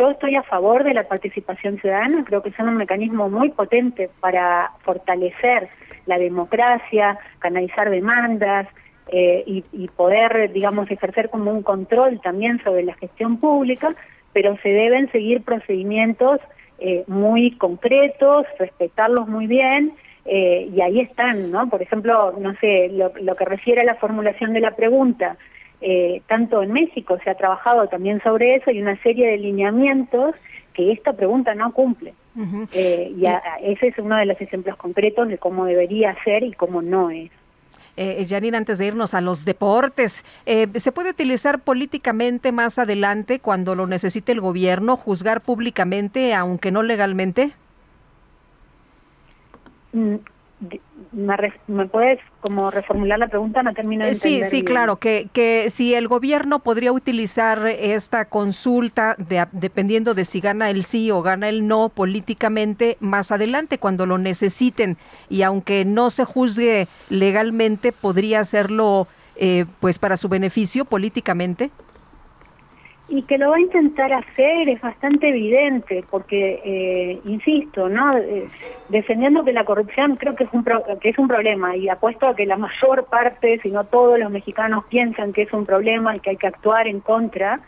[SPEAKER 33] Yo estoy a favor de la participación ciudadana, creo que son un mecanismo muy potente para fortalecer la democracia, canalizar demandas eh, y, poder, digamos, ejercer como un control también sobre la gestión pública, pero se deben seguir procedimientos eh, muy concretos, respetarlos muy bien, eh, y ahí están, ¿no? Por ejemplo, no sé, lo, lo que refiere a la formulación de la pregunta, eh, tanto en México se ha trabajado también sobre eso y una serie de lineamientos que esta pregunta no cumple. Eh, y a- ese es uno de los ejemplos concretos de cómo debería ser y cómo no es.
[SPEAKER 1] Eh, Janine, antes de irnos a los deportes, eh, ¿se puede utilizar políticamente más adelante cuando lo necesite el gobierno, juzgar públicamente, aunque no legalmente?
[SPEAKER 33] Mm, ¿Me, puedes como reformular la pregunta? No termino de
[SPEAKER 1] Eh, Sí,
[SPEAKER 33] entender
[SPEAKER 1] sí,
[SPEAKER 33] bien.
[SPEAKER 1] claro, que, que si el gobierno podría utilizar esta consulta de- dependiendo de si gana el sí o gana el no políticamente más adelante cuando lo necesiten y aunque no se juzgue legalmente, podría hacerlo eh, pues para su beneficio políticamente.
[SPEAKER 33] Y que lo va a intentar hacer es bastante evidente, porque, eh, insisto, ¿no? Eh, defendiendo que la corrupción creo que es, un pro- que es un problema y apuesto a que la mayor parte, si no todos los mexicanos piensan que es un problema y que hay que actuar en contra,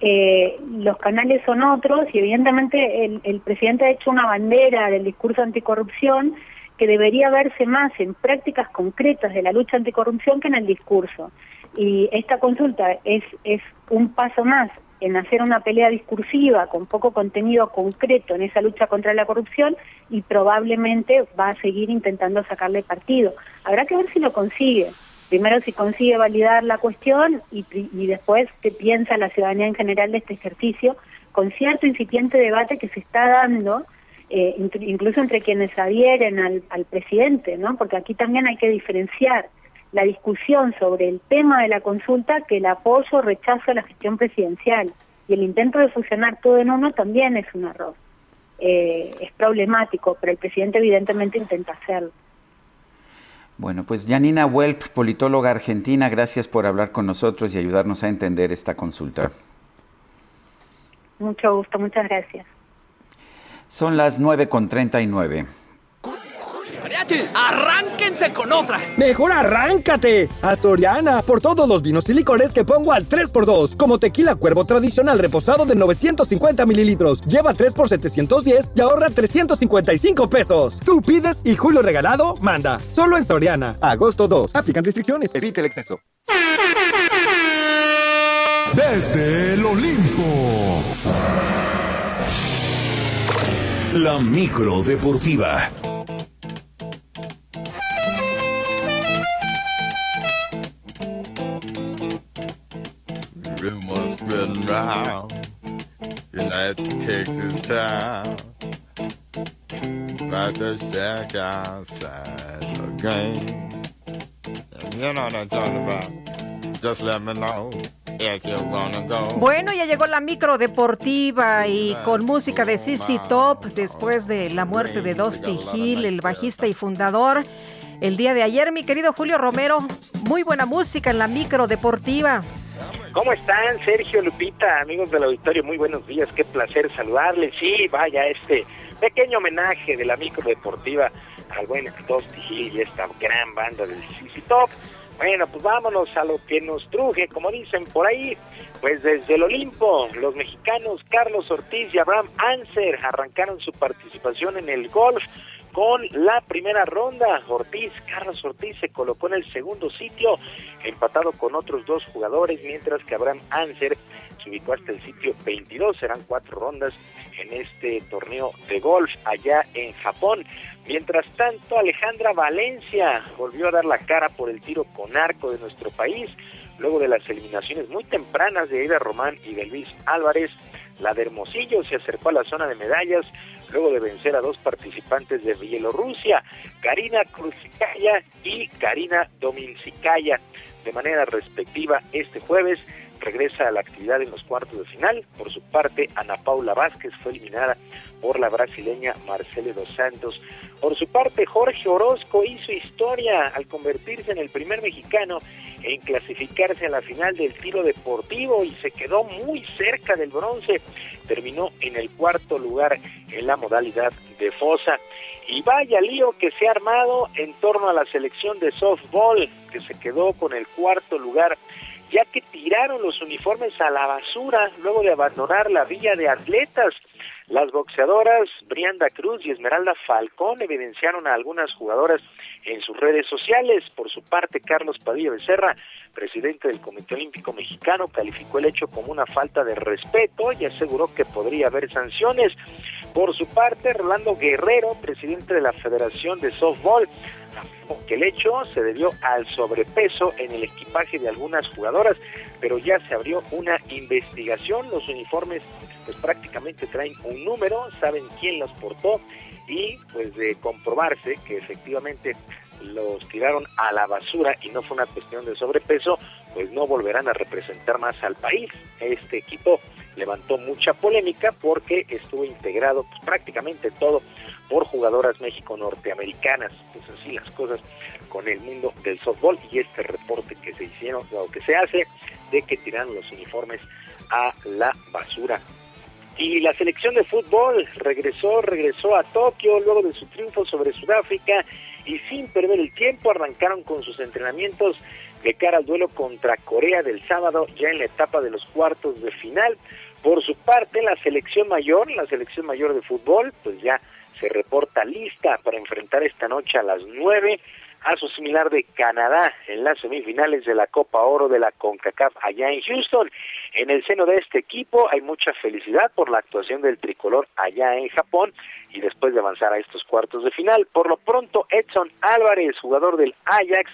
[SPEAKER 33] eh, los canales son otros y evidentemente el, el presidente ha hecho una bandera del discurso anticorrupción que debería verse más en prácticas concretas de la lucha anticorrupción que en el discurso. Y esta consulta es, es un paso más en hacer una pelea discursiva con poco contenido concreto en esa lucha contra la corrupción y probablemente va a seguir intentando sacarle partido. Habrá que ver si lo consigue. Primero si consigue validar la cuestión y, y después qué piensa la ciudadanía en general de este ejercicio con cierto incipiente debate que se está dando eh, incluso entre quienes adhieren al, al presidente, ¿no? Porque aquí también hay que diferenciar la discusión sobre el tema de la consulta que el apoyo o rechazo a la gestión presidencial y el intento de fusionar todo en uno también es un error. Eh, es problemático, pero el presidente evidentemente intenta hacerlo.
[SPEAKER 2] Bueno, pues Janina Welp, politóloga argentina, gracias por hablar con nosotros y ayudarnos a entender esta consulta.
[SPEAKER 33] Mucho gusto, muchas gracias.
[SPEAKER 2] Son las 9 con 39.
[SPEAKER 11] Mariachi, arránquense con otra.
[SPEAKER 12] Mejor arráncate a Soriana por todos los vinos y licores que pongo al 3x2, como tequila cuervo tradicional reposado de 950 mililitros. Lleva 3 por 710 y ahorra 355 pesos. Tú pides y Julio Regalado manda. Solo en Soriana. Agosto 2. Aplican restricciones. Evite el exceso.
[SPEAKER 3] Desde el Olimpo. La micro deportiva.
[SPEAKER 34] Rumors spreading round in that Texas town about the shack outside the game. And you know what I'm talking about. Just let me know.
[SPEAKER 1] Bueno, ya llegó la micro deportiva y con música de CC Top después de la muerte de Dusty Hill, el bajista y fundador. El día de ayer, mi querido Julio Romero, muy buena música en la micro deportiva.
[SPEAKER 35] ¿Cómo están, Sergio Lupita, amigos del auditorio? Muy buenos días, qué placer saludarles. Sí, vaya, este pequeño homenaje de la micro deportiva al buen Dusty Hill y esta gran banda del CC Top. Bueno, pues vámonos a lo que nos truje, como dicen por ahí. Pues desde el Olimpo, los mexicanos Carlos Ortiz y Abraham Anser arrancaron su participación en el golf con la primera ronda. Ortiz, Carlos Ortiz se colocó en el segundo sitio, empatado con otros dos jugadores, mientras que Abraham Anser se ubicó hasta el sitio 22. Serán cuatro rondas en este torneo de golf allá en Japón. Mientras tanto, Alejandra Valencia volvió a dar la cara por el tiro con arco de nuestro país, luego de las eliminaciones muy tempranas de Aida Román y de Luis Álvarez. La de Hermosillo se acercó a la zona de medallas luego de vencer a dos participantes de Bielorrusia, Karina Kruzikaya y Karina Dominsikaya. de manera respectiva este jueves regresa a la actividad en los cuartos de final. Por su parte, Ana Paula Vázquez fue eliminada por la brasileña Marcele dos Santos. Por su parte, Jorge Orozco hizo historia al convertirse en el primer mexicano en clasificarse a la final del tiro deportivo y se quedó muy cerca del bronce. Terminó en el cuarto lugar en la modalidad de fosa. Y vaya lío que se ha armado en torno a la selección de softball, que se quedó con el cuarto lugar ya que tiraron los uniformes a la basura luego de abandonar la villa de atletas. Las boxeadoras Brianda Cruz y Esmeralda Falcón evidenciaron a algunas jugadoras en sus redes sociales. Por su parte, Carlos Padilla Becerra, presidente del Comité Olímpico Mexicano, calificó el hecho como una falta de respeto y aseguró que podría haber sanciones. Por su parte, Rolando Guerrero, presidente de la Federación de Softball, que el hecho se debió al sobrepeso en el equipaje de algunas jugadoras, pero ya se abrió una investigación, los uniformes pues prácticamente traen un número, saben quién los portó y pues de comprobarse que efectivamente los tiraron a la basura y no fue una cuestión de sobrepeso, pues no volverán a representar más al país. Este equipo levantó mucha polémica porque estuvo integrado pues, prácticamente todo por jugadoras México-norteamericanas. Pues así las cosas con el mundo del softball y este reporte que se hicieron o que se hace de que tiran los uniformes a la basura. Y la selección de fútbol regresó, regresó a Tokio luego de su triunfo sobre Sudáfrica y sin perder el tiempo arrancaron con sus entrenamientos de cara al duelo contra Corea del sábado ya en la etapa de los cuartos de final. Por su parte, la selección mayor, la selección mayor de fútbol, pues ya se reporta lista para enfrentar esta noche a las nueve a su similar de Canadá en las semifinales de la Copa Oro de la CONCACAF allá en Houston. En el seno de este equipo hay mucha felicidad por la actuación del tricolor allá en Japón y después de avanzar a estos cuartos de final. Por lo pronto, Edson Álvarez, jugador del Ajax,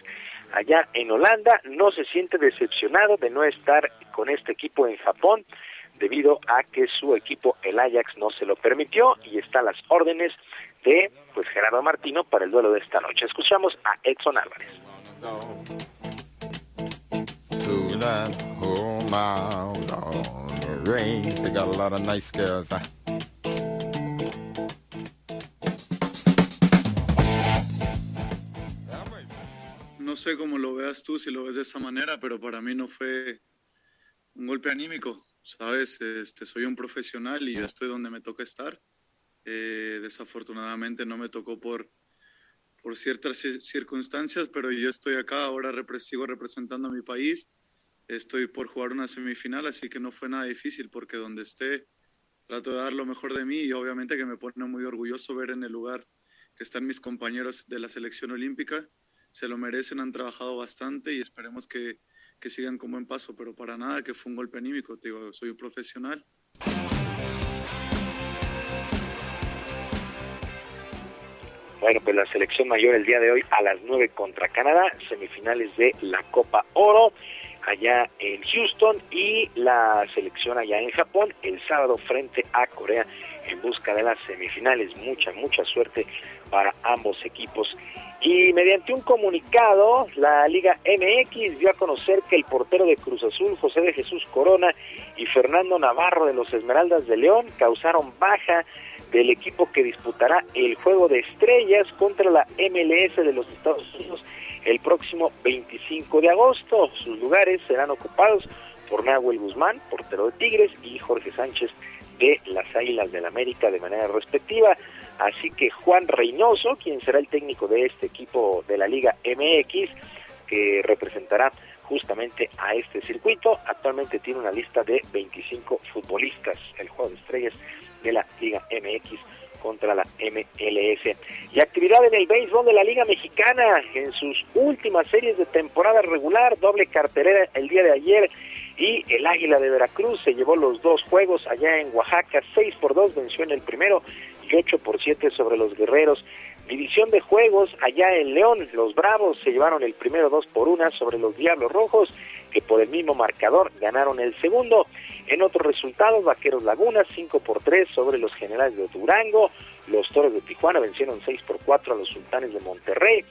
[SPEAKER 35] allá en Holanda, no se siente decepcionado de no estar con este equipo en Japón debido a que su equipo, el Ajax, no se lo permitió y está a las órdenes de pues Gerardo Martino para el duelo de esta noche. Escuchamos a Edson Álvarez.
[SPEAKER 36] No sé cómo lo veas tú, si lo ves de esa manera, pero para mí no fue un golpe anímico sabes, este, soy un profesional y yo estoy donde me toca estar. Eh, desafortunadamente no me tocó por, por ciertas circunstancias, pero yo estoy acá, ahora sigo representando a mi país, estoy por jugar una semifinal, así que no fue nada difícil porque donde esté trato de dar lo mejor de mí y obviamente que me pone muy orgulloso ver en el lugar que están mis compañeros de la selección olímpica, se lo merecen, han trabajado bastante y esperemos que que sigan con buen paso, pero para nada que fue un golpe anímico, te digo, soy un profesional.
[SPEAKER 35] Bueno, pues la selección mayor el día de hoy a las 9 contra Canadá, semifinales de la Copa Oro allá en Houston y la selección allá en Japón el sábado frente a Corea en busca de las semifinales. Mucha, mucha suerte para ambos equipos. Y mediante un comunicado, la Liga MX dio a conocer que el portero de Cruz Azul, José de Jesús Corona, y Fernando Navarro de los Esmeraldas de León causaron baja del equipo que disputará el juego de estrellas contra la MLS de los Estados Unidos el próximo 25 de agosto. Sus lugares serán ocupados por Nahuel Guzmán, portero de Tigres, y Jorge Sánchez de las Águilas del América de manera respectiva. Así que Juan Reynoso, quien será el técnico de este equipo de la Liga MX, que representará justamente a este circuito, actualmente tiene una lista de 25 futbolistas, el juego de estrellas de la Liga MX contra la MLS. Y actividad en el béisbol de la Liga Mexicana en sus últimas series de temporada regular, doble carterera el día de ayer y el Águila de Veracruz se llevó los dos juegos allá en Oaxaca, 6 por 2 venció en el primero y 8 por 7 sobre los Guerreros. División de juegos allá en León, los Bravos se llevaron el primero 2 por 1 sobre los Diablos Rojos, que por el mismo marcador ganaron el segundo. En otros resultados, Vaqueros Laguna 5 por 3 sobre los Generales de Durango, los Toros de Tijuana vencieron 6 por 4 a los Sultanes de Monterrey,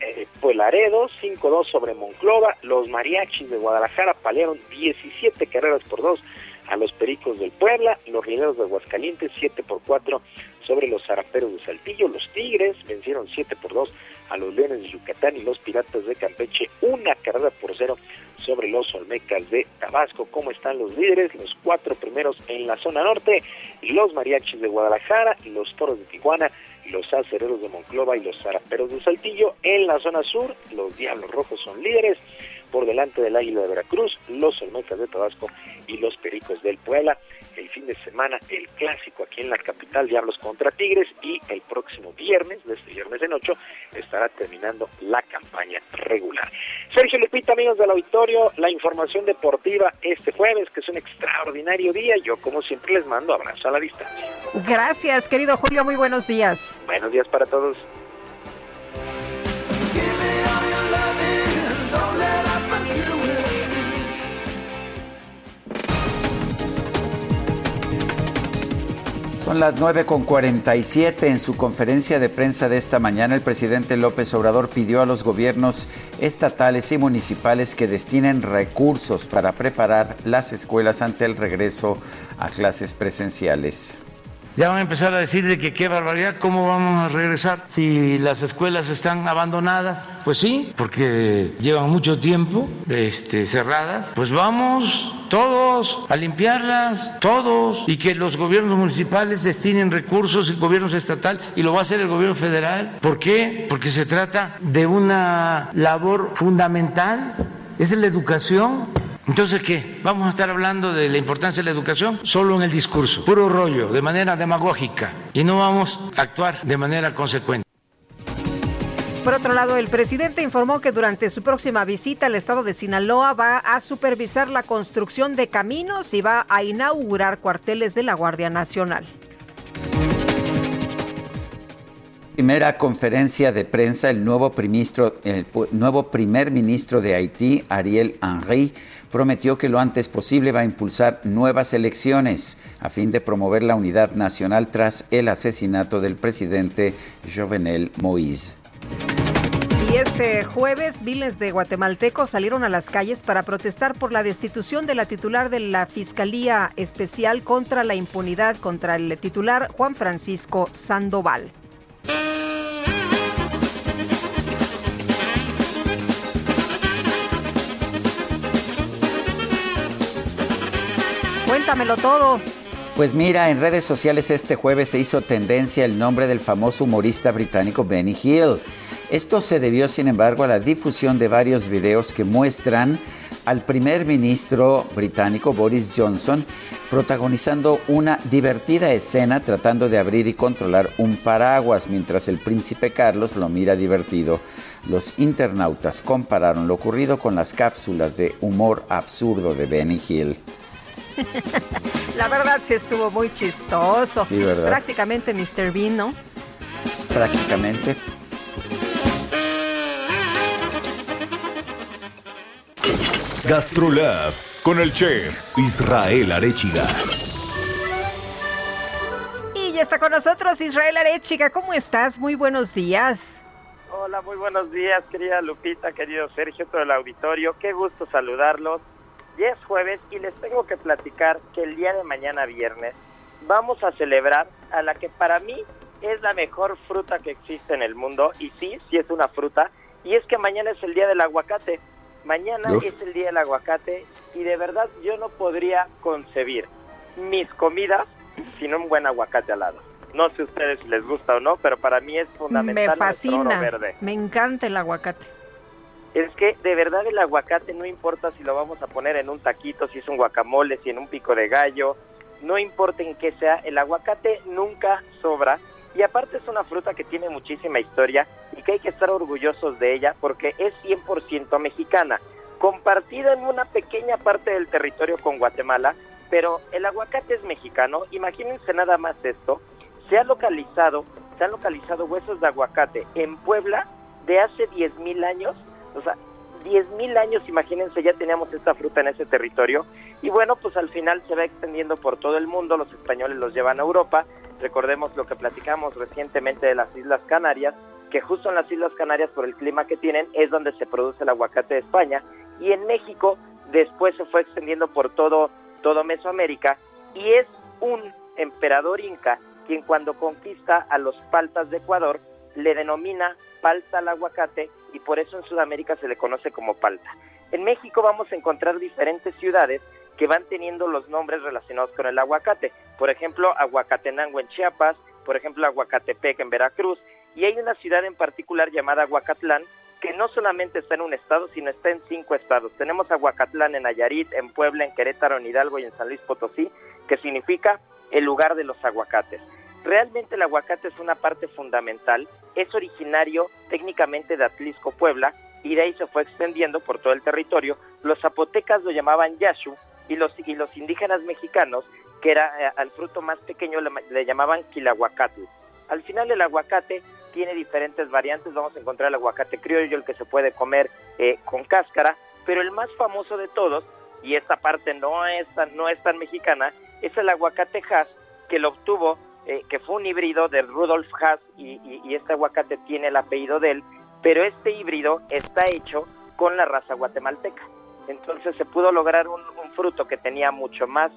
[SPEAKER 35] eh, Laredo, 5-2 sobre Monclova. Los Mariachis de Guadalajara palearon 17 carreras por 2 a los Pericos del Puebla. Los Rineros de Aguascalientes, 7 por 4 sobre los Zaraperos de Saltillo. Los Tigres vencieron 7 por 2 a los Leones de Yucatán y los Piratas de Campeche. Una carrera por cero sobre los Olmecas de Tabasco. ¿Cómo están los líderes? Los cuatro primeros en la zona norte, los Mariachis de Guadalajara, los Toros de Tijuana, los Acereros de Monclova y los Zaraperos de Saltillo. En la zona sur, los Diablos Rojos son líderes por delante del Águila de Veracruz, los Olmecas de Tabasco y los Pericos del Puebla. El fin de semana, el clásico aquí en la capital, Diablos contra Tigres, y el próximo viernes, de este viernes en 8, estará terminando la campaña regular. Sergio Lupita, amigos del auditorio, la información deportiva este jueves, que es un extraordinario día. Yo, como siempre, les mando abrazo a la distancia.
[SPEAKER 1] Gracias, querido Julio, muy buenos días.
[SPEAKER 35] Buenos días para todos.
[SPEAKER 2] Son las 9.47. En su conferencia de prensa de esta mañana, el presidente López Obrador pidió a los gobiernos estatales y municipales que destinen recursos para preparar las escuelas ante el regreso a clases presenciales.
[SPEAKER 22] Ya van a empezar a decir de que qué barbaridad, ¿cómo vamos a regresar si las escuelas están abandonadas? Pues sí, porque llevan mucho tiempo este, cerradas. Pues vamos todos a limpiarlas, todos, y que los gobiernos municipales destinen recursos, el gobierno estatal, y lo va a hacer el gobierno federal. ¿Por qué? Porque se trata de una labor fundamental, es la educación. Entonces, ¿qué? ¿Vamos a estar hablando de la importancia de la educación solo en el discurso, puro rollo, de manera demagógica, y no vamos a actuar de manera consecuente?
[SPEAKER 1] Por otro lado, el presidente informó que durante su próxima visita al estado de Sinaloa va a supervisar la construcción de caminos y va a inaugurar cuarteles de la Guardia Nacional.
[SPEAKER 2] Primera conferencia de prensa, el nuevo, el nuevo primer ministro de Haití, Ariel Henry, prometió que lo antes posible va a impulsar nuevas elecciones a fin de promover la unidad nacional tras el asesinato del presidente Jovenel Moïse.
[SPEAKER 1] Y este jueves, miles de guatemaltecos salieron a las calles para protestar por la destitución de la titular de la Fiscalía Especial contra la Impunidad contra el titular Juan Francisco Sandoval. Cuéntamelo todo.
[SPEAKER 2] Pues mira, en redes sociales este jueves se hizo tendencia el nombre del famoso humorista británico Benny Hill. Esto se debió, sin embargo, a la difusión de varios videos que muestran al primer ministro británico Boris Johnson protagonizando una divertida escena tratando de abrir y controlar un paraguas mientras el príncipe Carlos lo mira divertido. Los internautas compararon lo ocurrido con las cápsulas de humor absurdo de Benny Hill.
[SPEAKER 1] La verdad sí estuvo muy chistoso.
[SPEAKER 2] Sí, ¿verdad?
[SPEAKER 1] Prácticamente Mr. Bean, ¿no?
[SPEAKER 2] Prácticamente.
[SPEAKER 3] Gastrolab con el chef Israel Arechiga.
[SPEAKER 1] Y ya está con nosotros Israel Arechiga. ¿Cómo estás? Muy buenos días.
[SPEAKER 37] Hola, muy buenos días, querida Lupita, querido Sergio, todo el auditorio. Qué gusto saludarlos. Ya es jueves y les tengo que platicar que el día de mañana viernes vamos a celebrar a la que para mí es la mejor fruta que existe en el mundo y sí, sí es una fruta y es que mañana es el día del aguacate. Mañana es el día del aguacate y de verdad yo no podría concebir mis comidas sin un buen aguacate al lado. No sé a ustedes si les gusta o no, pero para mí es fundamental
[SPEAKER 1] Me fascina.
[SPEAKER 37] verde.
[SPEAKER 1] Me encanta el aguacate.
[SPEAKER 37] Es que de verdad el aguacate no importa si lo vamos a poner en un taquito, si es un guacamole, si en un pico de gallo, no importa en qué sea, el aguacate nunca sobra. Y aparte es una fruta que tiene muchísima historia y que hay que estar orgullosos de ella porque es 100% mexicana, compartida en una pequeña parte del territorio con Guatemala, pero el aguacate es mexicano, imagínense nada más esto, se ha localizado, se han localizado huesos de aguacate en Puebla de hace 10.000 años o sea, 10.000 años, imagínense, ya teníamos esta fruta en ese territorio. Y bueno, pues al final se va extendiendo por todo el mundo, los españoles los llevan a Europa. Recordemos lo que platicamos recientemente de las Islas Canarias, que justo en las Islas Canarias, por el clima que tienen, es donde se produce el aguacate de España. Y en México, después se fue extendiendo por todo, todo Mesoamérica. Y es un emperador inca quien cuando conquista a los paltas de Ecuador, le denomina palta al aguacate y por eso en Sudamérica se le conoce como palta. En México vamos a encontrar diferentes ciudades que van teniendo los nombres relacionados con el aguacate. Por ejemplo, Aguacatenango en Chiapas, por ejemplo, Aguacatepec en Veracruz, y hay una ciudad en particular llamada Aguacatlán que no solamente está en un estado, sino está en cinco estados. Tenemos Aguacatlán en Nayarit, en Puebla, en Querétaro, en Hidalgo y en San Luis Potosí, que significa el lugar de los aguacates. Realmente el aguacate es una parte fundamental, es originario técnicamente de Atlisco, Puebla, y de ahí se fue extendiendo por todo el territorio. Los zapotecas lo llamaban yashu y los, y los indígenas mexicanos, que era eh, al fruto más pequeño, le, le llamaban quilahuacatl. Al final el aguacate tiene diferentes variantes, vamos a encontrar el aguacate criollo, el que se puede comer eh, con cáscara, pero el más famoso de todos, y esta parte no es tan, no es tan mexicana, es el aguacate Hass, que lo obtuvo, eh, que fue un híbrido de Rudolf Hass, y, este aguacate tiene el apellido de él, pero este híbrido está hecho con la raza guatemalteca. Entonces se pudo lograr un, un, fruto que tenía mucho más,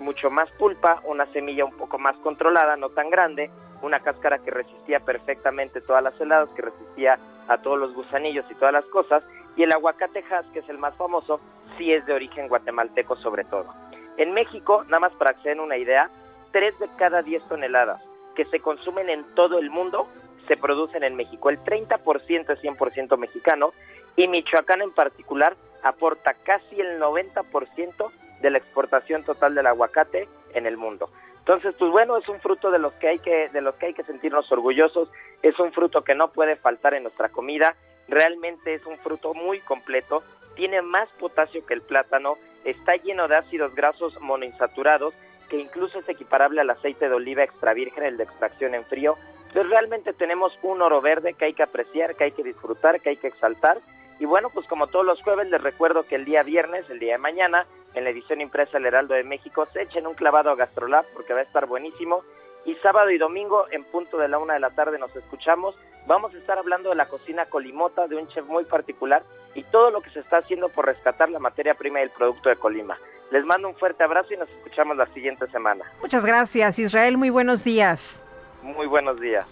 [SPEAKER 37] mucho más pulpa, una semilla un poco más controlada, no tan grande, una cáscara que resistía perfectamente todas las heladas, que resistía a todos los gusanillos y todas las cosas, y el aguacate Hass, que es el más famoso, sí es de origen guatemalteco sobre todo. En México, nada más para que se den una idea, 3 de cada 10 toneladas que se consumen en todo el mundo se producen en México. El 30% es 100% mexicano y Michoacán en particular aporta casi el 90% de la exportación total del aguacate en el mundo. Entonces, pues bueno, es un fruto de los que hay que de los que hay que sentirnos orgullosos, es un fruto que no puede faltar en nuestra comida, realmente es un fruto muy completo, tiene más potasio que el plátano, está lleno de ácidos grasos monoinsaturados que incluso es equiparable al aceite de oliva extra virgen, el de extracción en frío. Entonces realmente tenemos un oro verde que hay que apreciar, que hay que disfrutar, que hay que exaltar. Y bueno, pues como todos los jueves les recuerdo que el día viernes, el día de mañana, en la edición impresa del Heraldo de México, se echen un clavado a Gastrolab porque va a estar buenísimo. Y sábado y domingo, en punto de la una de la tarde, nos escuchamos. Vamos a estar hablando de la cocina colimota, de un chef muy particular y todo lo que se está haciendo por rescatar la materia prima y el producto de Colima. Les mando un fuerte abrazo y nos escuchamos la siguiente semana.
[SPEAKER 1] Muchas gracias, Israel. Muy buenos días.
[SPEAKER 37] Muy buenos días.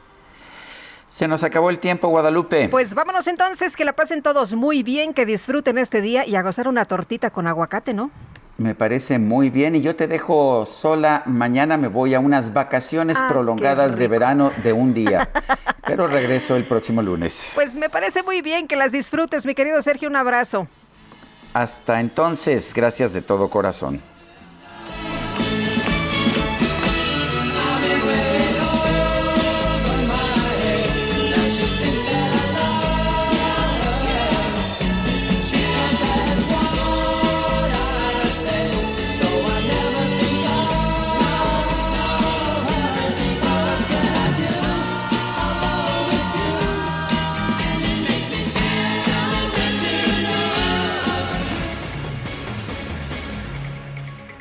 [SPEAKER 2] Se nos acabó el tiempo, Guadalupe.
[SPEAKER 1] Pues vámonos entonces, que la pasen todos muy bien, que disfruten este día y a gozar una tortita con aguacate, ¿no?
[SPEAKER 2] Me parece muy bien y yo te dejo sola. Mañana me voy a unas vacaciones ah, prolongadas de verano de un día, pero regreso el próximo lunes.
[SPEAKER 1] Pues me parece muy bien que las disfrutes, mi querido Sergio. Un abrazo.
[SPEAKER 2] Hasta entonces, gracias de todo corazón.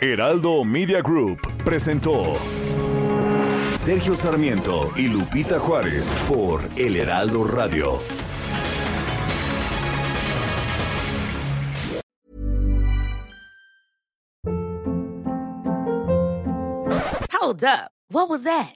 [SPEAKER 3] Heraldo Media Group presentó Sergio Sarmiento y Lupita Juárez por El Heraldo Radio.
[SPEAKER 38] Hold up. What was that?